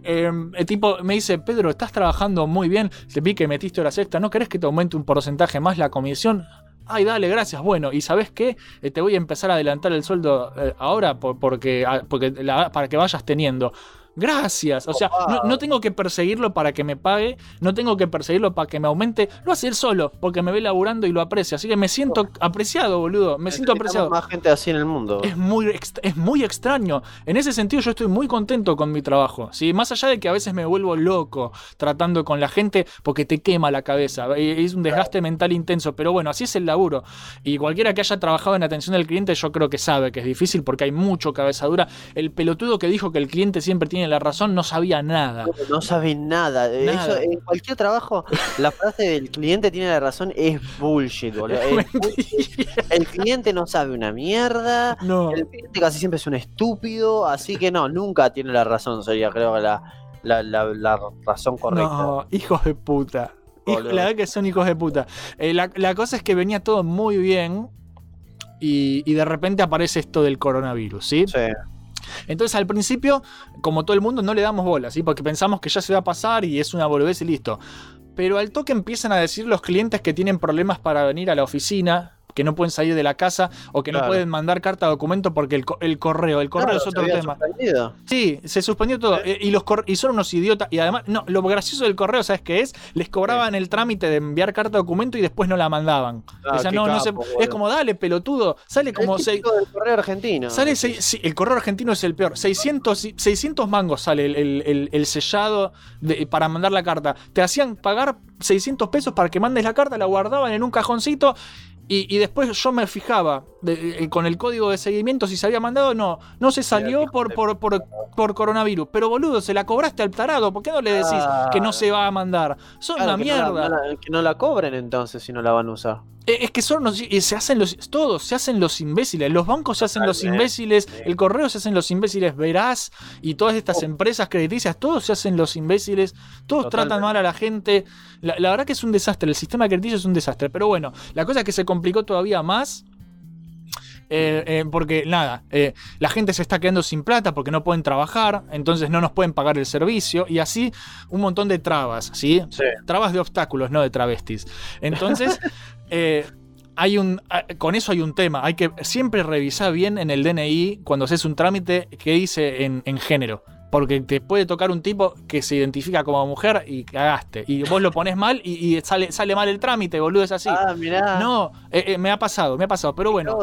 [SPEAKER 3] Eh, el tipo me dice, Pedro, estás trabajando muy bien. Te vi que metiste horas extra. ¿No querés que te aumente un porcentaje más la comisión? Ay, dale, gracias. Bueno, ¿y sabes qué? Eh, te voy a empezar a adelantar el sueldo eh, ahora por- porque, ah, porque la- para que vayas teniendo. Gracias. O sea, no, no tengo que perseguirlo para que me pague, no tengo que perseguirlo para que me aumente. Lo hace él solo, porque me ve laburando y lo aprecia. Así que me siento apreciado, boludo. Me siento apreciado.
[SPEAKER 4] más gente así en el mundo.
[SPEAKER 3] Es muy, es muy extraño. En ese sentido, yo estoy muy contento con mi trabajo. ¿sí? Más allá de que a veces me vuelvo loco tratando con la gente porque te quema la cabeza. Es un desgaste mental intenso. Pero bueno, así es el laburo. Y cualquiera que haya trabajado en atención al cliente, yo creo que sabe que es difícil porque hay mucho cabeza dura. El pelotudo que dijo que el cliente siempre tiene la razón no sabía nada.
[SPEAKER 4] No sabe nada.
[SPEAKER 3] Nada.
[SPEAKER 4] Eso, en cualquier trabajo, la frase del cliente tiene la razón es bullshit, boludo. El cliente no sabe una mierda.
[SPEAKER 3] No.
[SPEAKER 4] El cliente casi siempre es un estúpido. Así que no, nunca tiene la razón, sería creo que la, la, la, la razón correcta.
[SPEAKER 3] No, hijos de puta. Hijo- la verdad que son hijos de puta. Eh, la, la cosa es que venía todo muy bien y, y de repente aparece esto del coronavirus, ¿sí? Entonces al principio, como todo el mundo, no le damos bola, ¿sí? Porque pensamos que ya se va a pasar y es una boludez y listo. Pero al toque empiezan a decir los clientes que tienen problemas para venir a la oficina, que no pueden salir de la casa o que no pueden mandar carta de documento porque el, el correo, el correo
[SPEAKER 4] Claro,
[SPEAKER 3] es otro tema.
[SPEAKER 4] suspendido.
[SPEAKER 3] Sí, se suspendió todo. Eh, Y, los y son unos idiotas. Y además, no, lo gracioso del correo, ¿sabes qué es? Les cobraban el trámite de enviar carta de documento y después no la mandaban.
[SPEAKER 4] Ah,
[SPEAKER 3] o sea, no, no se- es como, dale, pelotudo. Sale como
[SPEAKER 4] el
[SPEAKER 3] seis.
[SPEAKER 4] del correo argentino.
[SPEAKER 3] Sale seis- sí, el correo argentino es el peor. 600, y- 600 mangos sale el, el- el- el sellado de- para mandar la carta. Te hacían pagar 600 pesos para que mandes la carta, la guardaban en un cajoncito. Y, y después yo me fijaba de- eh, con el código de seguimiento si se había mandado o no. No se salió por, por, por, por coronavirus. Pero boludo, se la cobraste al tarado. ¿Por qué no le decís que no se va a mandar? Son
[SPEAKER 4] Claro,
[SPEAKER 3] una
[SPEAKER 4] que no la-
[SPEAKER 3] mierda.
[SPEAKER 4] no la- que no la cobren entonces si no la van a usar.
[SPEAKER 3] Eh, Es que son los- eh, se hacen los, todos se hacen los imbéciles. Los bancos se hacen los imbéciles, el correo se hacen los imbéciles, verás, y todas
[SPEAKER 4] Oh.
[SPEAKER 3] estas empresas crediticias, todos se hacen los imbéciles, todos
[SPEAKER 4] Totalmente.
[SPEAKER 3] tratan mal a la gente. La, la verdad que es un desastre, el sistema crediticio es un desastre. Pero bueno, la cosa es que se complicó todavía más. eh, eh, porque nada, eh, la gente se está quedando sin plata porque no pueden trabajar, entonces no nos pueden pagar el servicio y así un montón de trabas, ¿sí? Trabas de obstáculos, no de travestis. Entonces, eh, hay un, ah, con eso hay un tema. Hay que siempre revisar bien en el DNI cuando haces un trámite que dice en, en género. Porque te puede tocar un tipo que se identifica como mujer y cagaste. Y vos lo pones mal y, y sale, sale mal el trámite, boludo, es así.
[SPEAKER 4] Ah, mirá.
[SPEAKER 3] No, eh, eh, me ha pasado, me ha pasado. Pero bueno,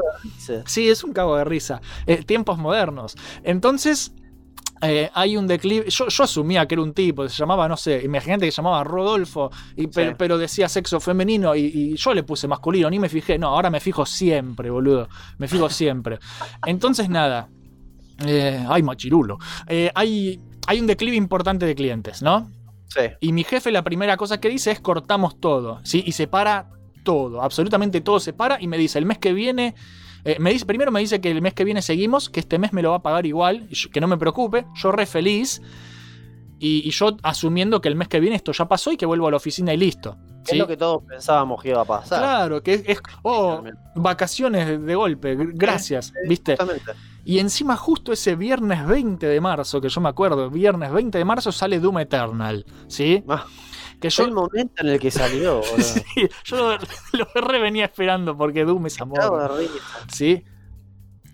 [SPEAKER 3] sí, es un cabo de risa. Eh, tiempos modernos. Entonces, eh, hay un declive. Yo, yo asumía que era un tipo, se llamaba, no sé, imagínate que se llamaba Rodolfo, y, pero,
[SPEAKER 4] Sí.
[SPEAKER 3] pero decía sexo femenino y, y yo le puse masculino, ni me fijé. No, ahora me fijo siempre, boludo. Me fijo siempre. Entonces, nada. Eh, ay, machirulo. Eh, hay, hay un declive importante de clientes, ¿no?
[SPEAKER 4] Sí.
[SPEAKER 3] Y mi jefe la primera cosa que dice es cortamos todo, ¿sí? Y se para todo, absolutamente todo se para y me dice, el mes que viene, eh, me dice, primero me dice que el mes que viene seguimos, que este mes me lo va a pagar igual, que no me preocupe, yo re feliz, y, y yo asumiendo que el mes que viene esto ya pasó y que vuelvo a la oficina y listo.
[SPEAKER 4] Es lo que todos pensábamos que iba a pasar.
[SPEAKER 3] Claro, que es, es- oh, vacaciones de- golpe, gr- gracias, ¿viste?
[SPEAKER 4] Justamente.
[SPEAKER 3] Y encima justo ese viernes 20 de marzo, que yo me acuerdo, viernes 20 de marzo sale Doom Eternal, ¿sí? Que yo,
[SPEAKER 4] El momento en el que salió.
[SPEAKER 3] Sí, yo lo, lo re venía esperando porque Doom es amor. ¿Sí?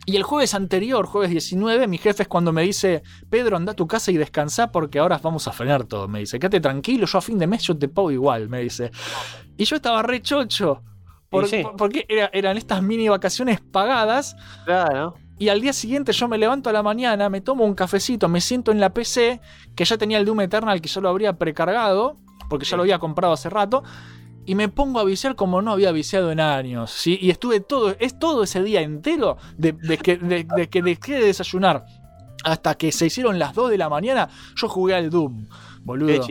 [SPEAKER 3] Y el jueves anterior, jueves 19, mi jefe es cuando me dice, Pedro, anda a tu casa y descansa porque ahora vamos a frenar todo. Me dice, quédate tranquilo, yo a fin de mes yo te pago igual, me dice. Y yo estaba re chocho. por-
[SPEAKER 4] Y sí.
[SPEAKER 3] por- porque era- eran estas mini vacaciones pagadas.
[SPEAKER 4] Claro.
[SPEAKER 3] Y al día siguiente yo me levanto a la mañana, me tomo un cafecito, me siento en la PC, que ya tenía el Doom Eternal que yo lo habría precargado, porque ya lo había comprado hace rato, y me pongo a viciar como no había viciado en años, ¿sí? Y estuve todo, es todo ese día entero de, de que, de, de que dejé de desayunar hasta que se hicieron las 2 de la mañana, yo jugué al Doom, boludo.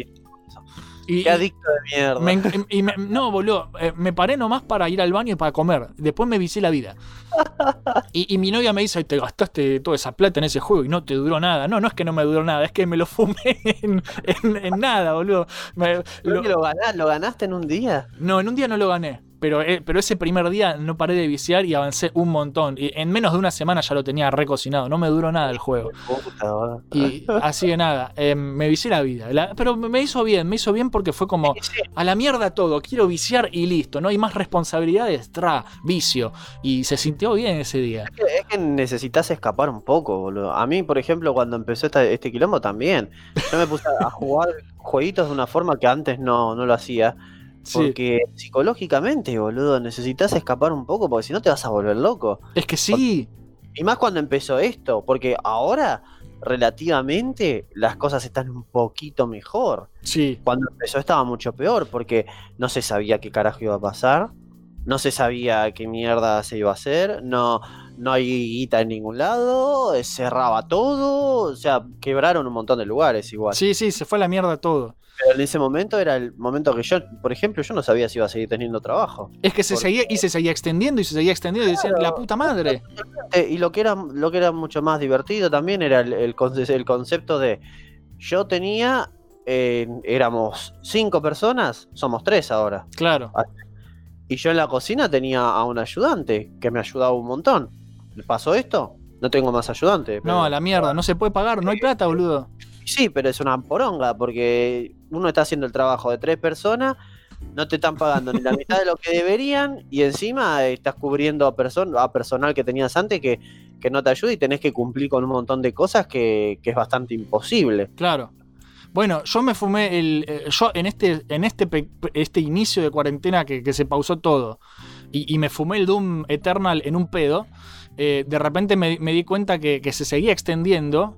[SPEAKER 3] Y,
[SPEAKER 4] Qué adicto de mierda.
[SPEAKER 3] me en- y me- no, boludo, eh, me paré nomás para ir al baño y para comer. Después me vicié la vida. Y, y mi novia me dice, "Ay, te gastaste toda esa plata en ese juego y no te duró nada. No, no es que no me duró nada, es que me lo fumé en, en- en nada, boludo. Me-
[SPEAKER 4] Creo
[SPEAKER 3] lo-
[SPEAKER 4] que lo, ganás- lo ganaste en un día.
[SPEAKER 3] no, en un día no lo gané. Pero, eh, pero ese primer día no paré de viciar y avancé un montón. Y en menos de una semana ya lo tenía recocinado. No me duró nada el juego. Y así de nada, eh, me vicié la vida. La- pero me hizo bien, me hizo bien porque fue como a la mierda todo. Quiero viciar y listo. No hay más responsabilidades, tra, vicio. Y se sintió bien ese día.
[SPEAKER 4] Es que- Es que necesitas escapar un poco, boludo. A mí, por ejemplo, cuando empezó esta- este quilombo también, yo me puse a jugar jueguitos de una forma que antes no, no lo hacía.
[SPEAKER 3] Sí.
[SPEAKER 4] Porque psicológicamente, boludo, necesitas escapar un poco porque si no te vas a volver loco.
[SPEAKER 3] Es que sí.
[SPEAKER 4] Y más cuando empezó esto, porque ahora relativamente las cosas están un poquito mejor.
[SPEAKER 3] Sí.
[SPEAKER 4] Cuando empezó estaba mucho peor porque no se sabía qué carajo iba a pasar, no se sabía qué mierda se iba a hacer, no, no hay guita en ningún lado, eh, cerraba todo, o sea, quebraron un montón de lugares igual.
[SPEAKER 3] Sí, sí, se fue a la mierda todo.
[SPEAKER 4] Pero en ese momento era el momento que yo, por ejemplo, yo no sabía si iba a seguir teniendo trabajo.
[SPEAKER 3] Es que se
[SPEAKER 4] Porque-
[SPEAKER 3] seguía y se seguía extendiendo y se seguía extendiendo y decían, la puta madre.
[SPEAKER 4] Y lo que era lo que era mucho más divertido también era el, el conce- el concepto de yo tenía eh, éramos cinco personas somos tres ahora
[SPEAKER 3] Claro.
[SPEAKER 4] y yo en la cocina tenía a un ayudante que me ayudaba un montón ¿Le pasó esto? no tengo más ayudante
[SPEAKER 3] No, a la mierda, no se puede pagar, no hay plata, boludo.
[SPEAKER 4] sí pero es una poronga porque uno está haciendo el trabajo de tres personas no te están pagando ni la mitad de lo que deberían y encima estás cubriendo a, person- a personal que tenías antes que, que no te ayuda y tenés que cumplir con un montón de cosas que, que es bastante imposible.
[SPEAKER 3] Claro. Bueno, yo me fumé el. eh, yo en este, en este, este inicio de cuarentena que, que se pausó todo y, y me fumé el Doom Eternal en un pedo, eh, de repente me, di cuenta que se seguía extendiendo.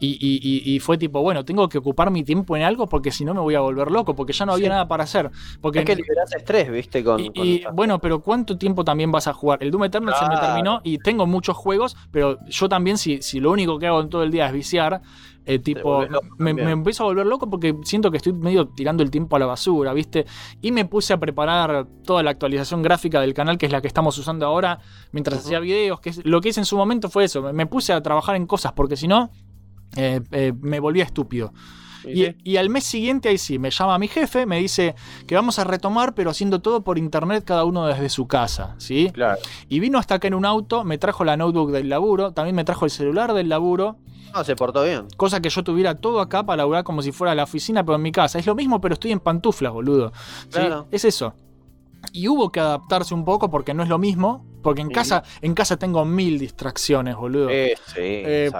[SPEAKER 3] Y, y- y- y fue tipo, bueno, tengo que ocupar mi tiempo en algo porque si no me voy a volver loco, porque ya no había
[SPEAKER 4] Sí.
[SPEAKER 3] nada para hacer. Porque
[SPEAKER 4] es que liberás estrés, ¿viste? Con,
[SPEAKER 3] y,
[SPEAKER 4] con
[SPEAKER 3] y,
[SPEAKER 4] estas
[SPEAKER 3] bueno, pero ¿cuánto tiempo también vas a jugar? El Doom Eternal se me terminó y tengo muchos juegos, pero yo también, si, si lo único que hago en todo el día es viciar, eh, tipo, me, empiezo a volver loco porque siento que estoy medio tirando el tiempo a la basura, ¿viste? Y me puse a preparar toda la actualización gráfica del canal, que es la que estamos usando ahora, mientras hacía videos, que es- lo que hice en su momento fue eso, me, me puse a trabajar en cosas, porque si no, eh, eh, me volvía estúpido.
[SPEAKER 4] Y
[SPEAKER 3] Y, y al mes siguiente, ahí sí, me llama mi jefe, me dice que vamos a retomar, pero haciendo todo por internet, cada uno desde su casa, ¿sí?
[SPEAKER 4] Claro.
[SPEAKER 3] Y vino hasta acá en un auto, me trajo la notebook del laburo, también me trajo el celular del laburo,
[SPEAKER 4] No, se portó bien.
[SPEAKER 3] cosa que yo tuviera todo acá para laburar como si fuera la oficina, pero en mi casa. Es lo mismo, pero estoy en pantuflas, boludo. ¿sí?
[SPEAKER 4] Claro.
[SPEAKER 3] Es eso. Y hubo que adaptarse un poco porque no es lo mismo, porque en
[SPEAKER 4] Sí.
[SPEAKER 3] casa en casa tengo mil distracciones, boludo.
[SPEAKER 4] Eh, sí,
[SPEAKER 3] Eh.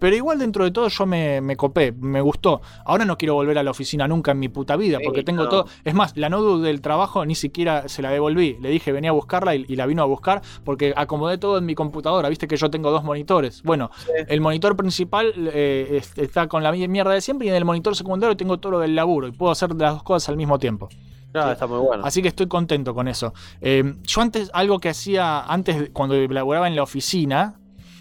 [SPEAKER 3] Pero igual dentro de todo yo me, me copé, me gustó. Ahora no quiero volver a la oficina nunca en mi puta vida,
[SPEAKER 4] Sí,
[SPEAKER 3] porque tengo
[SPEAKER 4] no.
[SPEAKER 3] todo. Es más, la notebook del trabajo ni siquiera se la devolví. Le dije, venía a buscarla y, y la vino a buscar porque acomodé todo en mi computadora. Viste que yo tengo dos monitores. Bueno, el monitor principal eh, es- está con la mi- mierda de siempre y en el monitor secundario tengo todo lo del laburo y puedo hacer las dos cosas al mismo tiempo.
[SPEAKER 4] No, está muy bueno.
[SPEAKER 3] Así que estoy contento con eso. Eh, yo antes, algo que hacía antes, cuando laboraba en la oficina,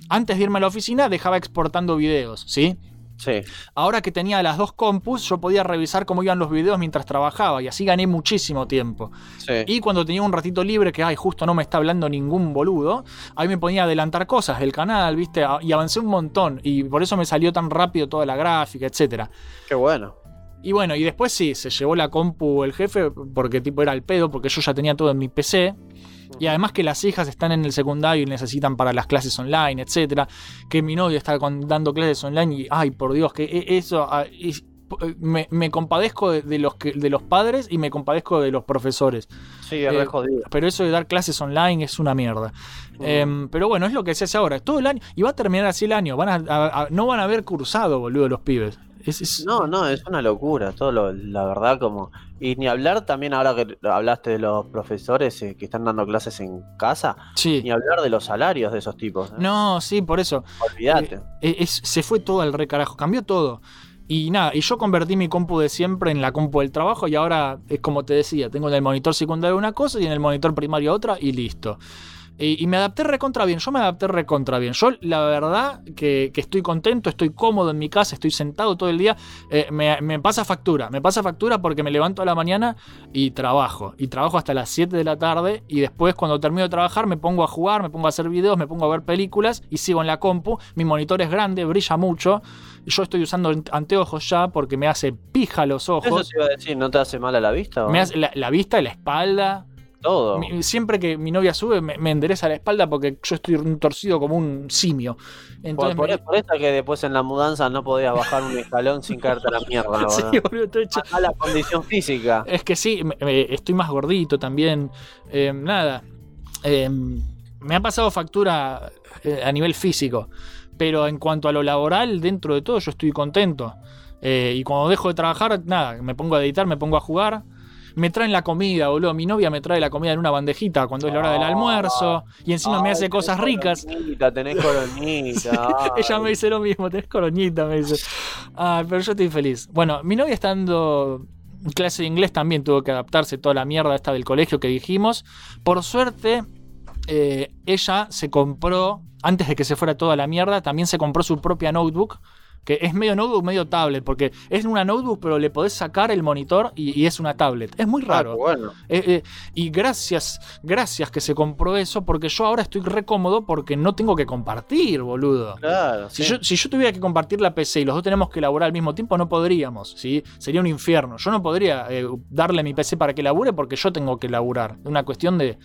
[SPEAKER 3] antes de irme a la oficina, dejaba exportando videos, ¿sí?
[SPEAKER 4] Sí.
[SPEAKER 3] Ahora que tenía las dos compus, yo podía revisar cómo iban los videos mientras trabajaba y así gané muchísimo tiempo.
[SPEAKER 4] Sí.
[SPEAKER 3] Y cuando tenía un ratito libre, que ay, justo no me está hablando ningún boludo, ahí me ponía a adelantar cosas del canal, ¿viste? Y avancé un montón. Y por eso me salió tan rápido toda la gráfica, etcétera.
[SPEAKER 4] Qué bueno.
[SPEAKER 3] Y bueno, y después sí, se llevó la compu el jefe, porque tipo era el pedo, porque yo ya tenía todo en mi PC. Y además que las hijas están en el secundario y necesitan para las clases online, etcétera. Que mi novio está con- dando clases online y, ay, por Dios, que e- eso... ah, es- me, me compadezco de, los que, de los padres y me compadezco de los profesores.
[SPEAKER 4] Sí, es re
[SPEAKER 3] Eh,
[SPEAKER 4] jodido.
[SPEAKER 3] Pero eso de dar clases online es una mierda. Em, pero bueno, es lo que se hace ahora. Todo el año. Y va a terminar así el año. Van a, a- a- no van a haber cursado, boludo, los pibes. Es, es-
[SPEAKER 4] No, no, es una locura, todo lo, la verdad como... Y ni hablar también ahora que hablaste de los profesores eh, que están dando clases en casa,
[SPEAKER 3] Sí.
[SPEAKER 4] ni hablar de los salarios de esos tipos. ¿eh?
[SPEAKER 3] No, sí, por eso.
[SPEAKER 4] Olvídate.
[SPEAKER 3] Eh, es- se fue todo al recarajo, cambió todo. Y nada, y yo convertí mi compu de siempre en la compu del trabajo y ahora es como te decía, tengo en el monitor secundario una cosa y en el monitor primario otra y listo. Y, y me adapté recontra bien, yo me adapté recontra bien. Yo la verdad que, que estoy contento, estoy cómodo en mi casa, estoy sentado todo el día. Eh, me, me pasa factura, me pasa factura porque me levanto a la mañana y trabajo. Y trabajo hasta las 7 de la tarde y después cuando termino de trabajar me pongo a jugar, me pongo a hacer videos, me pongo a ver películas y sigo en la compu. Mi monitor es grande, brilla mucho. Yo estoy usando anteojos ya porque me hace pija los
[SPEAKER 4] Eso
[SPEAKER 3] ojos.
[SPEAKER 4] se iba a decir, ¿no te hace mal a la vista? o?
[SPEAKER 3] Me hace la, la vista y la espalda.
[SPEAKER 4] Todo.
[SPEAKER 3] Mi- siempre que mi novia sube me, me endereza la espalda porque yo estoy torcido como un simio. Entonces
[SPEAKER 4] por,
[SPEAKER 3] me-
[SPEAKER 4] por eso que después en la mudanza no podías bajar un escalón sin caerte a la mierda.
[SPEAKER 3] Sí, boludo, hecho-
[SPEAKER 4] A la condición física.
[SPEAKER 3] Es que sí, me- me- estoy más gordito también. Eh, nada. Eh, me ha pasado factura eh, a nivel físico. Pero en cuanto a lo laboral, dentro de todo, yo estoy contento. Eh, y cuando dejo de trabajar, nada, me pongo a editar, me pongo a jugar. Me traen la comida, boludo. Mi novia me trae la comida en una bandejita cuando es la hora del almuerzo. Y encima me hace cosas ricas.
[SPEAKER 4] Coronita, tenés coronita.
[SPEAKER 3] Ella me dice lo mismo, tenés coroñita, me dice. Ay, pero yo estoy feliz. Bueno, mi novia está dando clase de inglés también, tuvo que adaptarse toda la mierda esta del colegio que dijimos. Por suerte, eh, ella se compró, antes de que se fuera toda la mierda, también se compró su propia notebook. Que es medio notebook, medio tablet, porque es una notebook, pero le podés sacar el monitor y, y es una tablet. Es muy raro.
[SPEAKER 4] Ah, bueno.
[SPEAKER 3] Eh, eh, y gracias, gracias que se compró eso, porque yo ahora estoy re cómodo porque no tengo que compartir, boludo.
[SPEAKER 4] Claro,
[SPEAKER 3] Si,
[SPEAKER 4] sí.
[SPEAKER 3] yo, si yo tuviera que compartir la PC y los dos tenemos que laburar al mismo tiempo, no podríamos, ¿sí? Sería un infierno. Yo no podría eh, darle mi PC para que labure porque yo tengo que laburar. Es una cuestión de...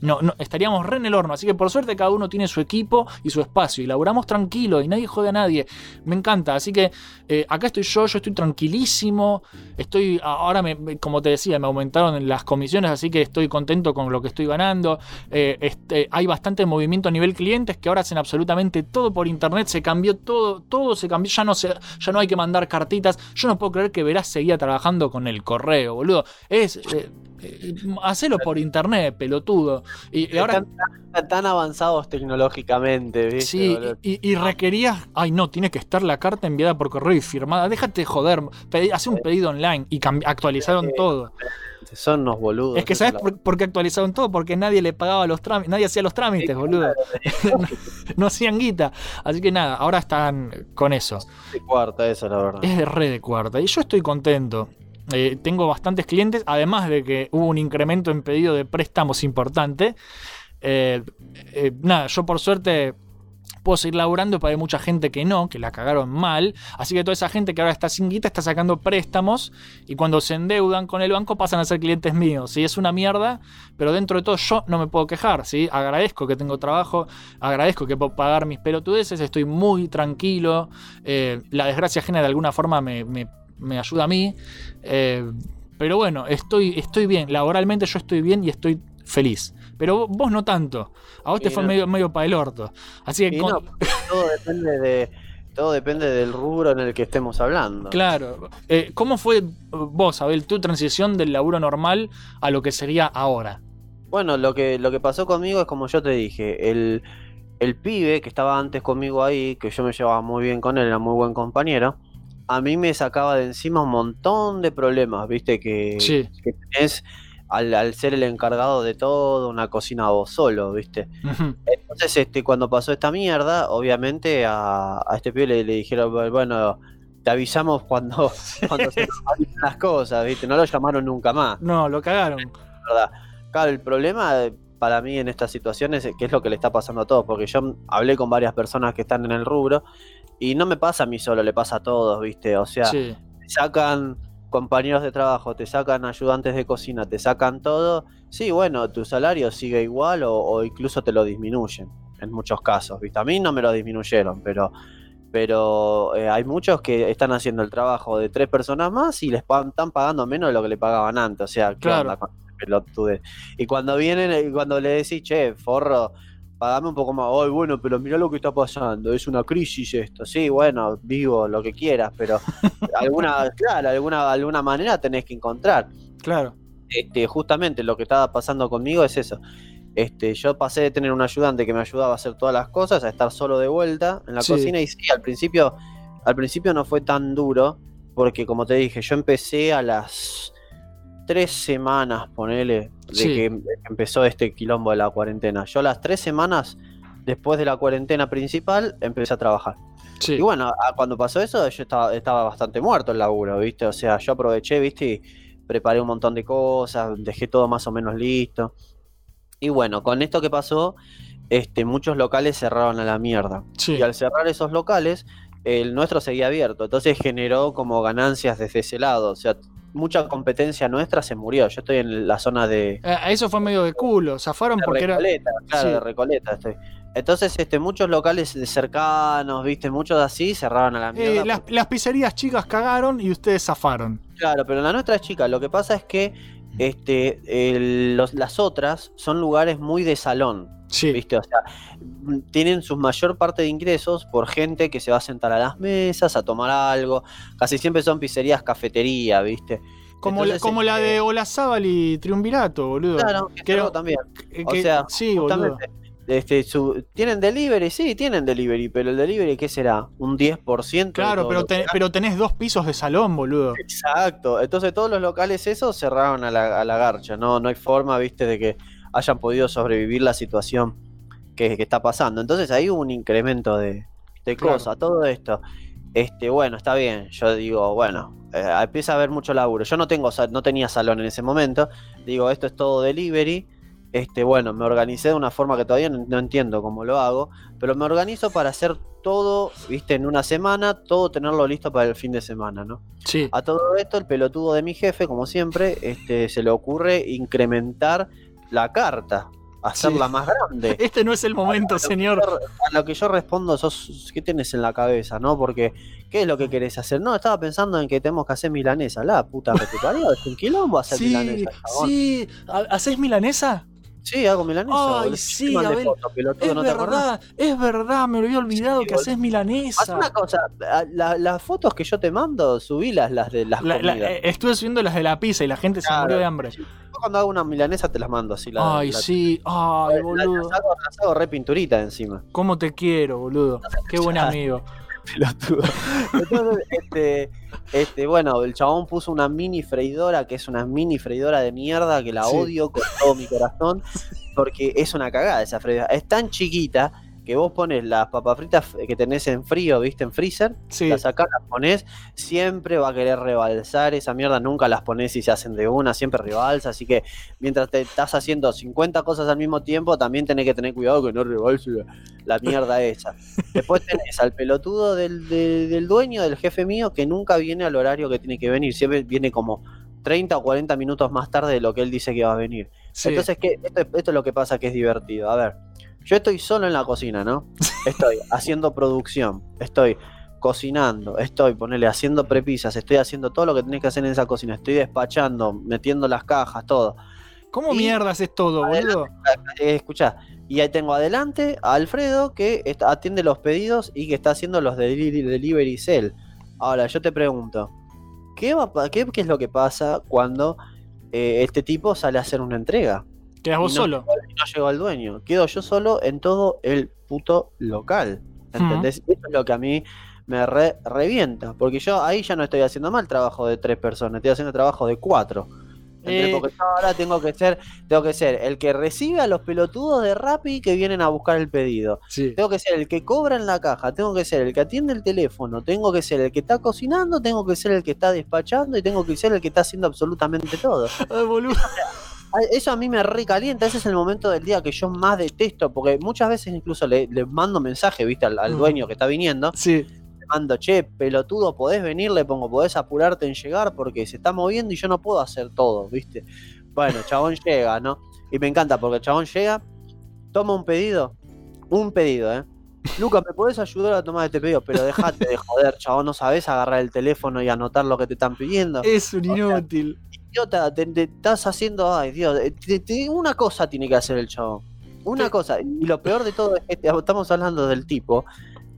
[SPEAKER 3] No, no, estaríamos re en el horno. Así que por suerte cada uno tiene su equipo y su espacio. Y laburamos tranquilo y nadie jode a nadie. Me encanta. Así que eh, acá estoy yo, yo estoy tranquilísimo. Estoy, ahora, me- como te decía, me aumentaron las comisiones, así que estoy contento con lo que estoy ganando. Eh, este, hay bastante movimiento a nivel clientes que ahora hacen absolutamente todo por internet. Se cambió todo, todo se cambió. Ya no, se, ya no hay que mandar cartitas. Yo no puedo creer que Verás seguía trabajando con el correo, boludo. Es. eh, hacelo por internet, pelotudo. Y, y ahora.
[SPEAKER 4] Están tan, tan avanzados tecnológicamente, ¿viste?
[SPEAKER 3] Sí, y, y requerías. Ay, no, tiene que estar la carta enviada por correo y firmada. Déjate de joder. Pedí, hace un pedido online y actualizaron todo.
[SPEAKER 4] Son unos boludos.
[SPEAKER 3] Es que ¿sabes por, por qué actualizaron todo? Porque nadie le pagaba los trámites, nadie hacía los trámites, boludo. no, no hacían guita. Así que nada, ahora están con eso.
[SPEAKER 4] de cuarta eso, la verdad.
[SPEAKER 3] Es de re de cuarta. Y yo estoy contento. Eh, tengo bastantes clientes, además de que hubo un incremento en pedido de préstamos importante. Eh, eh, nada, yo por suerte puedo seguir laburando, pero hay mucha gente que no, que la cagaron mal. Así que toda esa gente que ahora está sin guita está sacando préstamos y cuando se endeudan con el banco pasan a ser clientes míos. ¿sí? Es una mierda, pero dentro de todo yo no me puedo quejar. ¿sí? Agradezco que tengo trabajo, agradezco que puedo pagar mis pelotudeces, estoy muy tranquilo. La desgracia ajena de alguna forma me- me ayuda a mí. Eh, pero bueno, estoy, estoy bien. Laboralmente yo estoy bien y estoy feliz. Pero vos no tanto. A vos te fue medio, medio para el orto. Así que
[SPEAKER 4] Y
[SPEAKER 3] con-
[SPEAKER 4] no, todo depende de todo depende del rubro en el que estemos hablando.
[SPEAKER 3] Claro. Eh, ¿Cómo fue vos, Abel, tu transición del laburo normal a lo que sería ahora?
[SPEAKER 4] Bueno, lo que, lo que pasó conmigo es como yo te dije, el, el pibe que estaba antes conmigo ahí, que yo me llevaba muy bien con él, era muy buen compañero, a mí me sacaba de encima un montón de problemas, viste, que,
[SPEAKER 3] Sí.
[SPEAKER 4] que tenés al, al ser el encargado de todo, una cocina vos solo, viste. Entonces, este, cuando pasó esta mierda, obviamente a, a este pibe le, le dijeron, bueno, te avisamos cuando, cuando se las cosas, viste, no lo llamaron nunca más.
[SPEAKER 3] No, lo cagaron.
[SPEAKER 4] ¿verdad? Claro, el problema para mí en estas situaciones es que es lo que le está pasando a todos, porque yo hablé con varias personas que están en el rubro y no me pasa a mí solo, le pasa a todos, ¿viste? O sea,
[SPEAKER 3] Sí.
[SPEAKER 4] te sacan compañeros de trabajo, te sacan ayudantes de cocina, te sacan todo. Sí, bueno, tu salario sigue igual o, o incluso te lo disminuyen en muchos casos, ¿viste? A mí no me lo disminuyeron, pero pero eh, hay muchos que están haciendo el trabajo de tres personas más y les pa- están pagando menos de lo que le pagaban antes. O sea, ¿qué
[SPEAKER 3] Claro.
[SPEAKER 4] onda con pelotude? Y cuando vienen, cuando le decís, che, forro, pagame un poco más. Ay, bueno, pero mirá lo que está pasando, es una crisis esto. Sí, bueno, vivo lo que quieras, pero alguna, claro, alguna, alguna manera tenés que encontrar.
[SPEAKER 3] Claro.
[SPEAKER 4] Este, justamente lo que estaba pasando conmigo es eso. Este, yo pasé de tener un ayudante que me ayudaba a hacer todas las cosas a estar solo de vuelta en la
[SPEAKER 3] Sí.
[SPEAKER 4] cocina y sí, al principio, al principio no fue tan duro porque como te dije, yo empecé a las tres semanas, ponele, de
[SPEAKER 3] Sí.
[SPEAKER 4] que em- empezó este quilombo de la cuarentena. Yo las tres semanas después de la cuarentena principal empecé a trabajar.
[SPEAKER 3] Sí.
[SPEAKER 4] Y bueno, a- cuando pasó eso, yo estaba, estaba bastante muerto el laburo, ¿viste? O sea, yo aproveché, ¿viste? Y preparé un montón de cosas, dejé todo más o menos listo. Y bueno, con esto que pasó, este, muchos locales cerraron a la mierda.
[SPEAKER 3] Sí.
[SPEAKER 4] Y al cerrar esos locales, el nuestro seguía abierto. Entonces generó como ganancias desde ese lado. O sea, mucha competencia nuestra se murió. Yo estoy en la zona de,
[SPEAKER 3] Eh, eso fue medio de culo, zafaron
[SPEAKER 4] de
[SPEAKER 3] porque era.
[SPEAKER 4] Recoleta, claro,
[SPEAKER 3] Sí.
[SPEAKER 4] de Recoleta estoy. Entonces, este, muchos locales cercanos, viste, muchos así, cerraron a la
[SPEAKER 3] Eh,
[SPEAKER 4] mierda.
[SPEAKER 3] las, las pizzerías chicas cagaron y ustedes zafaron.
[SPEAKER 4] Claro, pero la nuestra es chica. Lo que pasa es que este, el- los- las otras son lugares muy de salón. ¿Viste? O sea, tienen su mayor parte de ingresos por gente que se va a sentar a las mesas, a tomar algo. Casi siempre son pizzerías, cafetería, ¿viste?
[SPEAKER 3] Como, la, como la
[SPEAKER 4] este,
[SPEAKER 3] de Olazábal y Triunvirato, boludo.
[SPEAKER 4] Claro, que
[SPEAKER 3] Creo-
[SPEAKER 4] también.
[SPEAKER 3] que-
[SPEAKER 4] o sea,
[SPEAKER 3] sí,
[SPEAKER 4] justamente, este, su- ¿tienen delivery? Sí, tienen delivery, pero el delivery, ¿qué será? ¿Un 10%? de
[SPEAKER 3] Claro, pero,
[SPEAKER 4] lo que
[SPEAKER 3] te-
[SPEAKER 4] gasta?
[SPEAKER 3] pero tenés dos pisos de salón, boludo.
[SPEAKER 4] Exacto. Entonces todos los locales esos cerraron a la, a la garcha. No, no hay forma, viste, de que hayan podido sobrevivir la situación que, que está pasando. Entonces ahí hubo un incremento de, de
[SPEAKER 3] Claro.
[SPEAKER 4] cosas. Todo esto. Este, bueno, está bien. Yo digo, bueno, eh, empieza a haber mucho laburo. Yo no tengo, no tenía salón en ese momento. Digo, esto es todo delivery. Este, bueno, me organicé de una forma que todavía no, no entiendo cómo lo hago, pero me organizo para hacer todo, viste, en una semana, todo tenerlo listo para el fin de semana, ¿no?
[SPEAKER 3] Sí.
[SPEAKER 4] A todo esto, el pelotudo de mi jefe, como siempre, este, se le ocurre incrementar la carta, hacerla
[SPEAKER 3] Sí.
[SPEAKER 4] más grande.
[SPEAKER 3] Este no es el momento, señor.
[SPEAKER 4] A lo que yo respondo, sos, ¿qué tienes en la cabeza, no? Porque, ¿qué es lo que querés hacer? No, estaba pensando en que tenemos que hacer milanesa. La puta que te parió, es un quilombo hacer
[SPEAKER 3] Sí,
[SPEAKER 4] milanesa, chabón.
[SPEAKER 3] sí. ¿Ha- ¿Hacés milanesa?
[SPEAKER 4] Sí, hago milanesa.
[SPEAKER 3] Ay, sí,
[SPEAKER 4] Te
[SPEAKER 3] Abel.
[SPEAKER 4] foto, pelotudo,
[SPEAKER 3] Es
[SPEAKER 4] ¿no te
[SPEAKER 3] verdad, es verdad, me lo había olvidado que haces
[SPEAKER 4] Haz
[SPEAKER 3] milanesa.
[SPEAKER 4] una cosa, la- las fotos que yo te mando, subilas las de las
[SPEAKER 3] La- eh, estuve subiendo las de la pizza y la gente se murió de hambre.
[SPEAKER 4] Yo cuando hago una milanesa te las mando así. La,
[SPEAKER 3] Ay, sí, ay, boludo.
[SPEAKER 4] Las hago, las hago re pinturita encima.
[SPEAKER 3] ¿Cómo te quiero, boludo? Qué buen amigo.
[SPEAKER 4] Pelotudo. Entonces, este, este, bueno, el chabón puso una mini freidora, que es una mini freidora de mierda, que la
[SPEAKER 3] Sí.
[SPEAKER 4] odio con todo mi corazón, porque es una cagada esa freidora. Es tan chiquita que vos pones las papas fritas que tenés en frío, viste, en freezer,
[SPEAKER 3] Sí.
[SPEAKER 4] las sacás, las pones, siempre va a querer rebalsar esa mierda, nunca las pones y se hacen de una, siempre rebalsa, así que mientras te estás haciendo 50 cosas al mismo tiempo, también tenés que tener cuidado que no rebalse la, la mierda esa. Después tenés al pelotudo del, de- del dueño, del jefe mío, que nunca viene al horario que tiene que venir, siempre viene como 30 o 40 minutos más tarde de lo que él dice que va a venir.
[SPEAKER 3] Sí.
[SPEAKER 4] Entonces, ¿qué? Esto, es- esto es lo que pasa que es divertido. A ver, yo estoy solo en la cocina, ¿no? Estoy haciendo producción, estoy cocinando, estoy, ponele, haciendo prepisas, estoy haciendo todo lo que tenés que hacer en esa cocina, estoy despachando, metiendo las cajas, todo.
[SPEAKER 3] ¿Cómo
[SPEAKER 4] Y-
[SPEAKER 3] mierdas es todo, boludo?
[SPEAKER 4] Eh, escuchá, y ahí tengo adelante a Alfredo que está- atiende los pedidos y que está haciendo los deli- delivery cell. Ahora, yo te pregunto, ¿qué, va, qué, qué es lo que pasa cuando eh, este tipo sale a hacer una entrega?
[SPEAKER 3] Quedás vos
[SPEAKER 4] no
[SPEAKER 3] solo.
[SPEAKER 4] No llegó el dueño. Quedo yo solo en todo el puto local. ¿Entendés? Eso es lo que a mí me re- revienta. Porque yo ahí ya no estoy haciendo mal trabajo de tres personas, estoy haciendo trabajo de cuatro.
[SPEAKER 3] Eh.
[SPEAKER 4] Porque yo ahora tengo que ser, tengo que ser el que recibe a los pelotudos de Rappi que vienen a buscar el pedido.
[SPEAKER 3] Sí.
[SPEAKER 4] Tengo que ser el que cobra en la caja, tengo que ser el que atiende el teléfono, tengo que ser el que está cocinando, tengo que ser el que está despachando y tengo que ser el que está haciendo absolutamente todo.
[SPEAKER 3] Ay, boludo.
[SPEAKER 4] Eso a mí me recalienta, ese es el momento del día que yo más detesto, porque muchas veces incluso le, le mando mensaje, viste, al, al
[SPEAKER 3] Mm.
[SPEAKER 4] dueño que está viniendo,
[SPEAKER 3] Sí.
[SPEAKER 4] le mando, che, pelotudo, podés venir, le pongo, podés apurarte en llegar porque se está moviendo y yo no puedo hacer todo, viste. Bueno, chabón llega, ¿no? Y me encanta porque el chabón llega, toma un pedido, un pedido, ¿eh? Lucas, ¿me podés ayudar a tomar este pedido? Pero dejate de joder, chabón, no sabés agarrar el teléfono y anotar lo que te están pidiendo
[SPEAKER 3] Es un inútil.
[SPEAKER 4] Idiota, te, te estás haciendo, ay Dios, eh, te- una cosa tiene que hacer el chabón. Una cosa, y lo peor de todo es que estamos hablando del tipo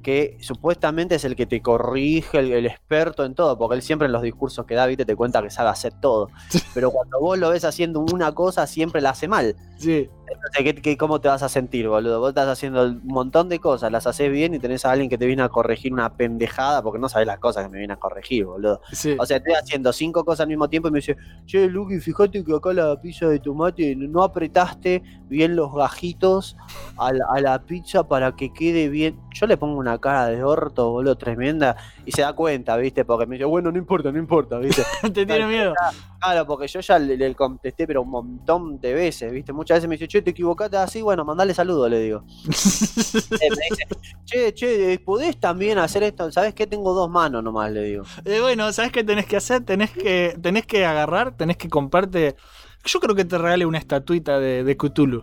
[SPEAKER 4] que supuestamente es el que te corrige, el, el experto en todo, porque él siempre en los discursos que da, viste, te cuenta que sabe hacer todo. Pero cuando vos lo ves haciendo una cosa, siempre la hace mal.
[SPEAKER 3] Sí.
[SPEAKER 4] Entonces, ¿qué, qué- cómo te vas a sentir, boludo? Vos estás haciendo un montón de cosas, las haces bien y tenés a alguien que te viene a corregir una pendejada, porque no sabés las cosas que me viene a corregir, boludo.
[SPEAKER 3] Sí.
[SPEAKER 4] O sea, estoy haciendo cinco cosas al mismo tiempo y me dice, che, Luqui, fíjate que acá la pizza de tomate no apretaste bien los gajitos a la, a la pizza para que quede bien. Yo le pongo una cara de orto, boludo, tremenda, y se da cuenta, ¿viste? Porque me dice, bueno, no importa, no importa, ¿viste?
[SPEAKER 3] Te tiene miedo.
[SPEAKER 4] Claro, porque yo ya le, le contesté, pero un montón de veces, ¿viste? Muchas veces me dice, che, te equivocaste así, bueno, mandale saludo, le digo. Eh, me dice, che, che, ¿podés también hacer esto? ¿Sabes qué? Tengo dos manos nomás, le digo.
[SPEAKER 3] Eh, bueno, ¿sabes qué tenés que hacer? Tenés que, tenés que agarrar, tenés que comprarte. Yo creo que te regale una estatuita de, de Cthulhu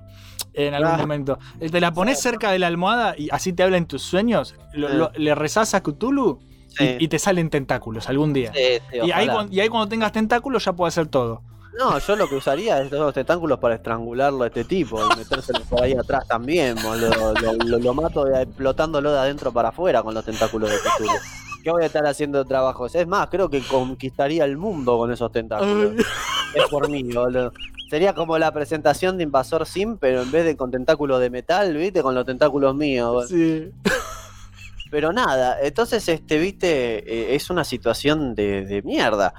[SPEAKER 3] en algún
[SPEAKER 4] Ah.
[SPEAKER 3] momento. Eh, Te la pones cerca de la almohada y así te habla en tus sueños. lo- lo- le rezás a Cthulhu
[SPEAKER 4] Sí.
[SPEAKER 3] y, te salen tentáculos algún día.
[SPEAKER 4] Sí, sí,
[SPEAKER 3] y, ahí, y ahí cuando tengas tentáculos ya puedes hacer todo.
[SPEAKER 4] No, yo lo que usaría es los tentáculos para estrangularlo a este tipo y metérselo por ahí atrás también. Lo, lo- lo mato de- explotándolo de adentro para afuera con los tentáculos de Cthulhu. ¿Qué voy a estar haciendo trabajos? Es más, creo que conquistaría el mundo con esos tentáculos. Es por mí, boludo. Sería como la presentación de Invasor Sim, pero en vez de con tentáculos de metal, ¿viste? Con los tentáculos míos. boludo.
[SPEAKER 3] Sí.
[SPEAKER 4] Pero nada, entonces, este, viste, Eh, es una situación de, de mierda.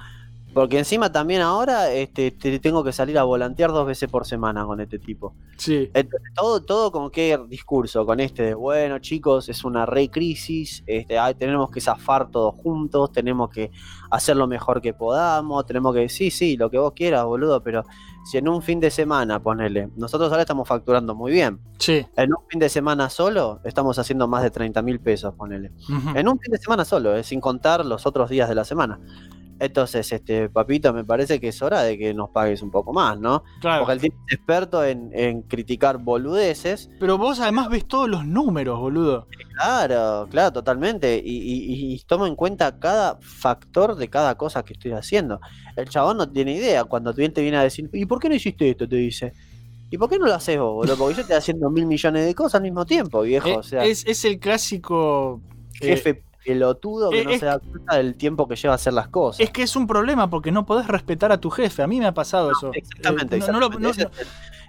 [SPEAKER 4] Porque encima también ahora este, te- tengo que salir a volantear dos veces por semana con este tipo.
[SPEAKER 3] Sí.
[SPEAKER 4] Entonces, todo, todo con qué discurso, con este de, bueno chicos, es una re crisis, este, ay, tenemos que zafar todos juntos, tenemos que hacer lo mejor que podamos, tenemos que, sí, sí, lo que vos quieras, boludo, pero si en un fin de semana, ponele, nosotros ahora estamos facturando muy bien,
[SPEAKER 3] Sí.
[SPEAKER 4] en un fin de semana solo estamos haciendo más de 30 mil pesos, ponele. En un fin de semana solo, eh, sin contar los otros días de la semana. Entonces, este, papito, me parece que es hora de que nos pagues un poco más, ¿no?
[SPEAKER 3] Claro.
[SPEAKER 4] Porque el tipo es experto en, en criticar boludeces.
[SPEAKER 3] Pero vos además ves todos los números, boludo.
[SPEAKER 4] Claro, claro, totalmente. Y, y, y tomo en cuenta cada factor de cada cosa que estoy haciendo. El chabón no tiene idea. Cuando tu cliente viene a decir, ¿y por qué no hiciste esto? Te dice. ¿Y por qué no lo haces vos, boludo? Porque yo estoy haciendo mil millones de cosas al mismo tiempo, viejo.
[SPEAKER 3] Eh,
[SPEAKER 4] o sea,
[SPEAKER 3] es, es el clásico. eh,
[SPEAKER 4] jefe pelotudo que
[SPEAKER 3] eh,
[SPEAKER 4] no se da cuenta del tiempo que lleva a hacer las cosas.
[SPEAKER 3] Es que es un problema porque no podés respetar a tu jefe. A mí me ha pasado eso.
[SPEAKER 4] Exactamente,
[SPEAKER 3] Eh, no-
[SPEAKER 4] exactamente.
[SPEAKER 3] no-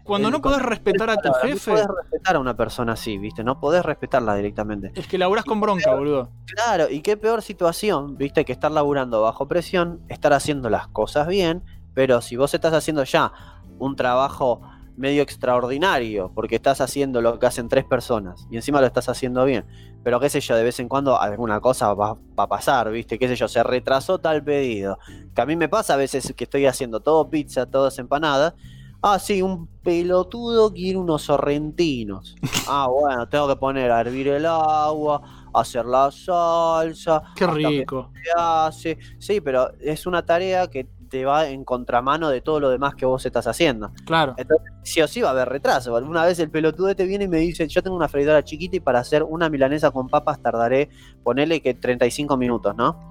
[SPEAKER 3] cuando no podés respetar a tu jefe,
[SPEAKER 4] No podés respetar a una persona así, ¿viste? No podés respetarla directamente.
[SPEAKER 3] es que laburás con bronca, boludo.
[SPEAKER 4] Claro, y qué peor situación, ¿viste? Que estar laburando bajo presión, estar haciendo las cosas bien, pero si vos estás haciendo ya un trabajo medio extraordinario, porque estás haciendo lo que hacen tres personas y encima lo estás haciendo bien, pero qué sé yo, de vez en cuando alguna cosa va, va a pasar, ¿viste? Qué sé yo, se retrasó tal pedido. Que a mí me pasa a veces que estoy haciendo todo pizza, todas empanadas. Ah, sí, un pelotudo quiere unos sorrentinos. Ah, bueno, tengo que poner a hervir el agua, hacer la salsa.
[SPEAKER 3] Qué rico.
[SPEAKER 4] hace. Sí, pero es una tarea que te va en contramano de todo lo demás que vos estás haciendo.
[SPEAKER 3] Claro.
[SPEAKER 4] Entonces, sí o sí va a haber retraso. Alguna vez el pelotudo este viene y me dice, yo tengo una freidora chiquita y para hacer una milanesa con papas tardaré, ponele que 35 minutos, ¿no?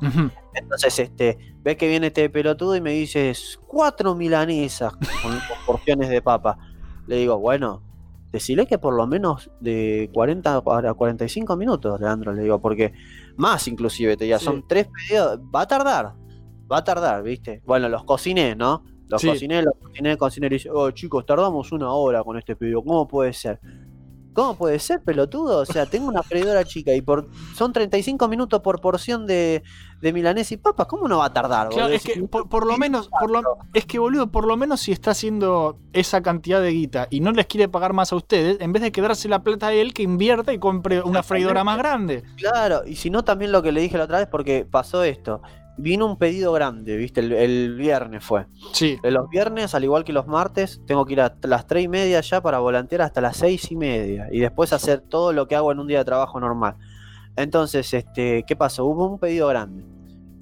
[SPEAKER 4] Entonces, este, ves que viene este pelotudo y me dice, cuatro milanesas con, con porciones de papa. Le digo, bueno, decile que por lo menos de 40 a 45 minutos, Leandro, le digo, porque más inclusive, te diga,
[SPEAKER 3] Sí.
[SPEAKER 4] son tres pedidos, va a tardar, va a tardar, ¿viste? Bueno, los cociné, ¿no? Los
[SPEAKER 3] Sí.
[SPEAKER 4] cociné, los cociné, el cocinero dice, oh chicos, tardamos una hora con este pedido, ¿cómo puede ser? ¿Cómo puede ser, pelotudo? O sea, tengo una freidora chica y por son 35 minutos por porción de, de milanesa y papas. ¿Cómo no va a tardar?
[SPEAKER 3] Claro, es que por, por lo menos, por lo, es que boludo, por lo menos si está haciendo esa cantidad de guita y no les quiere pagar más a ustedes, en vez de quedarse la plata a él, que invierta y compre una freidora más grande.
[SPEAKER 4] Claro, y si no, también lo que le dije la otra vez, porque pasó esto. Vino un pedido grande, ¿viste? El, el viernes fue.
[SPEAKER 3] Sí.
[SPEAKER 4] Los viernes, al igual que los martes, tengo que ir a las 3 y media ya para volantear hasta las 6 y media. Y después hacer todo lo que hago en un día de trabajo normal. Entonces, este, ¿qué pasó? Hubo un pedido grande.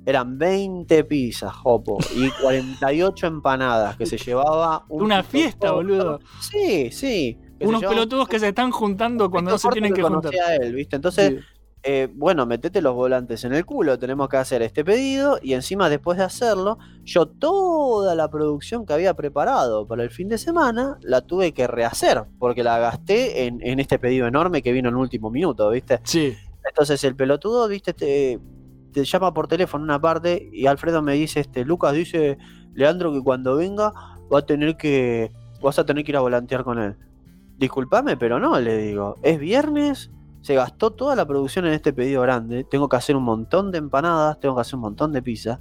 [SPEAKER 4] Eran 20 pizzas, Jopo, y 48 empanadas que se llevaba un
[SPEAKER 3] Una fiesta, boludo.
[SPEAKER 4] Sí, sí. que
[SPEAKER 3] Unos
[SPEAKER 4] un
[SPEAKER 3] pelotudos que se están juntando cuando no se tienen que juntar.
[SPEAKER 4] conocía a él, ¿viste? Entonces,
[SPEAKER 3] Sí.
[SPEAKER 4] Eh, bueno, metete los volantes en el culo, tenemos que hacer este pedido y encima después de hacerlo, yo toda la producción que había preparado para el fin de semana la tuve que rehacer porque la gasté en, en este pedido enorme que vino en último minuto, ¿viste?
[SPEAKER 3] Sí.
[SPEAKER 4] Entonces el pelotudo, ¿viste? Te, te llama por teléfono una parte y Alfredo me dice, este, Lucas dice, Leandro que cuando venga va a tener que, vas a tener que ir a volantear con él. Disculpame, pero no, le digo, es viernes, se gastó toda la producción en este pedido grande, tengo que hacer un montón de empanadas, tengo que hacer un montón de pizza.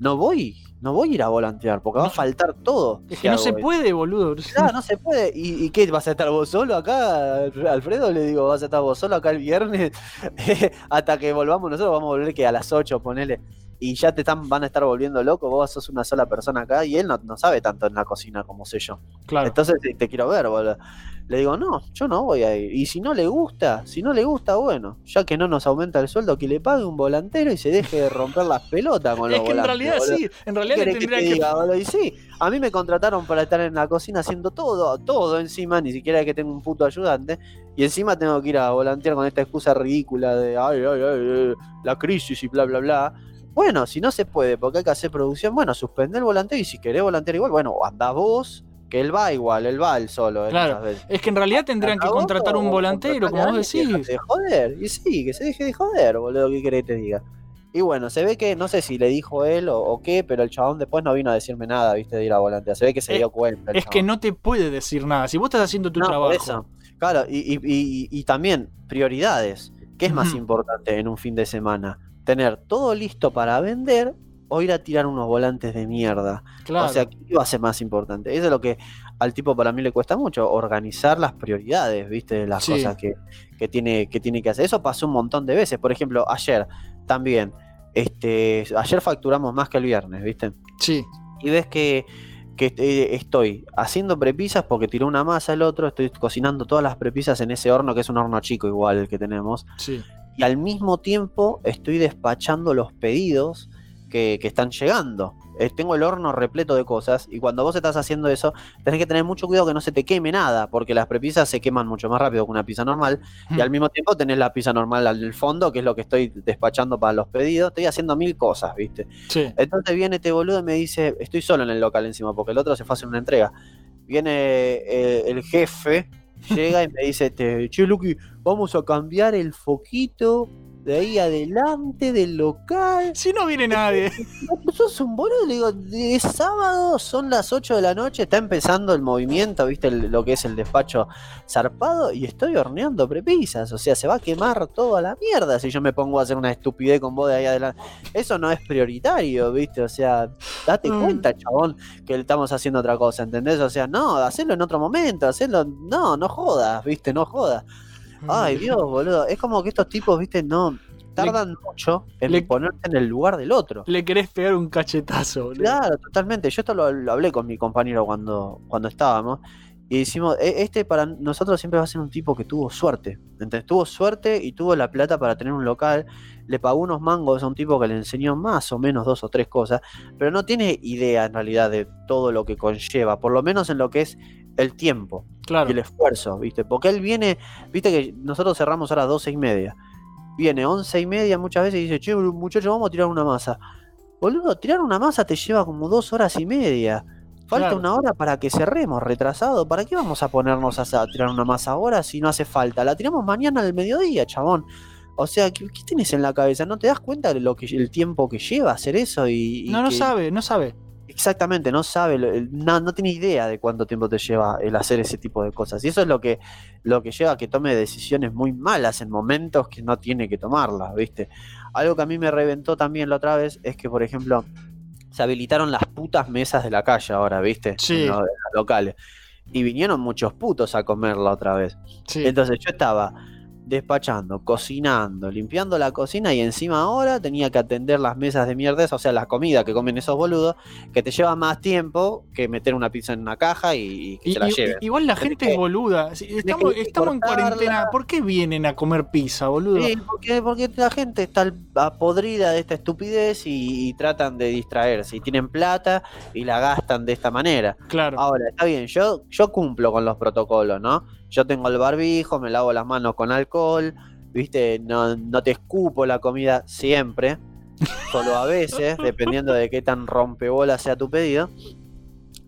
[SPEAKER 4] No voy, no voy a ir a volantear porque va a faltar todo.
[SPEAKER 3] Es
[SPEAKER 4] si
[SPEAKER 3] que no se puede, boludo.
[SPEAKER 4] Claro, no se puede. ¿Y, y qué? ¿Vas a estar vos solo acá, Alfredo? Le digo, ¿vas a estar vos solo acá el viernes? Hasta que volvamos nosotros, vamos a volver que a las 8, ponele. Y ya te están, van a estar volviendo loco, vos sos una sola persona acá y él no, no sabe tanto en la cocina como sé yo.
[SPEAKER 3] Claro.
[SPEAKER 4] Entonces te, te quiero ver, boludo. Le digo, no, yo no voy a ir. Y si no le gusta, si no le gusta, bueno, ya que no nos aumenta el sueldo, que le pague un volantero y se deje de romper las pelotas con
[SPEAKER 3] Es
[SPEAKER 4] los
[SPEAKER 3] que en realidad
[SPEAKER 4] boludo.
[SPEAKER 3] sí, en realidad
[SPEAKER 4] ¿Qué
[SPEAKER 3] le
[SPEAKER 4] querés que
[SPEAKER 3] tendría
[SPEAKER 4] te diga? Y sí, a mí me contrataron para estar en la cocina haciendo todo, todo encima, ni siquiera que tengo un puto ayudante. Y encima tengo que ir a volantear con esta excusa ridícula de ay, ay, ay, eh, la crisis y bla, bla, bla. Bueno, si no se puede porque hay que hacer producción, bueno, suspende el volanteo y si querés volantear igual, bueno, andá vos, que él va igual, él va él solo.
[SPEAKER 3] Claro,
[SPEAKER 4] veces.
[SPEAKER 3] es que en realidad tendrían que contratar un volantero, como vos decís.
[SPEAKER 4] de joder, y sí, que se deje de joder, boludo, ¿qué querés que te diga? Y bueno, se ve que, no sé si le dijo él o, o qué, pero el chabón después no vino a decirme nada, viste, de ir a volantear. Se ve que se
[SPEAKER 3] Es-
[SPEAKER 4] dio cuenta.
[SPEAKER 3] Es que no te puede decir nada. Si vos estás haciendo tu
[SPEAKER 4] No, por
[SPEAKER 3] trabajo.
[SPEAKER 4] eso. Claro, y, y- y- y también prioridades. ¿Qué es más importante en un fin de semana? ¿Tener todo listo para vender o ir a tirar unos volantes de mierda?
[SPEAKER 3] Claro.
[SPEAKER 4] O sea, ¿qué va a ser más importante? Eso es lo que al tipo para mí le cuesta mucho, organizar las prioridades, ¿viste? Las
[SPEAKER 3] Sí.
[SPEAKER 4] cosas que, que tiene, que tiene que hacer. Eso pasó un montón de veces. Por ejemplo, ayer también. Este, ayer facturamos más que el viernes, ¿viste?
[SPEAKER 3] Sí.
[SPEAKER 4] Y ves que, que eh, estoy haciendo prepisas porque tiró una masa el otro, estoy cocinando todas las prepisas en ese horno, que es un horno chico igual el que tenemos.
[SPEAKER 3] Sí.
[SPEAKER 4] Y al mismo tiempo estoy despachando los pedidos que, que están llegando. Eh, tengo el horno repleto de cosas y cuando vos estás haciendo eso tenés que tener mucho cuidado que no se te queme nada porque las prepisas se queman mucho más rápido que una pizza normal y al mismo tiempo tenés la pizza normal al fondo que es lo que estoy despachando para los pedidos estoy haciendo mil cosas viste
[SPEAKER 3] Sí.
[SPEAKER 4] entonces viene este boludo y me dice estoy solo en el local encima porque el otro se fue a hacer una entrega viene eh, el jefe llega y me dice este, che Luqui vamos a cambiar el foquito de ahí adelante del local
[SPEAKER 3] Si no viene nadie.
[SPEAKER 4] sos un boludo, le digo, es sábado, son las 8 de la noche, está empezando el movimiento, viste el- lo que es el despacho zarpado, y estoy horneando prepisas, o sea, se va a quemar todo a la mierda si yo me pongo a hacer una estupidez con vos de ahí adelante. Eso no es prioritario, viste, o sea, date
[SPEAKER 3] Mm.
[SPEAKER 4] cuenta, chabón, que estamos haciendo otra cosa, ¿entendés? O sea, no, hacerlo en otro momento, hacerlo, no, no jodas, viste, no jodas. Ay, Dios, boludo, es como que estos tipos, viste, no... Tardan mucho en
[SPEAKER 3] le-
[SPEAKER 4] ponerte en el lugar del otro.
[SPEAKER 3] Le querés pegar un cachetazo, boludo.
[SPEAKER 4] Claro, totalmente. Yo esto lo, lo hablé con mi compañero cuando, cuando estábamos. Y decimos, "E- este para nosotros siempre va a ser un tipo que tuvo suerte. Entonces tuvo suerte y tuvo la plata para tener un local. Le pagó unos mangos a un tipo que le enseñó más o menos dos o tres cosas. Pero no tiene idea en realidad de todo lo que conlleva. Por lo menos en lo que es el tiempo
[SPEAKER 3] Claro.
[SPEAKER 4] y el esfuerzo, ¿viste? Porque él viene, viste que nosotros cerramos a las doce y media. Viene once y media muchas veces y dice, che, muchachos, vamos a tirar una masa. Boludo, tirar una masa te lleva como dos horas y media. Falta
[SPEAKER 3] Claro.
[SPEAKER 4] una hora para que cerremos, retrasado. ¿Para qué vamos a ponernos a, a tirar una masa ahora si no hace falta? La tiramos mañana al mediodía, chabón. O sea, ¿qué, qué tenés en la cabeza? ¿No te das cuenta de lo que el tiempo que lleva hacer eso? Y, y
[SPEAKER 3] No, no
[SPEAKER 4] que-
[SPEAKER 3] sabe, no sabe.
[SPEAKER 4] Exactamente, no sabe, no, no tiene idea de cuánto tiempo te lleva el hacer ese tipo de cosas. Y eso es lo que, lo que lleva a que tome decisiones muy malas en momentos que no tiene que tomarlas, ¿viste? Algo que a mí me reventó también la otra vez es que, por ejemplo, se habilitaron las putas mesas de la calle ahora, ¿viste?
[SPEAKER 3] Sí.
[SPEAKER 4] Locales. Y vinieron muchos putos a comer la otra vez.
[SPEAKER 3] Sí.
[SPEAKER 4] Entonces yo estaba despachando, cocinando, limpiando la cocina y encima ahora tenía que atender las mesas de mierda, o sea, la comida que comen esos boludos, que te lleva más tiempo que meter una pizza en una caja y, y que
[SPEAKER 3] Y-
[SPEAKER 4] la lleven.
[SPEAKER 3] igual la gente es boluda. Si Estamos, en cuarentena. ¿Por qué vienen a comer pizza, boludo?
[SPEAKER 4] Sí, porque, porque la gente está podrida de esta estupidez y, y tratan de distraerse y tienen plata y la gastan de esta manera.
[SPEAKER 3] Claro.
[SPEAKER 4] Ahora, está bien, yo, yo cumplo con los protocolos, ¿no? Yo tengo el barbijo, me lavo las manos con alcohol, ¿viste? No, no te escupo la comida siempre, solo a veces, dependiendo de qué tan rompebola sea tu pedido.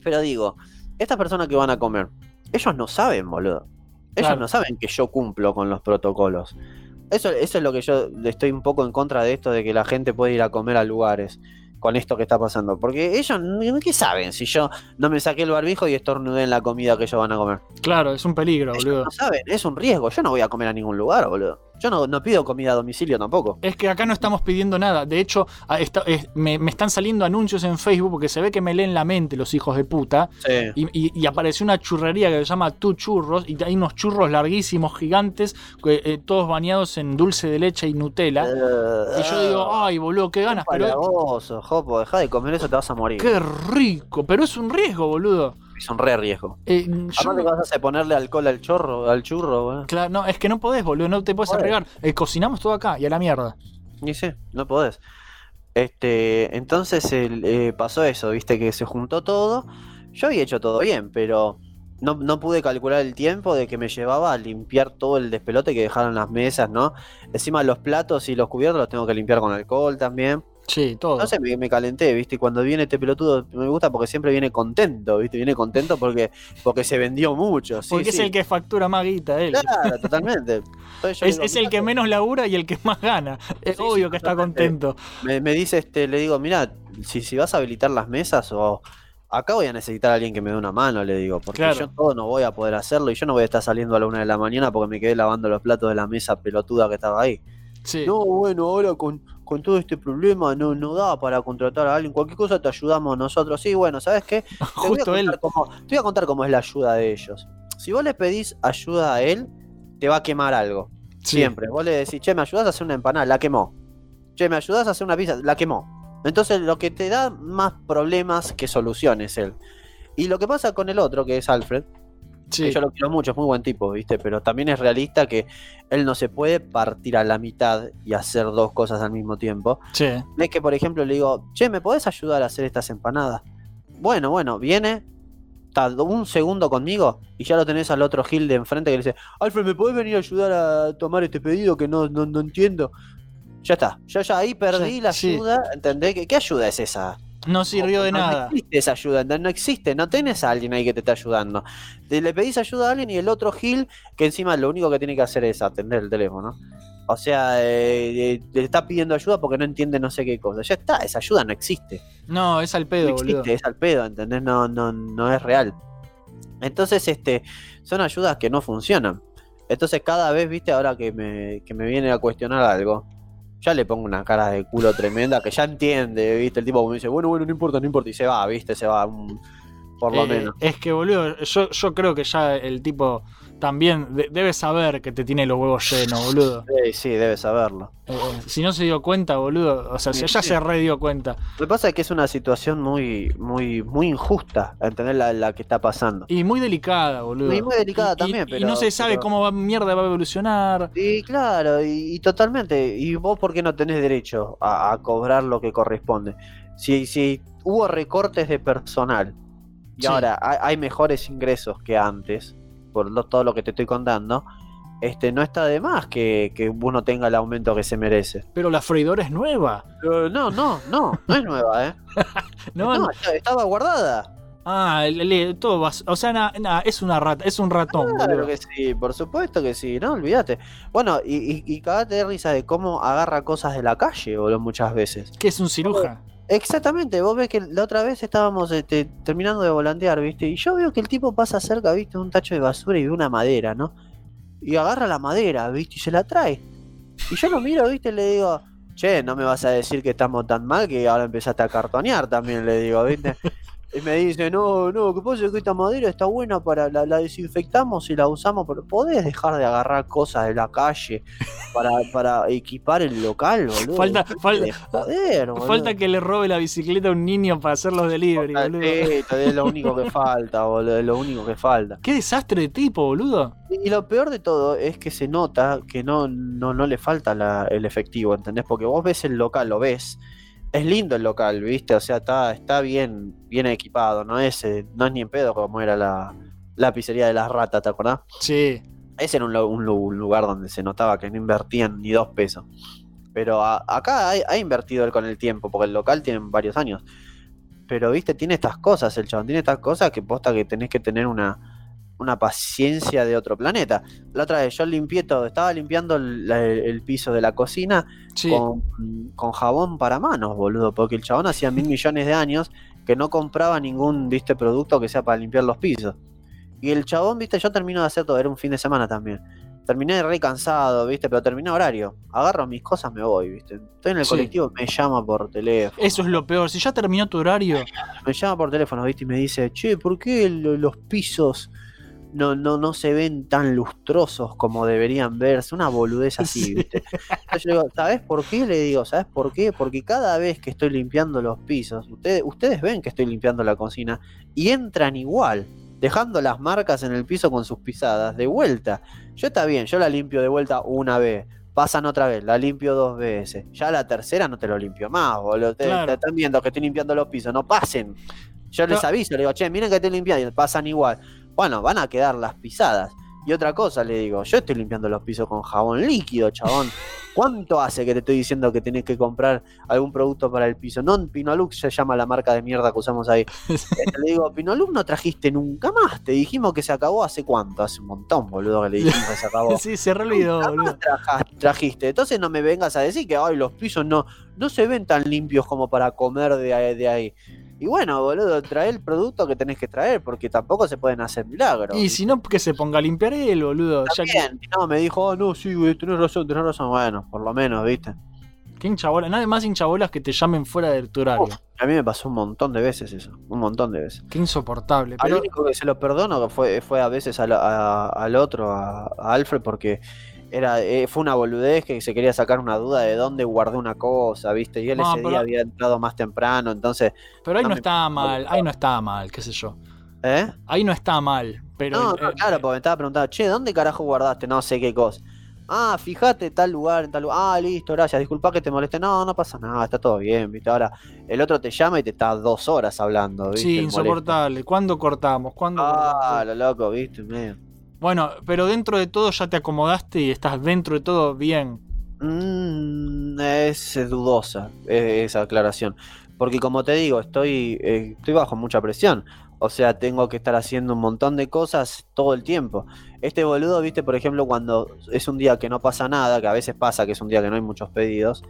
[SPEAKER 4] Pero digo, estas personas que van a comer, ellos no saben, boludo. Ellos
[SPEAKER 3] Claro.
[SPEAKER 4] no saben que yo cumplo con los protocolos. Eso, eso es lo que yo estoy un poco en contra de esto de que la gente puede ir a comer a lugares con esto que está pasando. Porque ellos, ¿qué saben si yo no me saqué el barbijo y estornudé en la comida que ellos van a comer?
[SPEAKER 3] Claro, es un peligro,
[SPEAKER 4] Ellos
[SPEAKER 3] boludo.
[SPEAKER 4] no saben, es un riesgo. Yo no voy a comer a ningún lugar, boludo. Yo no, no pido comida a domicilio tampoco.
[SPEAKER 3] Es que acá no estamos pidiendo nada. De hecho, es- me, me están saliendo anuncios en Facebook porque se ve que me leen la mente los hijos de puta.
[SPEAKER 4] Sí.
[SPEAKER 3] Y, y- y apareció una churrería que se llama Tu Churros. Y hay unos churros larguísimos, gigantes, eh, todos bañados en dulce de leche y Nutella. y yo digo, ay, boludo, qué ganas. Pero
[SPEAKER 4] Jopo, deja de comer eso, te vas a morir.
[SPEAKER 3] qué rico. Pero es un riesgo, boludo.
[SPEAKER 4] Es un re riesgo.
[SPEAKER 3] Eh, yo-
[SPEAKER 4] vas a hacer ponerle alcohol al chorro, al churro, weón.
[SPEAKER 3] Claro, no, es que no podés, boludo. No te puedes
[SPEAKER 4] Podés.
[SPEAKER 3] arriesgar. Eh, cocinamos todo acá y a la mierda.
[SPEAKER 4] Y sí, no podés. Este, entonces el, eh, pasó eso, viste que se juntó todo. Yo había hecho todo bien, pero no, no pude calcular el tiempo de que me llevaba a limpiar todo el despelote que dejaron las mesas, ¿no? Encima los platos y los cubiertos los tengo que limpiar con alcohol también.
[SPEAKER 3] Sí, todo.
[SPEAKER 4] Entonces me, me calenté, ¿viste? Cuando viene este pelotudo me gusta porque siempre viene contento, ¿viste? Viene contento porque, porque se vendió mucho. sí,
[SPEAKER 3] Porque es el que factura más guita, él.
[SPEAKER 4] Claro, totalmente. Entonces
[SPEAKER 3] Es, es el que menos labura y el que más gana. Es obvio que está contento.
[SPEAKER 4] me, me dice, este, le digo, mira, si, si vas a habilitar las mesas o acá voy a necesitar a alguien que me dé una mano, le digo, porque
[SPEAKER 3] Claro.
[SPEAKER 4] yo todo no voy a poder hacerlo y yo no voy a estar saliendo a la una de la mañana porque me quedé lavando los platos de la mesa pelotuda que estaba ahí.
[SPEAKER 3] Sí.
[SPEAKER 4] No, bueno, ahora con, con todo este problema no, no da para contratar a alguien, cualquier cosa te ayudamos nosotros. Sí, bueno, ¿sabes qué? Te voy, a contar
[SPEAKER 3] él.
[SPEAKER 4] cómo, te voy a contar cómo es la ayuda de ellos. Si vos le pedís ayuda a él, te va a quemar algo.
[SPEAKER 3] Sí.
[SPEAKER 4] Siempre. Vos le decís, che, ¿me ayudás a hacer una empanada? La quemó. Che, ¿me ayudás a hacer una pizza? La quemó. Entonces lo que te da más problemas que soluciones él. Y lo que pasa con el otro, que es Alfred, yo lo quiero mucho, es muy buen tipo, ¿viste? Pero también es realista que él no se puede partir a la mitad y hacer dos cosas al mismo tiempo.
[SPEAKER 3] Sí.
[SPEAKER 4] Es que, por ejemplo, le digo, che, ¿me podés ayudar a hacer estas empanadas? Bueno, bueno, viene, está un segundo conmigo y ya lo tenés al otro Gil de enfrente que le dice, Alfred, ¿me podés venir a ayudar a tomar este pedido que no, no, no entiendo? Ya está, yo ya ahí perdí
[SPEAKER 3] Sí,
[SPEAKER 4] la
[SPEAKER 3] sí.
[SPEAKER 4] ayuda, ¿entendés? ¿Qué, qué ayuda es esa?
[SPEAKER 3] No sirvió de
[SPEAKER 4] No, no
[SPEAKER 3] nada.
[SPEAKER 4] existe esa ayuda, no existe, no tenés a alguien ahí que te esté ayudando. Te- le pedís ayuda a alguien y el otro Gil, que encima lo único que tiene que hacer es atender el teléfono. O sea, eh, eh, le está pidiendo ayuda porque no entiende no sé qué cosa. Ya está, esa ayuda no existe.
[SPEAKER 3] No, es al pedo,
[SPEAKER 4] no existe,
[SPEAKER 3] boludo.
[SPEAKER 4] es al pedo, ¿entendés? No, no, no es real. Entonces, este, son ayudas que no funcionan. Entonces, cada vez, viste, ahora que me, que me viene a cuestionar algo, ya le pongo una cara de culo tremenda que ya entiende, viste. El tipo me dice, bueno, bueno, no importa, no importa. Y se va, viste, se va, por lo
[SPEAKER 3] Eh,
[SPEAKER 4] menos.
[SPEAKER 3] Es que, boludo, yo, yo creo que ya el tipo también de- debe saber que te tiene los huevos llenos, boludo.
[SPEAKER 4] Sí, sí, debe saberlo.
[SPEAKER 3] Eh, eh, si no se dio cuenta, boludo, o sea, si ya
[SPEAKER 4] sí.
[SPEAKER 3] se re dio cuenta.
[SPEAKER 4] Lo que pasa es que es una situación muy, muy, muy injusta, entender la, la que está pasando.
[SPEAKER 3] Y muy delicada, boludo.
[SPEAKER 4] Y muy delicada
[SPEAKER 3] Y-
[SPEAKER 4] también,
[SPEAKER 3] y,
[SPEAKER 4] pero-
[SPEAKER 3] no se sabe
[SPEAKER 4] pero-
[SPEAKER 3] cómo va, mierda va a evolucionar.
[SPEAKER 4] Y claro, y, y totalmente. ¿Y vos por qué no tenés derecho a, a cobrar lo que corresponde? Si, si hubo recortes de personal y
[SPEAKER 3] Sí.
[SPEAKER 4] ahora hay, hay mejores ingresos que antes, por lo- todo lo que te estoy contando, este no está de más que, que uno tenga el aumento que se merece.
[SPEAKER 3] Pero la freidora es nueva.
[SPEAKER 4] Pero no, no, no, no es nueva, ¿eh?
[SPEAKER 3] No,
[SPEAKER 4] estaba guardada.
[SPEAKER 3] Ah, el- todo o sea, nada, nada, es una rata, es un ratón,
[SPEAKER 4] Claro
[SPEAKER 3] boludo.
[SPEAKER 4] que sí, por supuesto que sí, no, olvídate. Bueno, y, y, y cagate de risa de cómo agarra cosas de la calle, boludo, muchas veces.
[SPEAKER 3] Que es un ciruja.
[SPEAKER 4] Exactamente, vos ves que la otra vez estábamos este, terminando de volantear, ¿viste? Y yo veo que el tipo pasa cerca, ¿viste? Un tacho de basura y ve una madera, ¿no? Y agarra la madera, ¿viste? Y se la trae. Y yo lo miro, ¿viste? Y le digo, che, no me vas a decir que estamos tan mal que ahora empezaste a cartonear también, le digo, ¿viste? Y me dice, no, no, que pasa que esta madera está buena para, la, la desinfectamos y la usamos, pero podés dejar de agarrar cosas de la calle para, para equipar el local, boludo.
[SPEAKER 3] Falta, fal-
[SPEAKER 4] De joder, boludo.
[SPEAKER 3] falta que le robe la bicicleta a un niño para hacer los delivery, boludo.
[SPEAKER 4] Esto es lo único que falta, boludo, es lo único que falta.
[SPEAKER 3] Qué desastre de tipo, boludo.
[SPEAKER 4] Y lo peor de todo es que se nota que no, no, no le falta la- el efectivo, ¿entendés? Porque vos ves el local, lo ves. Es lindo el local, ¿viste? O sea, está, está bien, bien equipado, no es, eh, no es ni en pedo como era la, la pizzería de las ratas, ¿te acordás?
[SPEAKER 3] Sí.
[SPEAKER 4] Ese era un, un lu- un lugar donde se notaba que no invertían ni dos pesos. Pero a- acá ha, ha invertido él con el tiempo, porque el local tiene varios años. Pero, viste, tiene estas cosas, el chabón tiene estas cosas que posta que tenés que tener una, una paciencia de otro planeta. La otra vez yo limpié todo, estaba limpiando el, piso de la cocina
[SPEAKER 3] Sí.
[SPEAKER 4] con, con jabón para manos, boludo, porque el chabón hacía mil millones de años que no compraba ningún, viste, producto que sea para limpiar los pisos. Y el chabón, viste, yo termino de hacer todo, era un fin de semana también. terminé re cansado, ¿viste? Pero terminé horario. Agarro mis cosas, me voy, ¿viste? Estoy en el
[SPEAKER 3] Sí.
[SPEAKER 4] colectivo, me llama por teléfono.
[SPEAKER 3] Eso es lo peor. Si ya terminó tu horario,
[SPEAKER 4] Me llama por teléfono, ¿viste? Y me dice, che, ¿por qué lo- los pisos no, no, no se ven tan lustrosos como deberían verse? Una boludez así,
[SPEAKER 3] Sí.
[SPEAKER 4] ¿viste? Entonces yo le digo, ¿sabes por qué? Le digo, ¿sabes por qué? Porque cada vez que estoy limpiando los pisos, ustedes, ustedes ven que estoy limpiando la cocina y entran igual, dejando las marcas en el piso con sus pisadas, de vuelta. Yo está bien, yo la limpio de vuelta una vez. Pasan otra vez, la limpio dos veces. Ya la tercera no te lo limpio más, boludo. Te,
[SPEAKER 3] Claro.
[SPEAKER 4] te están viendo que estoy limpiando los pisos, no pasen. Yo les aviso, le digo, che, miren que estoy limpiando y pasan igual. Bueno, van a quedar las pisadas. Y otra cosa, le digo, yo estoy limpiando los pisos con jabón líquido, chabón. ¿Cuánto hace que te estoy diciendo que tenés que comprar algún producto para el piso? No, Pinolux se llama la marca de mierda que usamos ahí. Este, le digo, Pinolux no trajiste nunca más. Te dijimos que se acabó hace cuánto, hace un montón, boludo, que le dijimos que se acabó.
[SPEAKER 3] sí, se olvidó, boludo.
[SPEAKER 4] trajiste. Entonces no me vengas a decir que ay, los pisos no, no se ven tan limpios como para comer de ahí. de ahí. Y bueno, boludo, trae el producto que tenés que traer, porque tampoco se pueden hacer milagros.
[SPEAKER 3] Y si no, que se ponga a limpiar él, boludo. Ya que,
[SPEAKER 4] no, me dijo, oh, no, sí, güey, tenés razón, tenés razón. Bueno, por lo menos, ¿viste?
[SPEAKER 3] qué hinchabola. Nada más hinchabolas que te llamen fuera de tu horario.
[SPEAKER 4] A mí me pasó un montón de veces eso, un montón de veces.
[SPEAKER 3] Qué insoportable.
[SPEAKER 4] Al
[SPEAKER 3] Pero
[SPEAKER 4] único que se lo perdono fue, fue a veces al, a- al otro, a, a Alfred, porque era, eh, fue una boludez que se quería sacar una duda de dónde guardé una cosa, ¿viste? Y él
[SPEAKER 3] No,
[SPEAKER 4] ese
[SPEAKER 3] pero-
[SPEAKER 4] día había entrado más temprano, entonces.
[SPEAKER 3] Pero ahí
[SPEAKER 4] no
[SPEAKER 3] estaba mal, ahí no estaba mal, qué sé yo.
[SPEAKER 4] ¿Eh?
[SPEAKER 3] Ahí no está mal, pero
[SPEAKER 4] no,
[SPEAKER 3] eh,
[SPEAKER 4] claro, porque me estaba preguntando, che, ¿dónde carajo guardaste? No sé qué cosa. Ah, fíjate, tal lugar, en tal lugar. Ah, listo, gracias. Disculpa que te moleste. No, no pasa nada, está todo bien, ¿viste? Ahora, el otro te llama y te está dos horas hablando, ¿viste?
[SPEAKER 3] sí, insoportable. ¿Cuándo cortamos? ¿Cuándo
[SPEAKER 4] Ah,
[SPEAKER 3] cortamos?
[SPEAKER 4] lo loco, ¿viste? Medio.
[SPEAKER 3] Bueno, pero dentro de todo ya te acomodaste y estás dentro de todo bien.
[SPEAKER 4] Mm, es dudosa eh, esa aclaración. Porque como te digo, estoy, eh, estoy bajo mucha presión. O sea, tengo que estar haciendo un montón de cosas todo el tiempo. Este boludo, viste, por ejemplo, cuando es un día que no pasa nada, que a veces pasa que es un día que no hay muchos pedidos,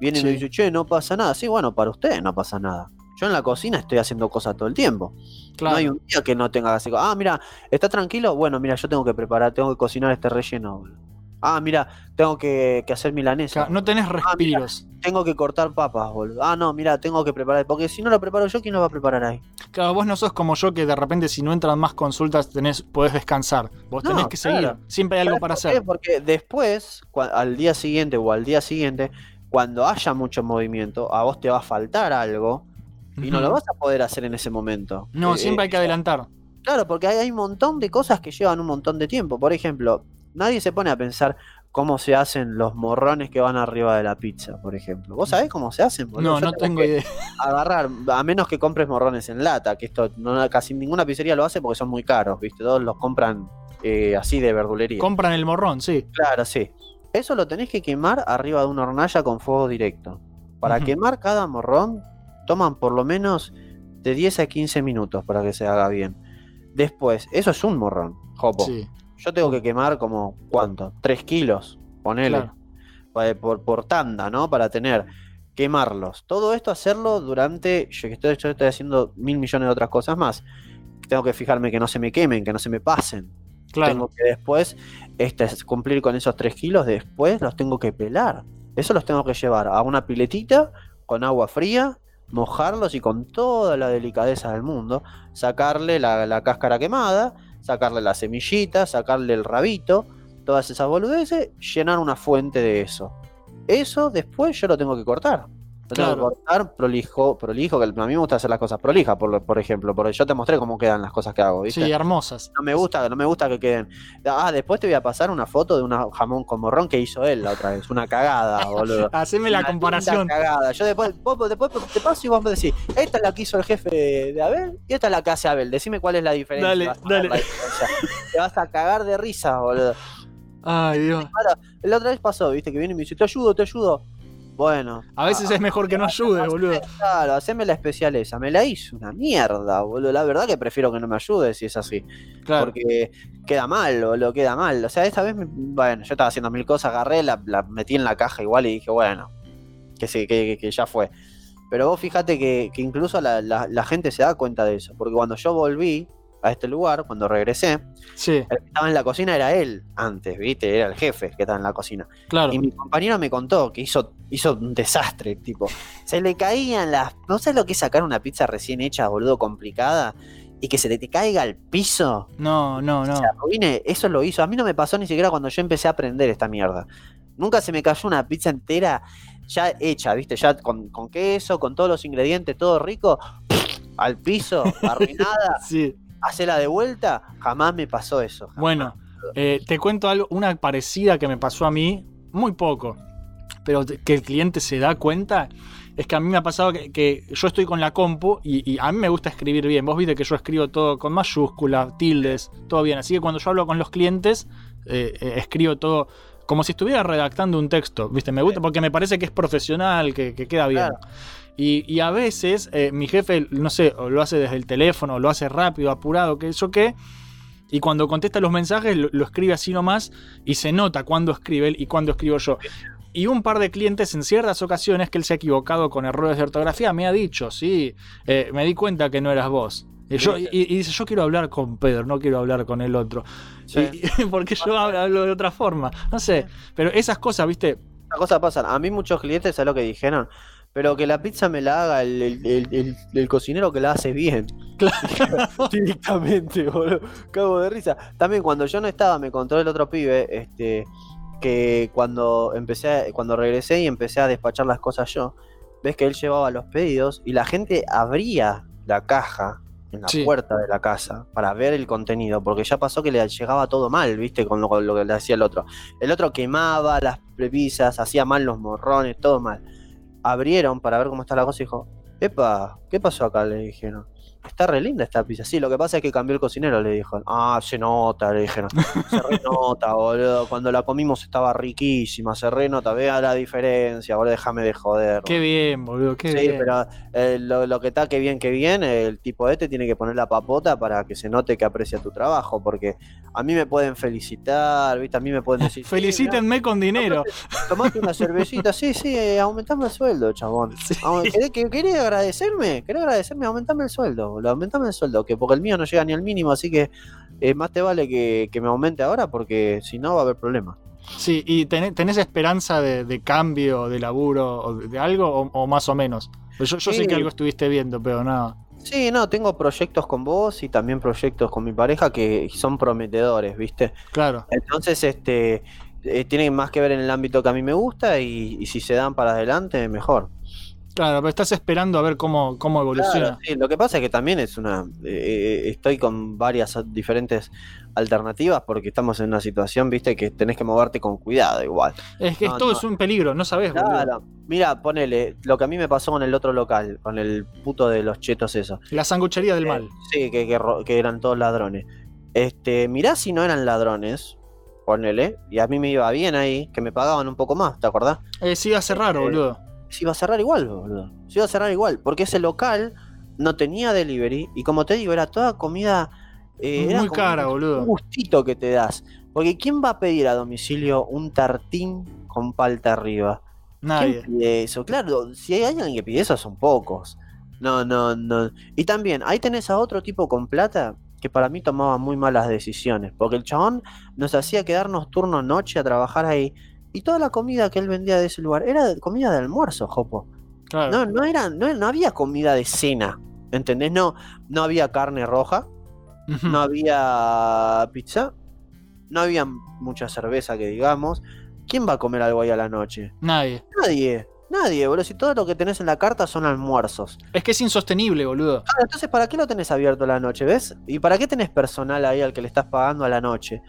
[SPEAKER 4] viene y me dice, che, no pasa nada. Sí, bueno, para usted no pasa nada. Yo en la cocina estoy haciendo cosas todo el tiempo.
[SPEAKER 3] Claro.
[SPEAKER 4] No hay un día que no tenga que hacer. Ah, mira, ¿está tranquilo? Bueno, mira, yo tengo que preparar, tengo que cocinar este relleno. boludo. Ah, mira, tengo que, que hacer milanesa.
[SPEAKER 3] No tenés respiros.
[SPEAKER 4] Tengo que cortar papas, boludo. Ah, no, mira, tengo que preparar. Porque si no lo preparo yo, ¿quién lo va a preparar ahí?
[SPEAKER 3] Claro, vos no sos como yo que de repente si no entran más consultas tenés, podés descansar. Vos
[SPEAKER 4] No,
[SPEAKER 3] tenés que seguir.
[SPEAKER 4] claro.
[SPEAKER 3] Siempre hay algo
[SPEAKER 4] ¿Sabes
[SPEAKER 3] para hacer.
[SPEAKER 4] Porque después, al día siguiente o al día siguiente, cuando haya mucho movimiento, a vos te va a faltar algo y no lo vas a poder hacer en ese momento.
[SPEAKER 3] No,
[SPEAKER 4] Eh,
[SPEAKER 3] siempre hay que adelantar.
[SPEAKER 4] Claro, porque hay, hay un montón de cosas que llevan un montón de tiempo. Por ejemplo, nadie se pone a pensar cómo se hacen los morrones que van arriba de la pizza, por ejemplo. ¿Vos sabés cómo se hacen? boludo?
[SPEAKER 3] No,
[SPEAKER 4] Yo
[SPEAKER 3] no
[SPEAKER 4] tengo
[SPEAKER 3] idea.
[SPEAKER 4] Agarrar, a menos que compres morrones en lata, que esto no, casi ninguna pizzería lo hace porque son muy caros, ¿viste? Todos los compran eh, así de verdulería.
[SPEAKER 3] Compran el morrón, sí.
[SPEAKER 4] Claro, sí. Eso lo tenés que quemar arriba de una hornalla con fuego directo. Para quemar cada morrón, toman por lo menos de 10 a 15 minutos para que se haga bien. Después, eso es un morrón, Jopo.
[SPEAKER 3] Sí.
[SPEAKER 4] Yo tengo que quemar como, ¿cuánto? 3 kilos, ponele.
[SPEAKER 3] Claro.
[SPEAKER 4] Por, por tanda, ¿no? Para tener, quemarlos. Todo esto hacerlo durante, yo que estoy, yo estoy haciendo mil millones de otras cosas más. Tengo que fijarme que no se me quemen, que no se me pasen.
[SPEAKER 3] Claro.
[SPEAKER 4] Tengo que después este, es cumplir con esos 3 kilos, después los tengo que pelar. Eso los tengo que llevar a una piletita con agua fría, mojarlos y con toda la delicadeza del mundo, sacarle la, la cáscara quemada, sacarle la semillita, sacarle el rabito, todas esas boludeces, llenar una fuente de eso. Eso después yo lo tengo que cortar. Tengo
[SPEAKER 3] Claro.
[SPEAKER 4] que cortar prolijo, prolijo, que a mí me gusta hacer las cosas prolijas, por, por ejemplo, porque yo te mostré cómo quedan las cosas que hago, ¿viste?
[SPEAKER 3] Sí, hermosas.
[SPEAKER 4] No me gusta, no me gusta que queden. Ah, después te voy a pasar una foto de una jamón con morrón que hizo él la otra vez. Una cagada, boludo.
[SPEAKER 3] Haceme la
[SPEAKER 4] Una
[SPEAKER 3] comparación.
[SPEAKER 4] cagada. Yo después, vos- después te paso y vos me decís, esta es la que hizo el jefe de, Abel y esta es la que hace Abel. Decime cuál es la diferencia.
[SPEAKER 3] Dale, dale.
[SPEAKER 4] la diferencia. Te vas a cagar de risa, boludo.
[SPEAKER 3] Ay, Dios.
[SPEAKER 4] Ahora, la otra vez pasó, viste, que viene y me dice, te ayudo, te ayudo. Bueno.
[SPEAKER 3] A veces es mejor que no ayude, boludo.
[SPEAKER 4] Claro, haceme la especial esa. Me la hizo una mierda, boludo. La verdad que prefiero que no me ayude si es así.
[SPEAKER 3] Claro.
[SPEAKER 4] Porque queda mal, boludo, queda mal. O sea, esta vez, me- bueno, yo estaba haciendo mil cosas, agarré, la, la metí en la caja igual y dije, bueno, que sí, que, que- que ya fue. Pero vos fíjate que, que incluso la, la- la gente se da cuenta de eso. Porque cuando yo volví a este lugar, cuando regresé,
[SPEAKER 3] Sí,
[SPEAKER 4] el que estaba en la cocina era él antes, ¿viste? Era el jefe que estaba en la cocina.
[SPEAKER 3] claro.
[SPEAKER 4] Y mi compañero me contó que hizo, hizo un desastre, tipo. Se le caían las. ¿No sabes lo que es sacar una pizza recién hecha, boludo, complicada? Y que se te, te caiga al piso.
[SPEAKER 3] No, no, no.
[SPEAKER 4] Se arruine. Eso lo hizo. A mí no me pasó ni siquiera cuando yo empecé a aprender esta mierda. Nunca se me cayó una pizza entera ya hecha, ¿viste? Ya con, con queso, con todos los ingredientes, todo rico. Al piso, arruinada.
[SPEAKER 3] Sí.
[SPEAKER 4] Hacela de vuelta. Jamás me pasó eso. jamás.
[SPEAKER 3] Bueno, eh, te cuento algo, una parecida que me pasó a mí, muy poco, pero que el cliente se da cuenta, es que a mí me ha pasado que, que yo estoy con la compu y, y a mí me gusta escribir bien. Vos viste que yo escribo todo con mayúsculas, tildes, todo bien. Así que cuando yo hablo con los clientes, eh, eh, escribo todo como si estuviera redactando un texto, ¿viste? Me gusta porque me parece que es profesional, que, que queda bien.
[SPEAKER 4] Claro.
[SPEAKER 3] Y, y a veces eh, mi jefe, no sé, lo hace desde el teléfono, lo hace rápido, apurado, que eso qué. Y cuando contesta los mensajes lo, lo escribe así nomás y se nota cuándo escribe él y cuándo escribo yo. Y un par de clientes en ciertas ocasiones que él se ha equivocado con errores de ortografía me ha dicho, sí, eh, me di cuenta que no eras vos. Y, yo, y, y dice, yo quiero hablar con Pedro, no quiero hablar con el otro. Y- porque yo hablo, hablo de otra forma. No sé, pero esas cosas, viste,
[SPEAKER 4] Una cosa pasa, a mí muchos clientes, ¿sabes lo que dijeron? Pero que la pizza me la haga el, el- el- cocinero que la hace bien. Directamente, boludo. Cago de risa. También cuando yo no estaba, me contó el otro pibe, este, que cuando empecé, a- cuando regresé y empecé a despachar las cosas yo, ves que él llevaba los pedidos y la gente abría la caja en la
[SPEAKER 3] Sí.
[SPEAKER 4] puerta de la casa para ver el contenido, porque ya pasó que le llegaba todo mal, viste, con lo, con lo que le hacía el otro. El otro quemaba las pizzas, hacía mal los morrones, todo mal. Abrieron para ver cómo está la cosa y dijo, Epa, ¿qué pasó acá? Le dijeron. Está re linda esta pizza. Sí, lo que pasa es que cambió el cocinero, le dijo. Ah, se nota, le dijeron. Se renota, boludo. Cuando la comimos estaba riquísima, se renota. Vea la diferencia, boludo. Déjame de joder.
[SPEAKER 3] qué bien, boludo, qué
[SPEAKER 4] Sí,
[SPEAKER 3] bien.
[SPEAKER 4] pero eh, lo, lo que está que bien, que bien, el tipo este tiene que poner la papota para que se note que aprecia tu trabajo, porque a mí me pueden felicitar, ¿viste? A mí me pueden decir, "Sí,
[SPEAKER 3] Felicítenme con dinero.
[SPEAKER 4] tomate una cervecita, sí, sí, aumentame el sueldo, chabón. Au- ¿Querés, que- querés agradecerme? ¿Querés agradecerme? Aumentame el sueldo, boludo, aumentame el sueldo, que porque el mío no llega ni al mínimo, así que eh, más te vale que, que me aumente ahora, porque si no va a haber problemas.
[SPEAKER 3] Sí, ¿y tenés, tenés esperanza de, de cambio, de laburo, o de, de algo, o, o más o menos? Pues Yo, yo sé que algo estuviste viendo, pero nada.
[SPEAKER 4] Sí, no, tengo proyectos con vos y también proyectos con mi pareja que son prometedores, ¿viste?
[SPEAKER 3] Claro.
[SPEAKER 4] Entonces, este, eh, tienen más que ver en el ámbito que a mí me gusta y, y si se dan para adelante, mejor.
[SPEAKER 3] Claro, pero estás esperando a ver cómo, cómo evoluciona.
[SPEAKER 4] Claro, sí, lo que pasa es que también es una. eh, eh, estoy con varias diferentes alternativas porque estamos en una situación, viste, que tenés que moverte con cuidado igual.
[SPEAKER 3] Es que
[SPEAKER 4] No, no.
[SPEAKER 3] es un peligro, no sabés, boludo.
[SPEAKER 4] Claro, mira, ponele, lo que a mí me pasó con el otro local, con el puto de los chetos eso.
[SPEAKER 3] La sanguchería del mal.
[SPEAKER 4] Sí, que, que que eran todos ladrones. Este, mirá si no eran ladrones, ponele, y a mí me iba bien ahí, que me pagaban un poco más, ¿te acordás?
[SPEAKER 3] Eh, sí, hace raro,
[SPEAKER 4] Eh,
[SPEAKER 3] boludo.
[SPEAKER 4] Se iba a cerrar igual, boludo. Se iba a cerrar igual, porque ese local no tenía delivery, y como te digo, era toda comida... eh, era
[SPEAKER 3] Muy cara,
[SPEAKER 4] un-
[SPEAKER 3] boludo.
[SPEAKER 4] Un gustito que te das. Porque ¿quién va a pedir a domicilio un tartín con palta arriba?
[SPEAKER 3] Nadie.
[SPEAKER 4] ¿Quién pide eso? Claro, si hay alguien que pide eso, son pocos. No, no, no. Y también, ahí tenés a otro tipo con plata que para mí tomaba muy malas decisiones. Porque el chabón nos hacía quedarnos turno noche a trabajar ahí. Y toda la comida que él vendía de ese lugar era comida de almuerzo, Jopo.
[SPEAKER 3] Claro.
[SPEAKER 4] No, no, era, no, no había comida de cena. ¿Entendés? No, no había carne roja. No había pizza. No había mucha cerveza, que digamos. ¿Quién va a comer algo ahí a la noche?
[SPEAKER 3] Nadie.
[SPEAKER 4] Nadie. Nadie, boludo. Si todo lo que tenés en la carta son almuerzos.
[SPEAKER 3] Es que es insostenible, boludo.
[SPEAKER 4] Ah, entonces, ¿para qué lo tenés abierto a la noche, ves? ¿Y para qué tenés personal ahí al que le estás pagando a la noche?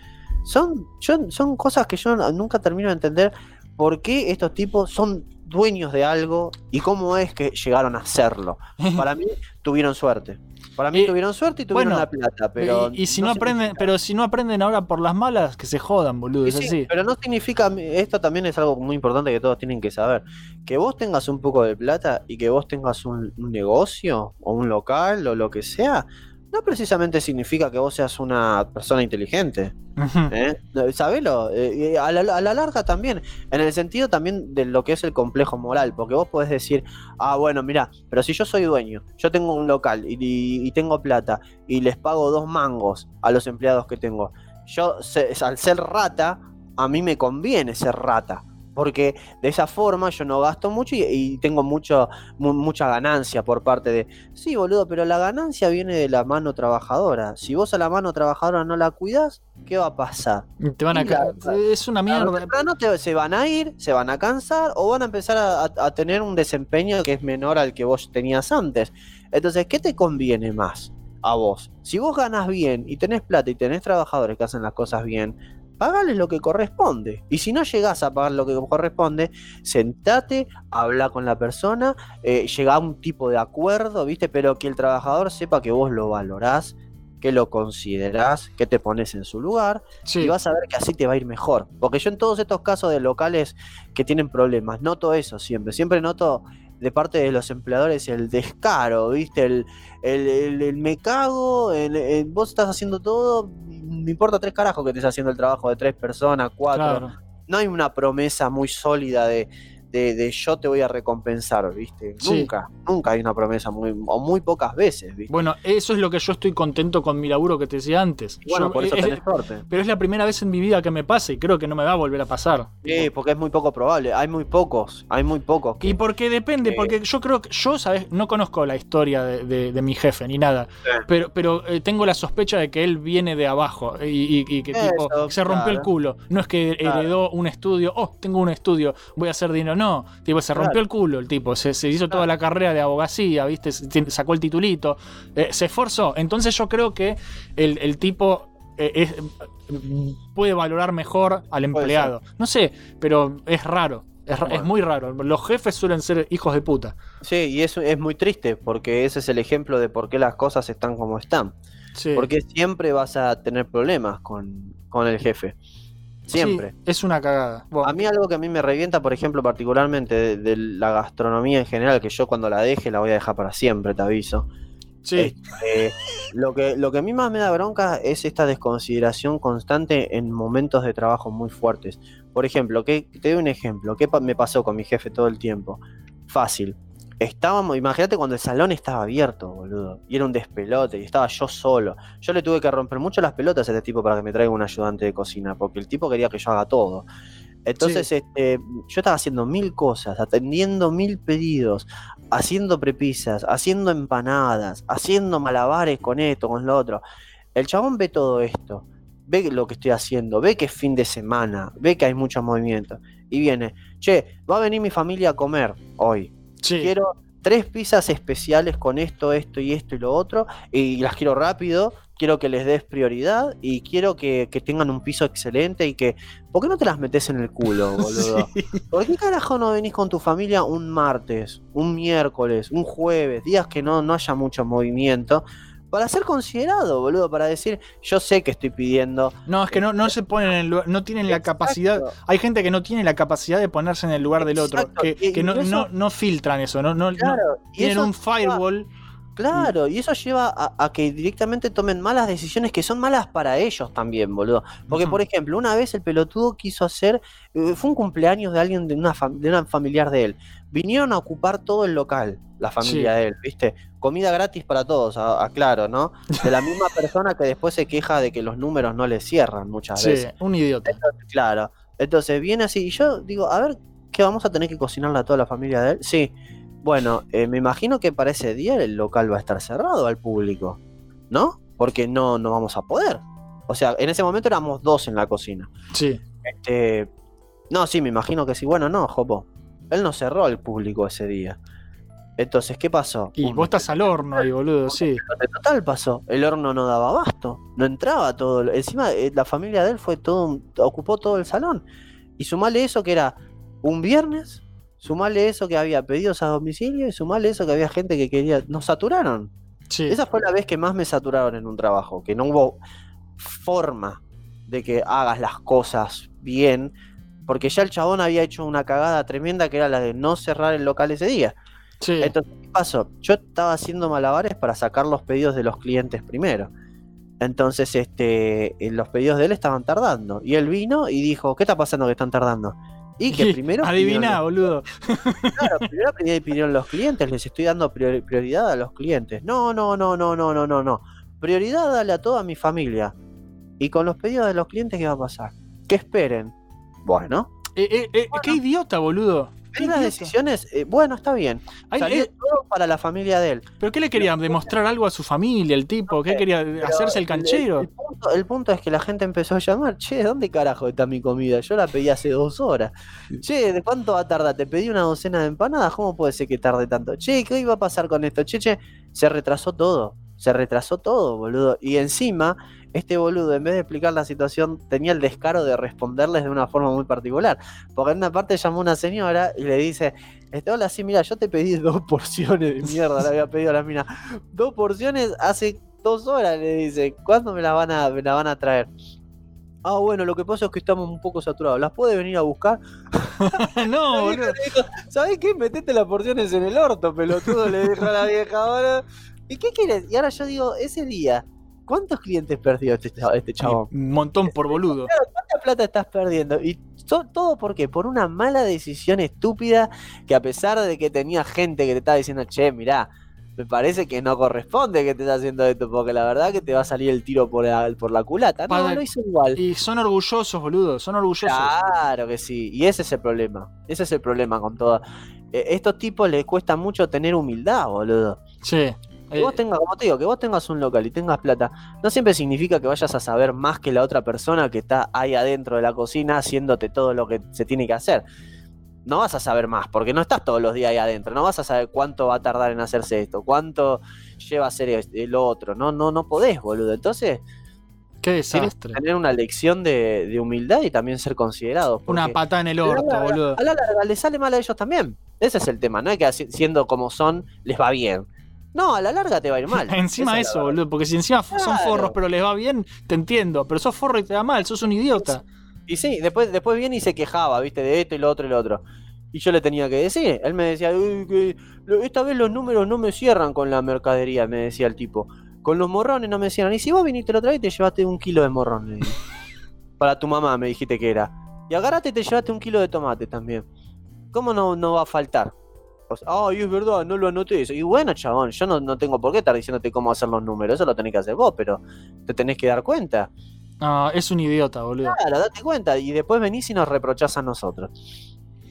[SPEAKER 4] Son, yo- son cosas que yo nunca termino de entender por qué estos tipos son dueños de algo y cómo es que llegaron a hacerlo. Para mí tuvieron suerte. Para mí
[SPEAKER 3] Y-
[SPEAKER 4] tuvieron suerte y tuvieron
[SPEAKER 3] bueno,
[SPEAKER 4] la plata, pero
[SPEAKER 3] y, y si no, aprenden, pero si no aprenden ahora por las malas, que se jodan, boludo. Es
[SPEAKER 4] sí,
[SPEAKER 3] así.
[SPEAKER 4] pero no significa, esto también es algo muy importante que todos tienen que saber, que vos tengas un poco de plata y que vos tengas un, un negocio o un local o lo que sea, no precisamente significa que vos seas una persona inteligente.
[SPEAKER 3] Ujú.
[SPEAKER 4] ¿eh? Sabelo, eh, a, la, a la larga también, en el sentido también de lo que es el complejo moral, porque vos podés decir, ah, bueno, mira, pero si yo soy dueño, yo tengo un local y, y- y tengo plata y les pago dos mangos a los empleados que tengo, yo se- al ser rata, a mí me conviene ser rata. Porque de esa forma yo no gasto mucho y, y tengo mucho, mu- mucha ganancia por parte de... Sí, boludo, pero la ganancia viene de la mano trabajadora. Si vos a la mano trabajadora no la cuidás, ¿qué va a pasar?
[SPEAKER 3] Te van a
[SPEAKER 4] la-
[SPEAKER 3] Es una mierda.
[SPEAKER 4] temprano te- se van a ir, se van a cansar o van a empezar a, a- a tener un desempeño que es menor al que vos tenías antes. Entonces, ¿qué te conviene más a vos? Si vos ganas bien y tenés plata y tenés trabajadores que hacen las cosas bien, pagales lo que corresponde. Y si no llegás a pagar lo que corresponde, sentate, habla con la persona, eh, llega a un tipo de acuerdo, ¿viste? Pero que el trabajador sepa que vos lo valorás, que lo considerás, que te pones en su lugar
[SPEAKER 3] Sí.
[SPEAKER 4] y vas a ver que así te va a ir mejor. Porque yo en todos estos casos de locales que tienen problemas, noto eso siempre. Siempre noto de parte de los empleadores el descaro, ¿viste? El, el, el- el me cago, vos estás haciendo todo, me importa tres carajos que estés haciendo el trabajo de tres personas, cuatro.
[SPEAKER 3] Claro.
[SPEAKER 4] No hay una promesa muy sólida de, de, de yo te voy a recompensar, ¿viste?
[SPEAKER 3] Sí.
[SPEAKER 4] Nunca, nunca hay una promesa, muy, o muy pocas veces, ¿viste?
[SPEAKER 3] Bueno, eso es lo que yo estoy contento con mi laburo que te decía antes.
[SPEAKER 4] Bueno,
[SPEAKER 3] Yo-
[SPEAKER 4] por eso
[SPEAKER 3] es-
[SPEAKER 4] tenés suerte.
[SPEAKER 3] Pero es la primera vez en mi vida que me pasa y creo que no me va a volver a pasar.
[SPEAKER 4] Sí, porque es muy poco probable. Hay muy pocos, hay muy pocos. que-
[SPEAKER 3] Y porque depende,
[SPEAKER 4] Eh.
[SPEAKER 3] porque yo creo que yo, ¿sabes? No conozco la historia de, de- de mi jefe ni nada, pero, pero eh, tengo la sospecha de que él viene de abajo y, y- y que tipo, se rompió el culo. No es que
[SPEAKER 4] Claro.
[SPEAKER 3] heredó un estudio, oh, tengo un estudio, voy a hacer dinero. No, tipo, se rompió
[SPEAKER 4] Claro.
[SPEAKER 3] el culo el tipo, se, se hizo toda la carrera de abogacía, ¿viste? Sacó el titulito, eh, se esforzó. Entonces yo creo que el, el tipo... eh, es- puede valorar mejor al empleado. No sé, pero es raro. Es, muy raro. Los jefes suelen ser hijos de puta.
[SPEAKER 4] Sí, y eso es muy triste porque ese es el ejemplo de por qué las cosas están como están.
[SPEAKER 3] Sí.
[SPEAKER 4] Porque siempre vas a tener problemas con, con el jefe. Siempre.
[SPEAKER 3] Sí, es una cagada. Bueno,
[SPEAKER 4] A mí algo que a mí me revienta, por ejemplo, particularmente de, de la gastronomía en general, que yo cuando la deje la voy a dejar para siempre, te aviso.
[SPEAKER 3] sí.
[SPEAKER 4] Eh, lo, que, lo que a mí más me da bronca es esta desconsideración constante en momentos de trabajo muy fuertes. Por ejemplo, que, te doy un ejemplo. ¿Qué pa- me pasó con mi jefe todo el tiempo? Fácil. Estábamos, imagínate cuando el salón estaba abierto, boludo. Y era un despelote, y estaba yo solo. Yo le tuve que romper mucho las pelotas a este tipo para que me traiga un ayudante de cocina, porque el tipo quería que yo haga todo. Entonces, este, yo estaba haciendo mil cosas, atendiendo mil pedidos, haciendo prepisas, haciendo empanadas, haciendo malabares con esto, con lo otro. El chabón ve todo esto, ve lo que estoy haciendo, ve que es fin de semana, ve que hay mucho movimiento. Y viene, che, va a venir mi familia a comer hoy.
[SPEAKER 3] Sí.
[SPEAKER 4] Quiero tres pizzas especiales con esto, esto y esto y lo otro, y las quiero rápido, quiero que les des prioridad y quiero que, que tengan un piso excelente y que... ¿Por qué no te las metes en el culo, boludo? ¿Por qué carajo no venís con tu familia un martes, un miércoles, un jueves, días que no, no haya mucho movimiento? Para ser considerado, boludo, para decir, yo sé que estoy pidiendo.
[SPEAKER 3] No, es que no, no se ponen en el lugar, no tienen la capacidad. Hay gente que no tiene la capacidad de ponerse en el lugar del otro, que, no,
[SPEAKER 4] eso-
[SPEAKER 3] no, no filtran eso, no, no, no-
[SPEAKER 4] Claro, y
[SPEAKER 3] tienen un
[SPEAKER 4] lleva-
[SPEAKER 3] firewall.
[SPEAKER 4] Claro, y eso lleva a, a que directamente tomen malas decisiones que son malas para ellos también, boludo. Porque, por ejemplo, una vez el pelotudo quiso hacer, eh, fue un cumpleaños de alguien, de una, de una familiar de él. Vinieron a ocupar todo el local, la familia
[SPEAKER 3] Sí.
[SPEAKER 4] de él, ¿viste? Comida gratis para todos, aclaro, ¿no? De la misma persona que después se queja de que los números no le cierran muchas
[SPEAKER 3] Sí,
[SPEAKER 4] veces.
[SPEAKER 3] un idiota.
[SPEAKER 4] Claro. Entonces viene así, y yo digo, a ver, ¿qué vamos a tener que cocinarle a toda la familia de él? Sí. Bueno, eh, me imagino que para ese día el local va a estar cerrado al público, ¿no? Porque no, no vamos a poder. O sea, en ese momento éramos dos en la cocina.
[SPEAKER 3] Sí.
[SPEAKER 4] Este, no, sí, me imagino que sí. Bueno, no, Jopo. Él no cerró al público ese día. Entonces, ¿qué pasó?
[SPEAKER 3] Y vos estás al horno ahí, boludo, sí.
[SPEAKER 4] total pasó. El horno no daba abasto. No entraba todo. Encima, eh, la familia de él fue todo. ocupó todo el salón. Y sumale eso que era un viernes. Sumale eso que había pedidos a domicilio. Y sumale eso que había gente que quería. Nos saturaron.
[SPEAKER 3] Sí.
[SPEAKER 4] Esa fue la vez que más me saturaron en un trabajo. Que no hubo forma de que hagas las cosas bien. Porque ya el chabón había hecho una cagada tremenda que era la de no cerrar el local ese día.
[SPEAKER 3] Sí.
[SPEAKER 4] Entonces, ¿qué pasó? Yo estaba haciendo malabares para sacar los pedidos de los clientes primero. Entonces, este, eh, los pedidos de él estaban tardando. Y él vino y dijo, ¿qué está pasando que están tardando? Y que primero...
[SPEAKER 3] Adivina, boludo.
[SPEAKER 4] Claro, primero pidi- pidieron los clientes, les estoy dando prior- prioridad a los clientes. No, no, no, no, no, no, no, no. Prioridad dale a toda mi familia. Y con los pedidos de los clientes, ¿qué va a pasar? Que esperen. Bueno.
[SPEAKER 3] Eh, eh, eh, Qué idiota, boludo.
[SPEAKER 4] Las decisiones, eh, bueno, está bien.
[SPEAKER 3] Ay,
[SPEAKER 4] Salió
[SPEAKER 3] eh,
[SPEAKER 4] todo para la familia de él.
[SPEAKER 3] ¿Pero qué le quería demostrar algo a su familia, el tipo? ¿Qué quería hacerse el canchero?
[SPEAKER 4] El, punto, el punto es que la gente empezó a llamar, che, ¿dónde carajo está mi comida? Yo la pedí hace dos horas. Che, ¿de cuánto va a tardar? Te pedí una docena de empanadas, ¿cómo puede ser que tarde tanto? Che, ¿qué iba a pasar con esto? Che, che, se retrasó todo. Se retrasó todo, boludo. Y encima, este boludo, en vez de explicar la situación, tenía el descaro de responderles de una forma muy particular. Porque en una parte llamó una señora y le dice, este, hola, sí, mira, yo te pedí dos porciones de mierda, le había pedido a la mina. Dos porciones hace dos horas, le dice. ¿Cuándo me la van a, me la van a traer? Ah, bueno, lo que pasa es que estamos un poco saturados. ¿Las puede venir a buscar?
[SPEAKER 3] no,
[SPEAKER 4] boludo. ¿Sabés qué? Metete las porciones en el orto, pelotudo, le dijo a la vieja ahora. ¿Y qué quieres? Y ahora yo digo, ese día, ¿cuántos clientes perdió este, chavo- este chabón?
[SPEAKER 3] Un montón por boludo.
[SPEAKER 4] ¿cuánta plata estás perdiendo? Y to- todo por qué? Por una mala decisión estúpida que a pesar de que tenía gente que te estaba diciendo, che, mirá, me parece que no corresponde que te estés haciendo esto, porque la verdad que te va a salir el tiro por la, por la culata. No,
[SPEAKER 3] Padre,
[SPEAKER 4] lo hizo igual.
[SPEAKER 3] Y son orgullosos, boludo, son orgullosos.
[SPEAKER 4] Claro que sí, y ese es el problema. Ese es el problema con todo. Eh, estos tipos les cuesta mucho tener humildad, boludo.
[SPEAKER 3] Sí.
[SPEAKER 4] Que vos tengas, como te digo, que vos tengas un local y tengas plata, no siempre significa que vayas a saber más que la otra persona que está ahí adentro de la cocina haciéndote todo lo que se tiene que hacer. No vas a saber más, porque no estás todos los días ahí adentro. No vas a saber cuánto va a tardar en hacerse esto, cuánto lleva a hacer es- lo otro. No, no, no podés, boludo. Entonces,
[SPEAKER 3] Qué desastre.
[SPEAKER 4] tener una lección de, de humildad y también ser considerados.
[SPEAKER 3] Una patada en el
[SPEAKER 4] a la
[SPEAKER 3] orto, boludo.
[SPEAKER 4] A la larga le sale mal a ellos también. Ese es el tema, no es que siendo como son les va bien. No, a la larga te va a ir mal.
[SPEAKER 3] Encima
[SPEAKER 4] Esa
[SPEAKER 3] eso, boludo, porque si encima son forros pero les va bien, te entiendo, pero sos forro y te va mal, sos un idiota.
[SPEAKER 4] Y sí, después, después viene y se quejaba, viste, de esto y lo otro y lo otro. Y yo le tenía que decir, él me decía, "Uy, que esta vez los números no me cierran con la mercadería, me decía el tipo. Con los morrones no me cierran. Y si vos viniste la otra vez y te llevaste un kilo de digo. Para tu mamá me dijiste que era. Y agarraste y te llevaste un kilo de tomate también. ¿Cómo no, no va a faltar? Ay, es verdad, no lo anoté eso. Y bueno, chabón, yo no, no tengo por qué estar diciéndote cómo hacer los números. Eso lo tenés que hacer vos, pero te tenés que dar cuenta.
[SPEAKER 3] No, es un idiota, boludo.
[SPEAKER 4] Claro, date cuenta. Y después venís y nos reprochás a nosotros.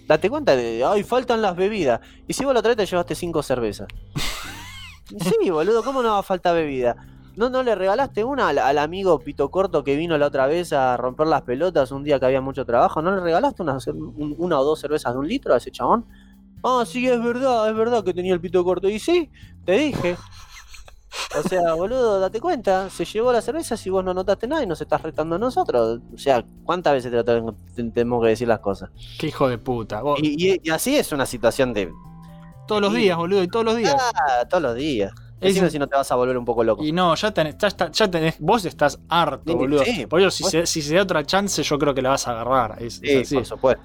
[SPEAKER 4] Date cuenta de, ay, faltan las bebidas. Y si vos la otra vez te llevaste cinco cervezas. sí, boludo, ¿cómo no va a faltar bebida? ¿No, ¿No le regalaste una al, al amigo Pito Corto que vino la otra vez a romper las pelotas un día que había mucho trabajo? ¿No le regalaste una, un- una o dos cervezas de un litro a ese chabón? Ah, sí, es verdad, es verdad que tenía el pito corto. Y sí, te dije. O sea, boludo, date cuenta, se llevó la cerveza si vos no notaste nada y nos estás retando a nosotros. O sea, ¿cuántas veces te, lo tenemos que decir las cosas?
[SPEAKER 3] Qué hijo de puta. vos-
[SPEAKER 4] Y, y- y así es una situación de.
[SPEAKER 3] todos los días, boludo, y todos los días.
[SPEAKER 4] Ah, todos los días.
[SPEAKER 3] Es-
[SPEAKER 4] si no te vas a volver un poco loco.
[SPEAKER 3] Y no, ya tenés, ya, ya tenés, vos estás harto,
[SPEAKER 4] Sí,
[SPEAKER 3] boludo.
[SPEAKER 4] sí,
[SPEAKER 3] por eso, si se, si se da otra chance, yo creo que la vas a agarrar. Es, es
[SPEAKER 4] Sí,
[SPEAKER 3] así.
[SPEAKER 4] por supuesto.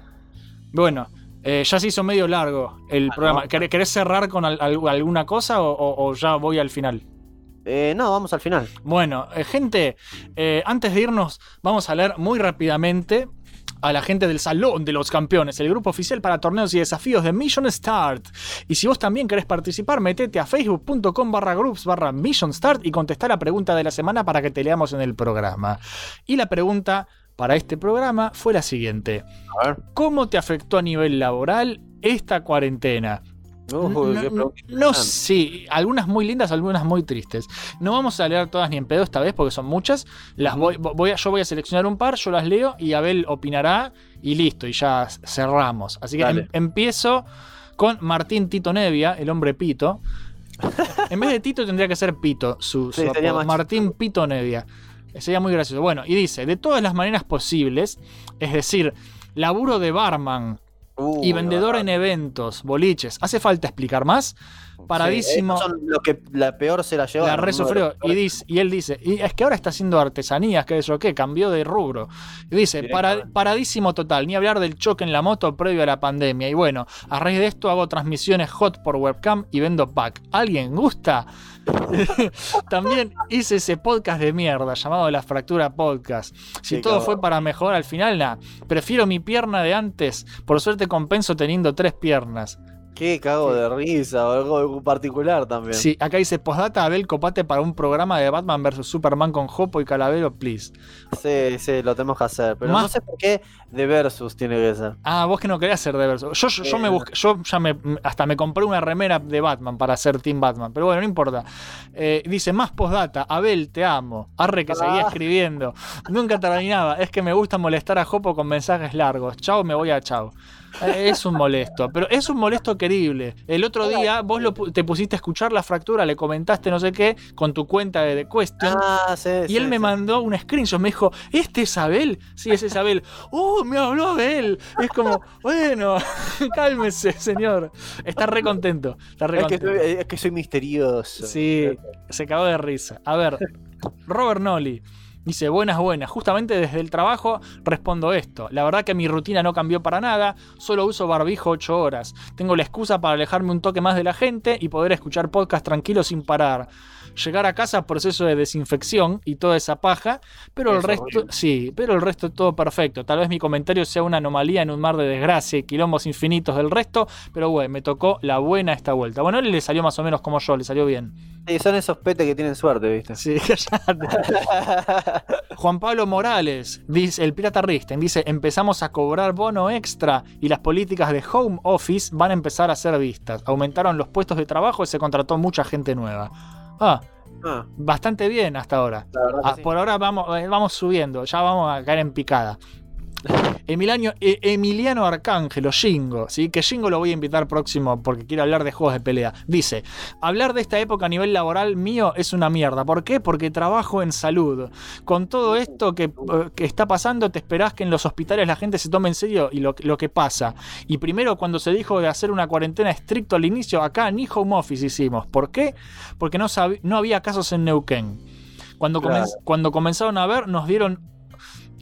[SPEAKER 3] Bueno, eh, ya se hizo medio largo el
[SPEAKER 4] Ah,
[SPEAKER 3] programa.
[SPEAKER 4] no.
[SPEAKER 3] ¿Querés, cerrar con al- al- alguna cosa o, o- o ya voy al final?
[SPEAKER 4] Eh, no, vamos al final.
[SPEAKER 3] Bueno, eh, gente, antes de irnos, vamos a leer muy rápidamente a la gente del Salón de los Campeones, el grupo oficial para torneos y desafíos de Mission Start. Y si vos también querés participar, metete a facebook.com barra groups barra Mission Start y contestá la pregunta de la semana para que te leamos en el programa. Y la pregunta para este programa fue la siguiente.
[SPEAKER 4] A ver.
[SPEAKER 3] ¿Cómo te afectó a nivel laboral esta cuarentena? No, sí, algunas muy lindas, algunas muy tristes. No vamos a leer todas ni en pedo esta vez porque son muchas. Las voy, voy a, yo voy a seleccionar un par, yo las leo y Abel opinará y listo, y ya cerramos. Así que em- empiezo con Martín Tito Nevia, el hombre Pito. En vez de Tito tendría que ser Pito, su,
[SPEAKER 4] Sí,
[SPEAKER 3] Martín Pito Nevia. Sería muy gracioso. Bueno, y dice, de todas las maneras posibles, es decir, laburo de barman,
[SPEAKER 4] Uh,
[SPEAKER 3] y vendedor en eventos, boliches. ¿Hace falta explicar más? Paradísimo.
[SPEAKER 4] Sí, son los que la peor se la lleva.
[SPEAKER 3] La resufrió. Y, dice, y él dice, y es que ahora está haciendo artesanías, que eso qué, cambió de rubro. Y dice, para- paradísimo total, ni hablar del choque en la moto previo a la pandemia. Y bueno, a raíz de esto hago transmisiones hot por webcam y vendo pack. ¿Alguien gusta? También hice ese podcast de mierda llamado La Fractura Podcast. Si todo fue para mejorar al final, nada. Prefiero mi pierna de antes. Por suerte compenso teniendo tres piernas.
[SPEAKER 4] Qué cago de risa o algo particular también.
[SPEAKER 3] Sí, acá dice postdata Abel Copate para un programa de Batman vs Superman con Jopo y Calavero, please.
[SPEAKER 4] Sí, sí, lo tenemos que hacer. Pero
[SPEAKER 3] Más-
[SPEAKER 4] no sé por qué de Versus tiene que ser.
[SPEAKER 3] Ah, vos que no querías ser de verso. Yo, yo, yo me busqué, yo ya me hasta me compré una remera de Batman para ser Team Batman. Pero bueno, no importa. Eh, dice más postdata, Abel, te amo. Arre que seguía
[SPEAKER 4] Ah.
[SPEAKER 3] escribiendo. Nunca terminaba. Es que me gusta molestar a Jopo con mensajes largos. Chao, me voy a chao. Es un molesto, pero es un molesto querible. El otro día vos lo te pusiste a escuchar la fractura, le comentaste no sé qué con tu cuenta de Question.
[SPEAKER 4] Ah, sí,
[SPEAKER 3] Y él me mandó un screenshot, me dijo, ¿este es Abel? Sí, ese es Abel. ¡Oh, me habló Abel! Es como, bueno, cálmese, señor. Está re contento. Está re
[SPEAKER 4] Es que,
[SPEAKER 3] contento.
[SPEAKER 4] soy, es que soy misterioso.
[SPEAKER 3] Sí, se cagó de risa. A ver, Robert Nolly. Dice, buenas, buenas. Justamente desde el trabajo respondo esto. La verdad que mi rutina no cambió para nada. Solo uso barbijo 8 horas. Tengo la excusa para alejarme un toque más de la gente y poder escuchar podcast tranquilo sin parar. Llegar a casa, proceso de desinfección y toda esa paja. Pero el resto, sí, pero el resto todo perfecto. Tal vez mi comentario sea una anomalía en un mar de desgracia y quilombos infinitos del resto. Pero bueno, me tocó la buena esta vuelta. Bueno, a él le salió más o menos como yo, le salió bien.
[SPEAKER 4] Sí, son esos petes que tienen suerte, ¿viste?
[SPEAKER 3] Sí, Juan Pablo Morales, dice, el pirata Risten, dice, empezamos a cobrar bono extra y las políticas de home office van a empezar a ser vistas. Aumentaron los puestos de trabajo y se contrató mucha gente nueva. Ah,
[SPEAKER 4] Ah,
[SPEAKER 3] bastante bien hasta ahora. Ah,
[SPEAKER 4] sí.
[SPEAKER 3] Por ahora vamos, eh, vamos subiendo, ya vamos a caer en picada. Emiliano, eh, Emiliano Arcángelo, Jingo, ¿sí? que Jingo lo voy a invitar próximo porque quiero hablar de juegos de pelea. Dice, hablar de esta época a nivel laboral mío es una mierda. ¿Por qué? Porque trabajo en salud. Con todo esto que, eh, que está pasando, te esperás que en los hospitales la gente se tome en serio y lo, lo que pasa. Y primero cuando se dijo de hacer una cuarentena estricto al inicio, acá ni home office hicimos. ¿Por qué? Porque no, no había casos en Neuquén. Cuando,
[SPEAKER 4] Claro.
[SPEAKER 3] cuando comenzaron a ver, nos dieron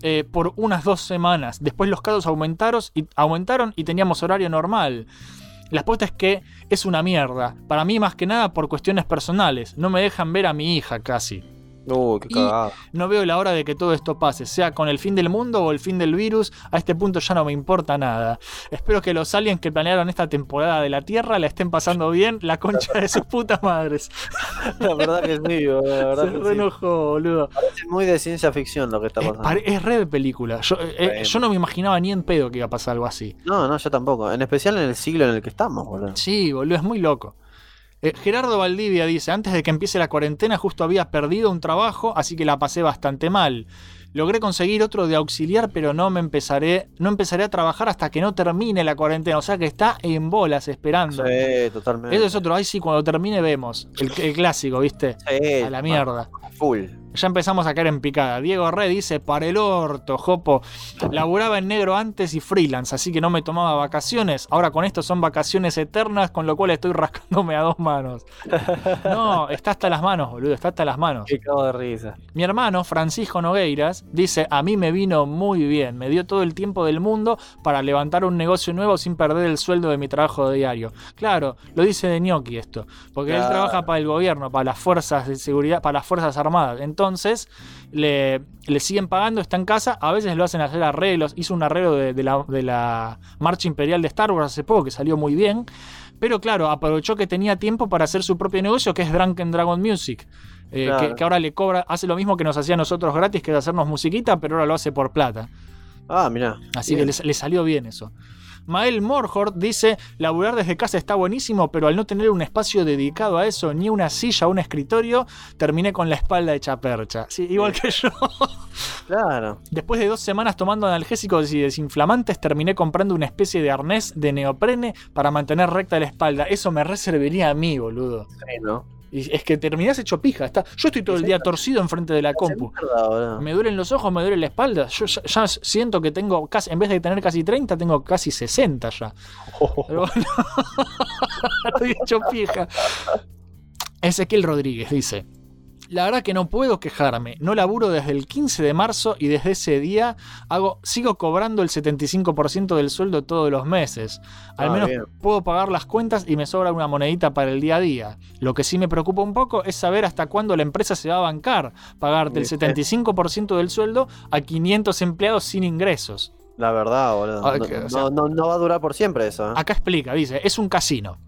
[SPEAKER 3] eh, por unas dos semanas. Después los casos aumentaron y, aumentaron y teníamos horario normal. La respuesta es que es una mierda. Para mí, más que nada, por cuestiones personales. No me dejan ver a mi hija casi.
[SPEAKER 4] Uy, qué
[SPEAKER 3] Y-
[SPEAKER 4] cagada.
[SPEAKER 3] No veo la hora de que todo esto pase, sea con el fin del mundo o el fin del virus. A este punto ya no me importa nada. Espero que los aliens que planearon esta temporada de la Tierra la estén pasando bien, la concha de sus putas madres.
[SPEAKER 4] La verdad que sí, la verdad
[SPEAKER 3] Se
[SPEAKER 4] que
[SPEAKER 3] re
[SPEAKER 4] sí.
[SPEAKER 3] enojó, boludo.
[SPEAKER 4] Es muy de ciencia ficción lo que está pasando.
[SPEAKER 3] Pare- Es red de película. Yo, eh, eh, yo no me imaginaba ni en pedo que iba a pasar algo así.
[SPEAKER 4] No, no, yo tampoco. En especial en el siglo en el que estamos, boludo.
[SPEAKER 3] Sí, boludo, es muy loco. Eh, Gerardo Valdivia dice, antes de que empiece la cuarentena justo había perdido un trabajo, así que la pasé bastante mal. Logré conseguir otro de auxiliar, pero no me empezaré, no empezaré a trabajar hasta que no termine la cuarentena. O sea que está en bolas esperando.
[SPEAKER 4] Sí, totalmente.
[SPEAKER 3] Eso es otro, ahí sí, cuando termine vemos. El, el clásico, ¿viste?
[SPEAKER 4] Sí,
[SPEAKER 3] A la mierda.
[SPEAKER 4] Full.
[SPEAKER 3] Ya empezamos a caer en picada. Diego Re dice, para el orto, Jopo. Laburaba en negro antes y freelance, así que no me tomaba vacaciones. Ahora con esto son vacaciones eternas, con lo cual estoy rascándome a dos manos. No, está hasta las manos, boludo, está hasta las manos.
[SPEAKER 4] Qué cago de risa.
[SPEAKER 3] Mi hermano, Francisco Nogueiras, dice, a mí me vino muy bien, me dio todo el tiempo del mundo para levantar un negocio nuevo sin perder el sueldo de mi trabajo diario. Claro, lo dice de ñoqui esto, porque él trabaja para el gobierno, para las fuerzas de seguridad, para las fuerzas armadas. Entonces, le, le siguen pagando, está en casa, a veces lo hacen hacer arreglos, hizo un arreglo de, de la, de la marcha imperial de Star Wars hace poco, que salió muy bien. Pero claro, aprovechó que tenía tiempo para hacer su propio negocio, que es Drunken Dragon Music. eh,
[SPEAKER 4] Claro.
[SPEAKER 3] que, que ahora le cobra, hace lo mismo que nos hacía a nosotros gratis, que es hacernos musiquita, pero ahora lo hace por plata.
[SPEAKER 4] Ah, mirá.
[SPEAKER 3] Así
[SPEAKER 4] Bien.
[SPEAKER 3] que le, le salió bien eso. Mael Morhort dice, laburar desde casa está buenísimo, pero al no tener un espacio dedicado a eso, ni una silla o un escritorio, terminé con la espalda hecha percha. Sí, igual que yo.
[SPEAKER 4] Claro.
[SPEAKER 3] Después de dos semanas tomando analgésicos y desinflamantes, terminé comprando una especie de arnés de neoprene para mantener recta la espalda. Eso me reservaría a mí, boludo.
[SPEAKER 4] Sí, ¿no?
[SPEAKER 3] Y es que terminás hecho pija. Está, yo estoy todo el día torcido enfrente de la compu. Me duelen los ojos, me duele la espalda. Yo ya, ya siento que tengo casi, en vez de tener casi 30, tengo casi 60 ya. Pero bueno, estoy hecho pija. Ezequiel Rodríguez dice. La verdad que no puedo quejarme. No laburo desde el 15 de marzo y desde ese día hago, sigo cobrando el 75% del sueldo todos los meses. Al
[SPEAKER 4] Ah,
[SPEAKER 3] menos
[SPEAKER 4] bien.
[SPEAKER 3] puedo pagar las cuentas y me sobra una monedita para el día a día. Lo que sí me preocupa un poco es saber hasta cuándo la empresa se va a bancar pagarte el
[SPEAKER 4] ¿Viste?
[SPEAKER 3] 75% del sueldo a 500 empleados sin ingresos.
[SPEAKER 4] La verdad, boludo.
[SPEAKER 3] Ah,
[SPEAKER 4] No,
[SPEAKER 3] que, o sea-
[SPEAKER 4] no, no- no va a durar por siempre eso. ¿eh?
[SPEAKER 3] Acá explica, dice, es un casino.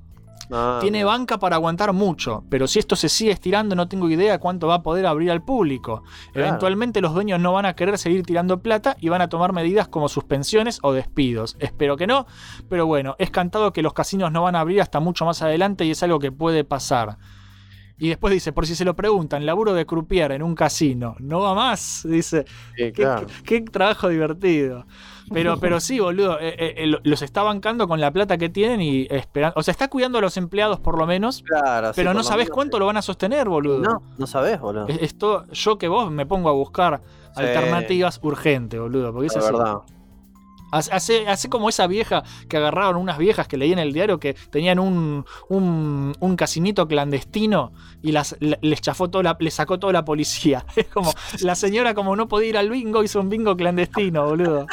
[SPEAKER 4] Ah,
[SPEAKER 3] Tiene banca para aguantar mucho, pero si esto se sigue estirando no tengo idea cuánto va a poder abrir al público.
[SPEAKER 4] Claro.
[SPEAKER 3] Eventualmente los dueños no van a querer seguir tirando plata y van a tomar medidas como suspensiones o despidos. Espero que no, pero bueno, es cantado que los casinos no van a abrir hasta mucho más adelante y es algo que puede pasar. Y después dice, por si se lo preguntan, laburo de croupier en un casino, no va más, dice.
[SPEAKER 4] Sí,
[SPEAKER 3] Qué,
[SPEAKER 4] claro.
[SPEAKER 3] qué trabajo divertido. Pero, pero sí, boludo, eh, eh, eh, lo- los está bancando con la plata que tienen y esperando. O sea, está cuidando a los empleados por lo menos,
[SPEAKER 4] Claro, sí,
[SPEAKER 3] pero no sabes
[SPEAKER 4] menos,
[SPEAKER 3] cuánto lo van a sostener, boludo.
[SPEAKER 4] No, no sabes, boludo.
[SPEAKER 3] Es- Esto, yo que vos me pongo a buscar
[SPEAKER 4] Sí.
[SPEAKER 3] alternativas urgente, boludo. Porque es así.
[SPEAKER 4] verdad.
[SPEAKER 3] Hace, hace, como esa vieja que agarraron unas viejas que leí en el diario que tenían un, un, un casinito clandestino y las, le- les chafó toda la, les sacó toda la policía. Es como, la señora como no podía ir al bingo, hizo un bingo clandestino, boludo.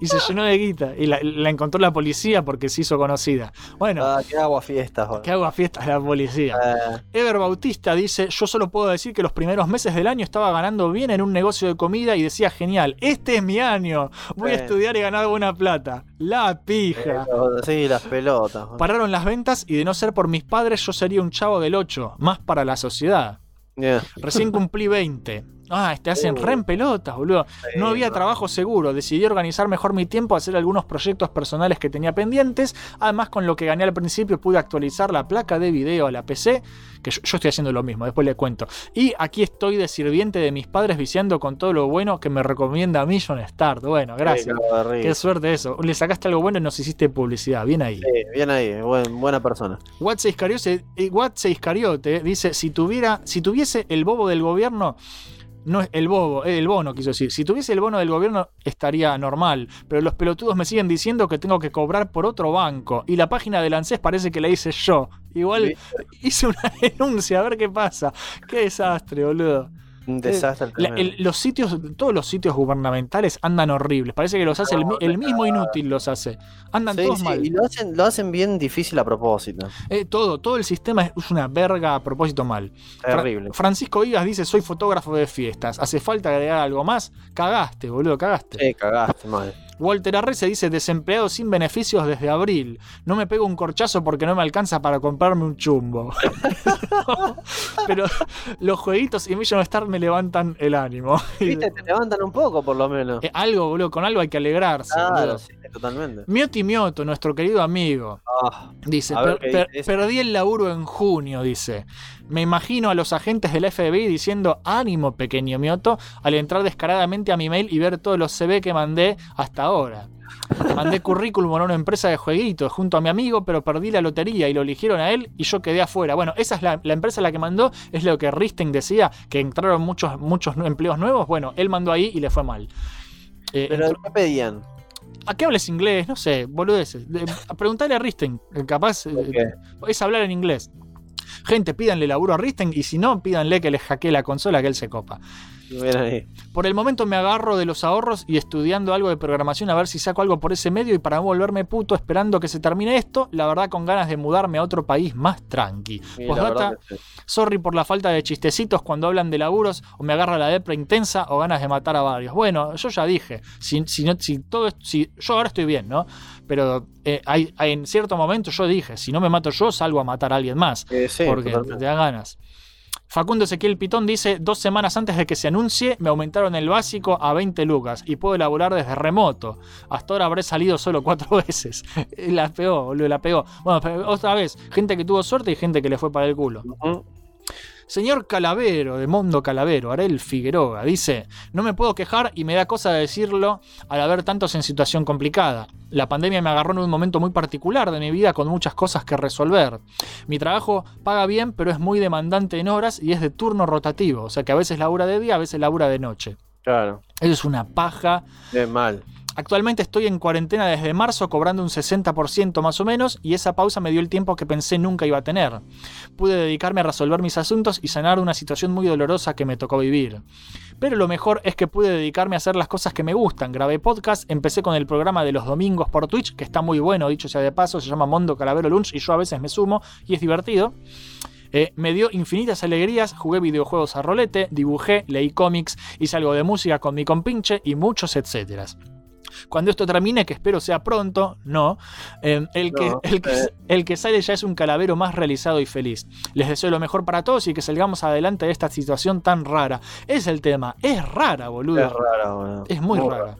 [SPEAKER 3] Y se llenó de guita. Y la, la encontró la policía porque se hizo conocida. Bueno,
[SPEAKER 4] Ah, qué agua fiestas, boludo.
[SPEAKER 3] que hago fiestas la policía.
[SPEAKER 4] Eh,
[SPEAKER 3] Ever Bautista dice, yo solo puedo decir que los primeros meses del año estaba ganando bien en un negocio de comida y decía, genial, este es mi año, voy a
[SPEAKER 4] Bien.
[SPEAKER 3] estudiar y ganar buena plata. La pija.
[SPEAKER 4] sí, las pelotas.
[SPEAKER 3] Pararon las ventas y de no ser por mis padres yo sería un chavo del 8, más para la sociedad.
[SPEAKER 4] Yeah.
[SPEAKER 3] Recién cumplí 20. Ah, te hacen re en pelotas, boludo. No había trabajo seguro. Decidí organizar mejor mi tiempo, hacer algunos proyectos personales que tenía pendientes. Además, con lo que gané al principio, pude actualizar la placa de video a la PC. Que yo, yo estoy haciendo lo mismo, después le cuento. Y aquí estoy de sirviente de mis padres, viciando con todo lo bueno que me recomienda Million Start. Bueno, gracias. Qué suerte eso. Le sacaste algo bueno y nos hiciste publicidad. Bien ahí.
[SPEAKER 4] Sí, bien ahí, buen- buena persona.
[SPEAKER 3] Watse Iscariote, eh, Iscariote dice: si tuviera, si tuviese el bobo del gobierno. No es el bobo, el bono quiso decir. Si tuviese el bono del gobierno estaría normal, pero los pelotudos me siguen diciendo que tengo que cobrar por otro banco y la página del ANSES parece que la hice yo. Igual hice una denuncia, a ver qué pasa. Qué desastre, boludo.
[SPEAKER 4] Un desastre.
[SPEAKER 3] La-
[SPEAKER 4] tremendo.
[SPEAKER 3] el- los sitios, todos los sitios gubernamentales andan horribles. Parece que los hace el, mi- el mismo inútil los hace. Andan
[SPEAKER 4] Sí,
[SPEAKER 3] todos
[SPEAKER 4] sí,
[SPEAKER 3] mal.
[SPEAKER 4] y lo hacen, lo hacen bien difícil a propósito.
[SPEAKER 3] Eh, todo, todo el sistema es una verga a propósito mal. Fra-
[SPEAKER 4] Terrible.
[SPEAKER 3] Francisco Vigas dice: Soy fotógrafo de fiestas. ¿Hace falta agregar algo más? Cagaste, boludo, cagaste.
[SPEAKER 4] Sí, cagaste, mal.
[SPEAKER 3] Walter Arrece dice: Desempleado sin beneficios desde abril. No me pego un corchazo porque no me alcanza para comprarme un chumbo. Pero los jueguitos y Million Star me levantan el ánimo.
[SPEAKER 4] Viste, te levantan un poco por lo menos.
[SPEAKER 3] Eh, algo, boludo, con algo hay que alegrarse.
[SPEAKER 4] Claro, sí, totalmente.
[SPEAKER 3] Mioti Mioto, nuestro querido amigo,
[SPEAKER 4] Ah,
[SPEAKER 3] dice,
[SPEAKER 4] A ver
[SPEAKER 3] "Per-
[SPEAKER 4] qué
[SPEAKER 3] per-
[SPEAKER 4] dice ese.
[SPEAKER 3] perdí el laburo en junio, dice. Me imagino a los agentes del FBI diciendo, ánimo, pequeño Mioto, al entrar descaradamente a mi mail y ver todos los CV que mandé hasta ahora. Mandé currículum a una empresa de jueguitos junto a mi amigo, pero perdí la lotería y lo eligieron a él y yo quedé afuera. Bueno, esa es la, la empresa a la que mandó, es lo que Risting decía, que entraron muchos, muchos empleos nuevos. Bueno, él mandó ahí y le fue mal. Eh,
[SPEAKER 4] Pero
[SPEAKER 3] entró-
[SPEAKER 4] ¿qué pedían?
[SPEAKER 3] ¿A qué hables inglés? No sé, boludeces. De- a Risten, eh, capaz eh, es hablar en inglés. Gente, pídanle laburo a Risten y si no, pídanle que les hackee la consola que él se copa. Por el momento me agarro de los ahorros y estudiando algo de programación a ver si saco algo por ese medio y para no volverme puto esperando que se termine esto, la verdad con ganas de mudarme a otro país más tranqui.
[SPEAKER 4] Sí,
[SPEAKER 3] Postdata,
[SPEAKER 4] que sí.
[SPEAKER 3] sorry por la falta de chistecitos cuando hablan de laburos o me agarra la depre intensa o ganas de matar a varios. Bueno, yo ya dije, si, si, no- si todo si yo ahora estoy bien, ¿no? Pero eh, hay, hay- en cierto momento yo dije, si no me mato yo, salgo a matar a alguien más.
[SPEAKER 4] Eh, sí,
[SPEAKER 3] porque
[SPEAKER 4] totalmente.
[SPEAKER 3] te da ganas. Facundo Ezequiel Pitón dice, dos semanas antes de que se anuncie, me aumentaron el básico a 20 lucas y puedo elaborar desde remoto. Hasta ahora habré salido solo cuatro veces. La pegó, boludo, la pegó. Bueno, otra vez, gente que tuvo suerte y gente que le fue para el culo. Señor Calavero, de Mondo Calavero, Arel Figueroa, dice, no me puedo quejar y me da cosa decirlo al haber tantos en situación complicada. La pandemia me agarró en un momento muy particular de mi vida con muchas cosas que resolver. Mi trabajo paga bien, pero es muy demandante en horas y es de turno rotativo, o sea que a veces labura de día, a veces labura de noche.
[SPEAKER 4] Claro.
[SPEAKER 3] Eso es una paja.
[SPEAKER 4] Es mal.
[SPEAKER 3] Actualmente estoy en cuarentena desde marzo cobrando un 60% más o menos y esa pausa me dio el tiempo que pensé nunca iba a tener. Pude dedicarme a resolver mis asuntos y sanar una situación muy dolorosa que me tocó vivir. Pero lo mejor es que pude dedicarme a hacer las cosas que me gustan. Grabé podcast, empecé con el programa de los domingos por Twitch, que está muy bueno, dicho sea de paso, se llama Mondo Calavero Lunch y yo a veces me sumo y es divertido. Eh, me dio infinitas alegrías, jugué videojuegos a rolete, dibujé, leí cómics, hice algo de música con mi compinche y muchos etcéteras. Cuando esto termine, que espero sea pronto, no, eh, el, que,
[SPEAKER 4] No,
[SPEAKER 3] el, que,
[SPEAKER 4] eh.
[SPEAKER 3] el que sale ya es un calavero más realizado y feliz. Les deseo lo mejor para todos y que salgamos adelante de esta situación tan rara. Es el tema, es rara, boludo.
[SPEAKER 4] Es rara, boludo.
[SPEAKER 3] Es muy,
[SPEAKER 4] Muy
[SPEAKER 3] rara.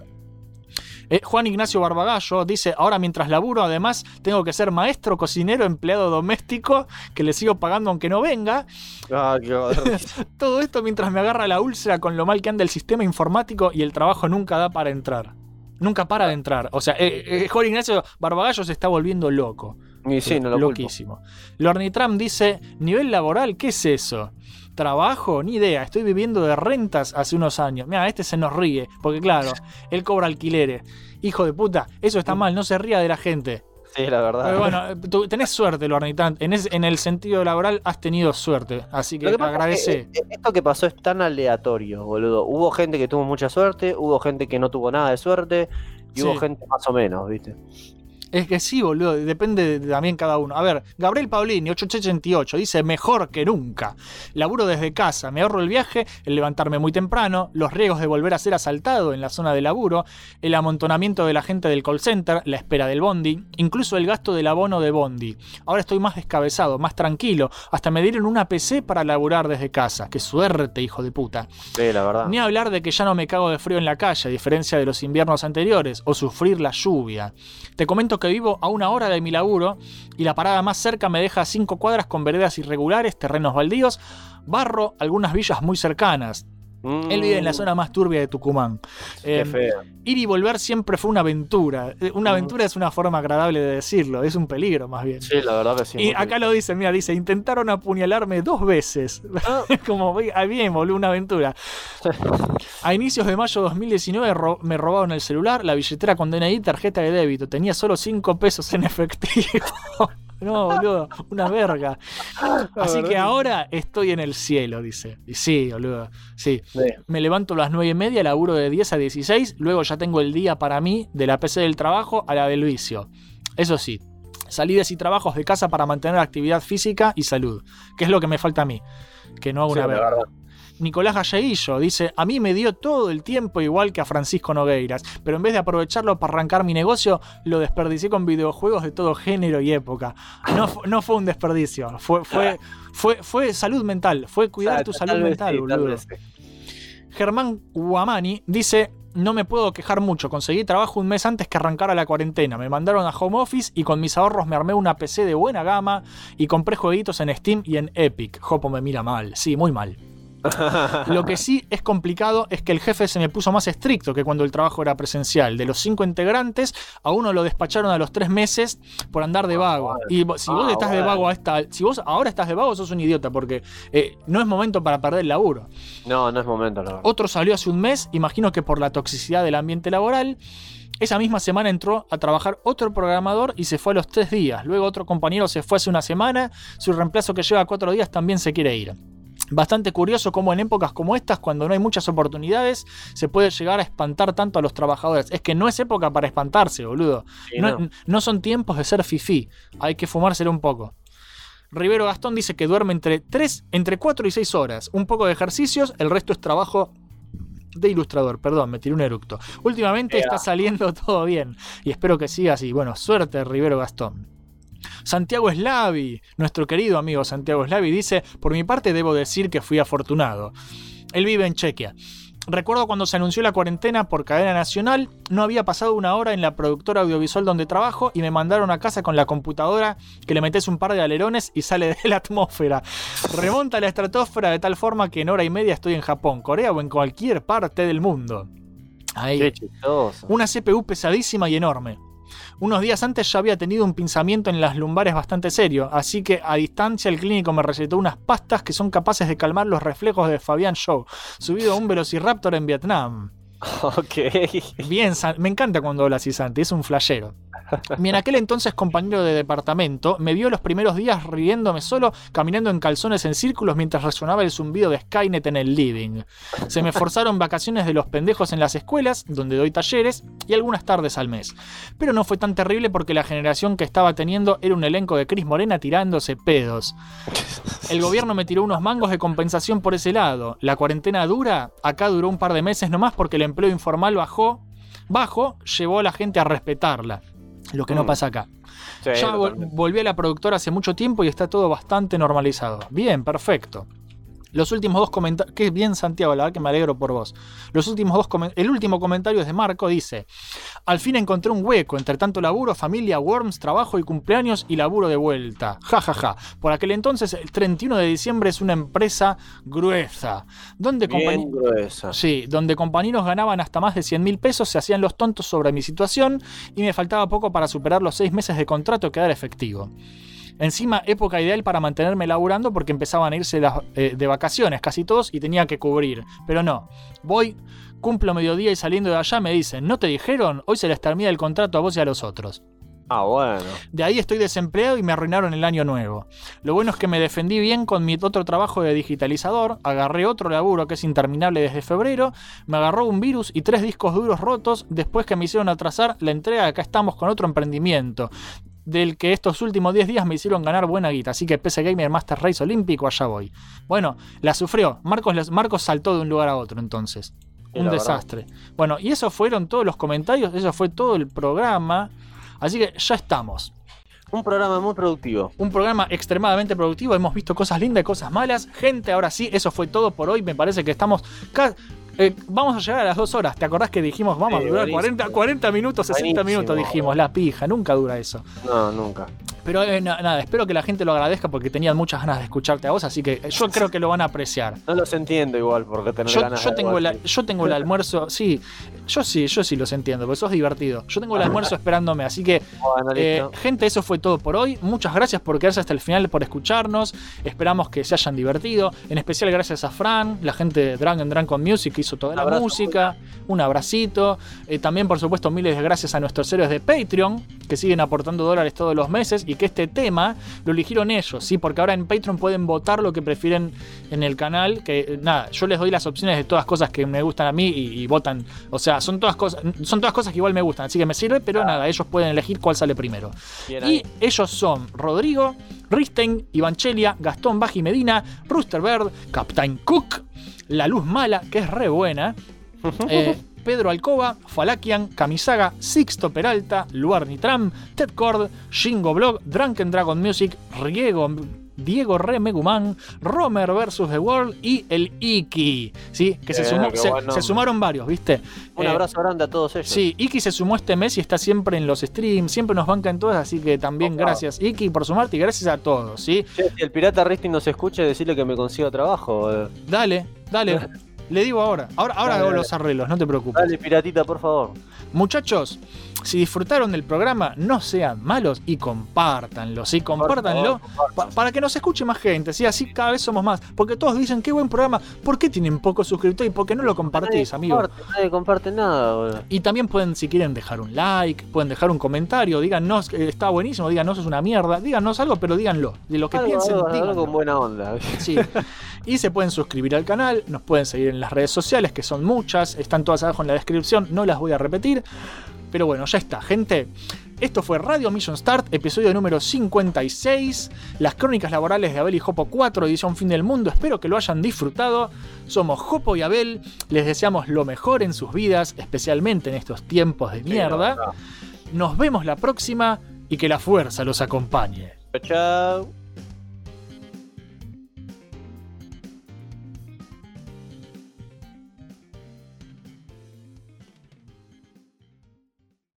[SPEAKER 3] Eh, Juan Ignacio Barbagallo dice, ahora mientras laburo además tengo que ser maestro, cocinero, empleado doméstico, que le sigo pagando aunque no venga.
[SPEAKER 4] Ah, qué.
[SPEAKER 3] Todo esto mientras me agarra la úlcera con lo mal que anda el sistema informático y el trabajo nunca da para entrar. Nunca para de entrar. O sea, eh, eh, Juan Ignacio Barbagallo se está volviendo loco.
[SPEAKER 4] Y sí, no lo.
[SPEAKER 3] Loquísimo. Lornitram dice, nivel laboral, ¿qué es eso? ¿Trabajo? Ni idea. Estoy viviendo de rentas hace unos años. Mira, este se nos ríe. Porque claro, él cobra alquileres. Hijo de puta, eso está mal. No se ría de la gente.
[SPEAKER 4] Sí, la verdad.
[SPEAKER 3] Pero bueno, tú tenés suerte, Lornitram. En, es- en el sentido laboral has tenido suerte. Así que,
[SPEAKER 4] que
[SPEAKER 3] agradece.
[SPEAKER 4] es que, eh, esto que pasó es tan aleatorio, boludo. Hubo gente que tuvo mucha suerte, hubo gente que no tuvo nada de suerte, y hubo gente más o menos, ¿viste?
[SPEAKER 3] Es que sí, boludo, depende de también cada uno. A ver, Gabriel Paulini, 888, dice mejor que nunca. Laburo desde casa, me ahorro el viaje, el levantarme muy temprano, los riesgos de volver a ser asaltado en la zona de laburo, el amontonamiento de la gente del call center, la espera del bondi, incluso el gasto del abono de bondi. Ahora estoy más descabezado, más tranquilo, hasta me dieron una PC para laburar desde casa. Qué suerte, hijo de puta.
[SPEAKER 4] Sí, la verdad.
[SPEAKER 3] Ni hablar de que ya no me cago de frío en la calle, a diferencia de los inviernos anteriores, o sufrir la lluvia. Te comento que vivo a una hora de mi laburo y la parada más cerca me deja cinco cuadras con veredas irregulares, terrenos baldíos, barro, algunas villas muy cercanas. Él vive en la zona más turbia de Tucumán.
[SPEAKER 4] Mm. Qué
[SPEAKER 3] Eh,
[SPEAKER 4] feo.
[SPEAKER 3] ir y volver siempre fue una aventura. Eh, Una aventura es una forma agradable de decirlo, es un peligro más bien.
[SPEAKER 4] Sí, la verdad que sí.
[SPEAKER 3] Y acá lo dice, mira, dice, intentaron apuñalarme dos veces. Como, ah, bien, boludo, una aventura. A inicios de mayo de 2019 ro- me robaron el celular, la billetera con DNI tarjeta de débito. Tenía solo 5 pesos en efectivo. No, boludo, una verga. Así que ahora estoy en el cielo, dice. Y sí, boludo, sí. Me levanto a las 9 y media, laburo de 10 a 16, luego ya tengo el día para mí, de la PC del trabajo a la del vicio. Eso sí, salidas y trabajos de casa para mantener actividad física y salud, que es lo que me falta a mí, que no hago
[SPEAKER 4] Sí,
[SPEAKER 3] una verga. Nicolás Galleguillo dice, a mí me dio todo el tiempo igual que a Francisco Nogueiras, pero en vez de aprovecharlo para arrancar mi negocio, lo desperdicié con videojuegos de todo género y época. No, no fue un desperdicio, fue, fue, fue, fue salud mental, fue cuidar tu salud mental, boludo. Germán Guamani dice, no me puedo quejar mucho, conseguí trabajo un mes antes que arrancara la cuarentena, me mandaron a home office y con mis ahorros me armé una PC de buena gama y compré jueguitos en Steam y en Epic. Jopo me mira mal, sí, muy mal. Lo que sí es complicado es que el jefe se me puso más estricto que cuando el trabajo era presencial. De los cinco integrantes, a uno lo despacharon a los tres meses por andar de vago. Y si vos
[SPEAKER 4] Ah,
[SPEAKER 3] estás de vago a esta, si vos ahora estás de vago, sos un idiota, porque eh, no es momento para perder el laburo.
[SPEAKER 4] No, no es momento.
[SPEAKER 3] Otro salió hace un mes, imagino que por la toxicidad del ambiente laboral. Esa misma semana entró a trabajar otro programador y se fue a los tres días. Luego otro compañero se fue hace una semana. Su reemplazo que lleva cuatro días también se quiere ir. Bastante curioso cómo en épocas como estas, cuando no hay muchas oportunidades, se puede llegar a espantar tanto a los trabajadores. Es que no es época para espantarse, boludo.
[SPEAKER 4] Sí,
[SPEAKER 3] no,
[SPEAKER 4] no.
[SPEAKER 3] no son tiempos de ser fifí. Hay que fumárselo un poco. Rivero Gastón dice que duerme entre 3, entre 4 y 6 horas. Un poco de ejercicios, el resto es trabajo de ilustrador. Perdón, me tiré un eructo. Últimamente está saliendo todo bien y espero que siga así. Bueno, suerte, Rivero Gastón. Santiago Slavi, nuestro querido amigo Santiago Slavi, dice: Por mi parte, debo decir que fui afortunado. Él vive en Chequia. Recuerdo cuando se anunció la cuarentena por cadena nacional, no había pasado una hora en la productora audiovisual donde trabajo y me mandaron a casa con la computadora que le metes un par de alerones y sale de la atmósfera. Remonta a la estratosfera de tal forma que en hora y media estoy en Japón, Corea o en cualquier parte del mundo. Ahí.
[SPEAKER 4] Qué chistoso.
[SPEAKER 3] Una CPU pesadísima y enorme. Unos días antes ya había tenido un pinzamiento en las lumbares bastante serio, así que a distancia el clínico me recetó unas pastas que son capaces de calmar los reflejos de Fabián Show, subido a un Velociraptor en Vietnam.
[SPEAKER 4] Ok.
[SPEAKER 3] Bien, me encanta cuando habla así Santi, es un flashero. Mi en aquel entonces compañero de departamento me vio los primeros días riéndome solo, caminando en calzones en círculos mientras resonaba el zumbido de Skynet en el living. Se me forzaron vacaciones de los pendejos en las escuelas, donde doy talleres, y algunas tardes al mes. Pero no fue tan terrible porque la generación que estaba teniendo era un elenco de Cris Morena tirándose pedos. El gobierno me tiró unos mangos de compensación por ese lado. La cuarentena dura, acá duró un par de meses nomás porque el empleo informal bajó, bajo, llevó a la gente a respetarla. Lo que no
[SPEAKER 4] Mm.
[SPEAKER 3] pasa acá.
[SPEAKER 4] Sí,
[SPEAKER 3] ya vol- volví a la productora hace mucho tiempo y está todo bastante normalizado. Bien, perfecto. Los últimos dos comentarios. Qué bien, Santiago, la verdad que me alegro por vos. Los últimos dos El último comentario es de Marco, dice: Al fin encontré un hueco entre tanto laburo, familia, worms, trabajo y cumpleaños y laburo de vuelta. Ja, ja, ja. Por aquel entonces, el 31 de diciembre es una empresa gruesa. Donde
[SPEAKER 4] Bien gruesa.
[SPEAKER 3] Sí, donde compañeros ganaban hasta más de 100 mil pesos, se hacían los tontos sobre mi situación y me faltaba poco para superar los seis meses de contrato que era efectivo. Encima, época ideal para mantenerme laburando porque empezaban a irse las- eh, de vacaciones casi todos y tenía que cubrir. Pero no, voy, cumplo mediodía y saliendo de allá me dicen, ¿no te dijeron? Hoy se les termina el contrato a vos y a los otros.
[SPEAKER 4] Ah, bueno.
[SPEAKER 3] De ahí estoy desempleado y me arruinaron el año nuevo. Lo bueno es que me defendí bien con mi otro trabajo de digitalizador, agarré otro laburo que es interminable desde febrero, me agarró un virus y tres discos duros rotos después que me hicieron atrasar la entrega, acá estamos con otro emprendimiento. Del que estos últimos 10 días me hicieron ganar buena guita. Así que PC Gamer Master Race Olímpico, allá voy. Bueno, la sufrió. Marcos, Marcos saltó de un lugar a otro entonces. Un
[SPEAKER 4] la
[SPEAKER 3] desastre. Bueno, y eso fueron todos los comentarios, eso fue todo el programa. Así que ya estamos.
[SPEAKER 4] Un programa muy productivo.
[SPEAKER 3] Un programa extremadamente productivo. Hemos visto cosas lindas y cosas malas. Gente, ahora sí, eso fue todo por hoy. Me parece que estamos. Eh, vamos a llegar a las dos horas. ¿Te acordás que dijimos vamos
[SPEAKER 4] Sí,
[SPEAKER 3] a durar
[SPEAKER 4] buenísimo.
[SPEAKER 3] 40, 40 minutos, 60
[SPEAKER 4] Buenísimo.
[SPEAKER 3] minutos? Dijimos, la pija, nunca dura eso.
[SPEAKER 4] No, nunca.
[SPEAKER 3] Pero eh, na- nada, espero que la gente lo agradezca porque tenían muchas ganas de escucharte a vos. Así que eh, yo creo que lo van a apreciar.
[SPEAKER 4] No los entiendo igual porque tener
[SPEAKER 3] Yo,
[SPEAKER 4] ganas
[SPEAKER 3] yo
[SPEAKER 4] de
[SPEAKER 3] tengo el,
[SPEAKER 4] así.
[SPEAKER 3] yo tengo el almuerzo, sí, yo sí, yo sí los entiendo, porque sos divertido. Yo tengo el almuerzo esperándome, así que,
[SPEAKER 4] Bueno,
[SPEAKER 3] eh, gente, eso fue todo por hoy. Muchas gracias por quedarse hasta el final, por escucharnos. Esperamos que se hayan divertido. En especial gracias a Fran, la gente de Drag and Drunk on Music que hizo toda la
[SPEAKER 4] abrazo,
[SPEAKER 3] música. Un abracito. Eh, también, por supuesto, miles de gracias a nuestros héroes de Patreon, que siguen aportando dólares todos los meses y que este tema lo eligieron ellos, ¿sí? Porque ahora en Patreon pueden votar lo que prefieren en el canal. Que eh, nada, yo les doy las opciones de todas cosas que me gustan a mí y, y votan. O sea, son todas cosas, son todas cosas que igual me gustan, así que me sirve, pero nada, ellos pueden elegir cuál sale primero.
[SPEAKER 4] Bien
[SPEAKER 3] Y ellos son Rodrigo, Ristein, Ivanchelia, Gastón Baji Medina, Rooster Bird, Captain Cook, La Luz Mala, que es re buena, eh, Pedro Alcoba, Falakian, Kamisaga, Sixto Peralta, Luar Nitram, Ted Cord, Shingo Blog, Drunken Dragon Music, Riego, Diego Re Meguman, Romer vs. The World y el Iki. ¿sí? Que se, sumó- se- sumaron varios, ¿viste?
[SPEAKER 4] Un
[SPEAKER 3] Eh,
[SPEAKER 4] abrazo grande a todos ellos.
[SPEAKER 3] Sí, Iki se sumó este mes y está siempre en los streams, siempre nos banca en todas, así que también gracias Iki por sumarte y gracias a todos, ¿sí?
[SPEAKER 4] Si el pirata Risting nos escucha, decirle que me consiga trabajo. eh.
[SPEAKER 3] Dale, dale. Le digo ahora, ahora, ahora
[SPEAKER 4] Dale,
[SPEAKER 3] hago
[SPEAKER 4] dale.
[SPEAKER 3] los arreglos, no te preocupes.
[SPEAKER 4] Dale, piratita, por favor.
[SPEAKER 3] Muchachos, si disfrutaron del programa, no sean malos y compártanlo, ¿sí? Compártanlo pa- para que nos escuche más gente, ¿sí? Así cada vez somos más. Porque todos dicen, qué buen programa, ¿por qué tienen pocos suscriptores y por qué no lo compartís,
[SPEAKER 4] nadie
[SPEAKER 3] amigo?
[SPEAKER 4] comparte, nadie comparte nada, boludo.
[SPEAKER 3] Y también pueden, si quieren, dejar un like, pueden dejar un comentario, díganos está buenísimo, díganos es una mierda, díganos algo, pero díganlo. De lo que
[SPEAKER 4] Algo,
[SPEAKER 3] piensen,
[SPEAKER 4] algo, algo con buena onda.
[SPEAKER 3] Sí. Y se pueden suscribir al canal, nos pueden seguir en las redes sociales, que son muchas, están todas abajo en la descripción, no las voy a repetir. Pero bueno, ya está, gente. Esto fue Radio Mission Start, episodio número 56, las crónicas laborales de Abel y Jopo 4, edición fin del mundo. Espero que lo hayan disfrutado. Somos Jopo y Abel, les deseamos lo mejor en sus vidas, especialmente en estos tiempos de mierda. Nos vemos la próxima y que la fuerza los acompañe.
[SPEAKER 4] Chao, chao.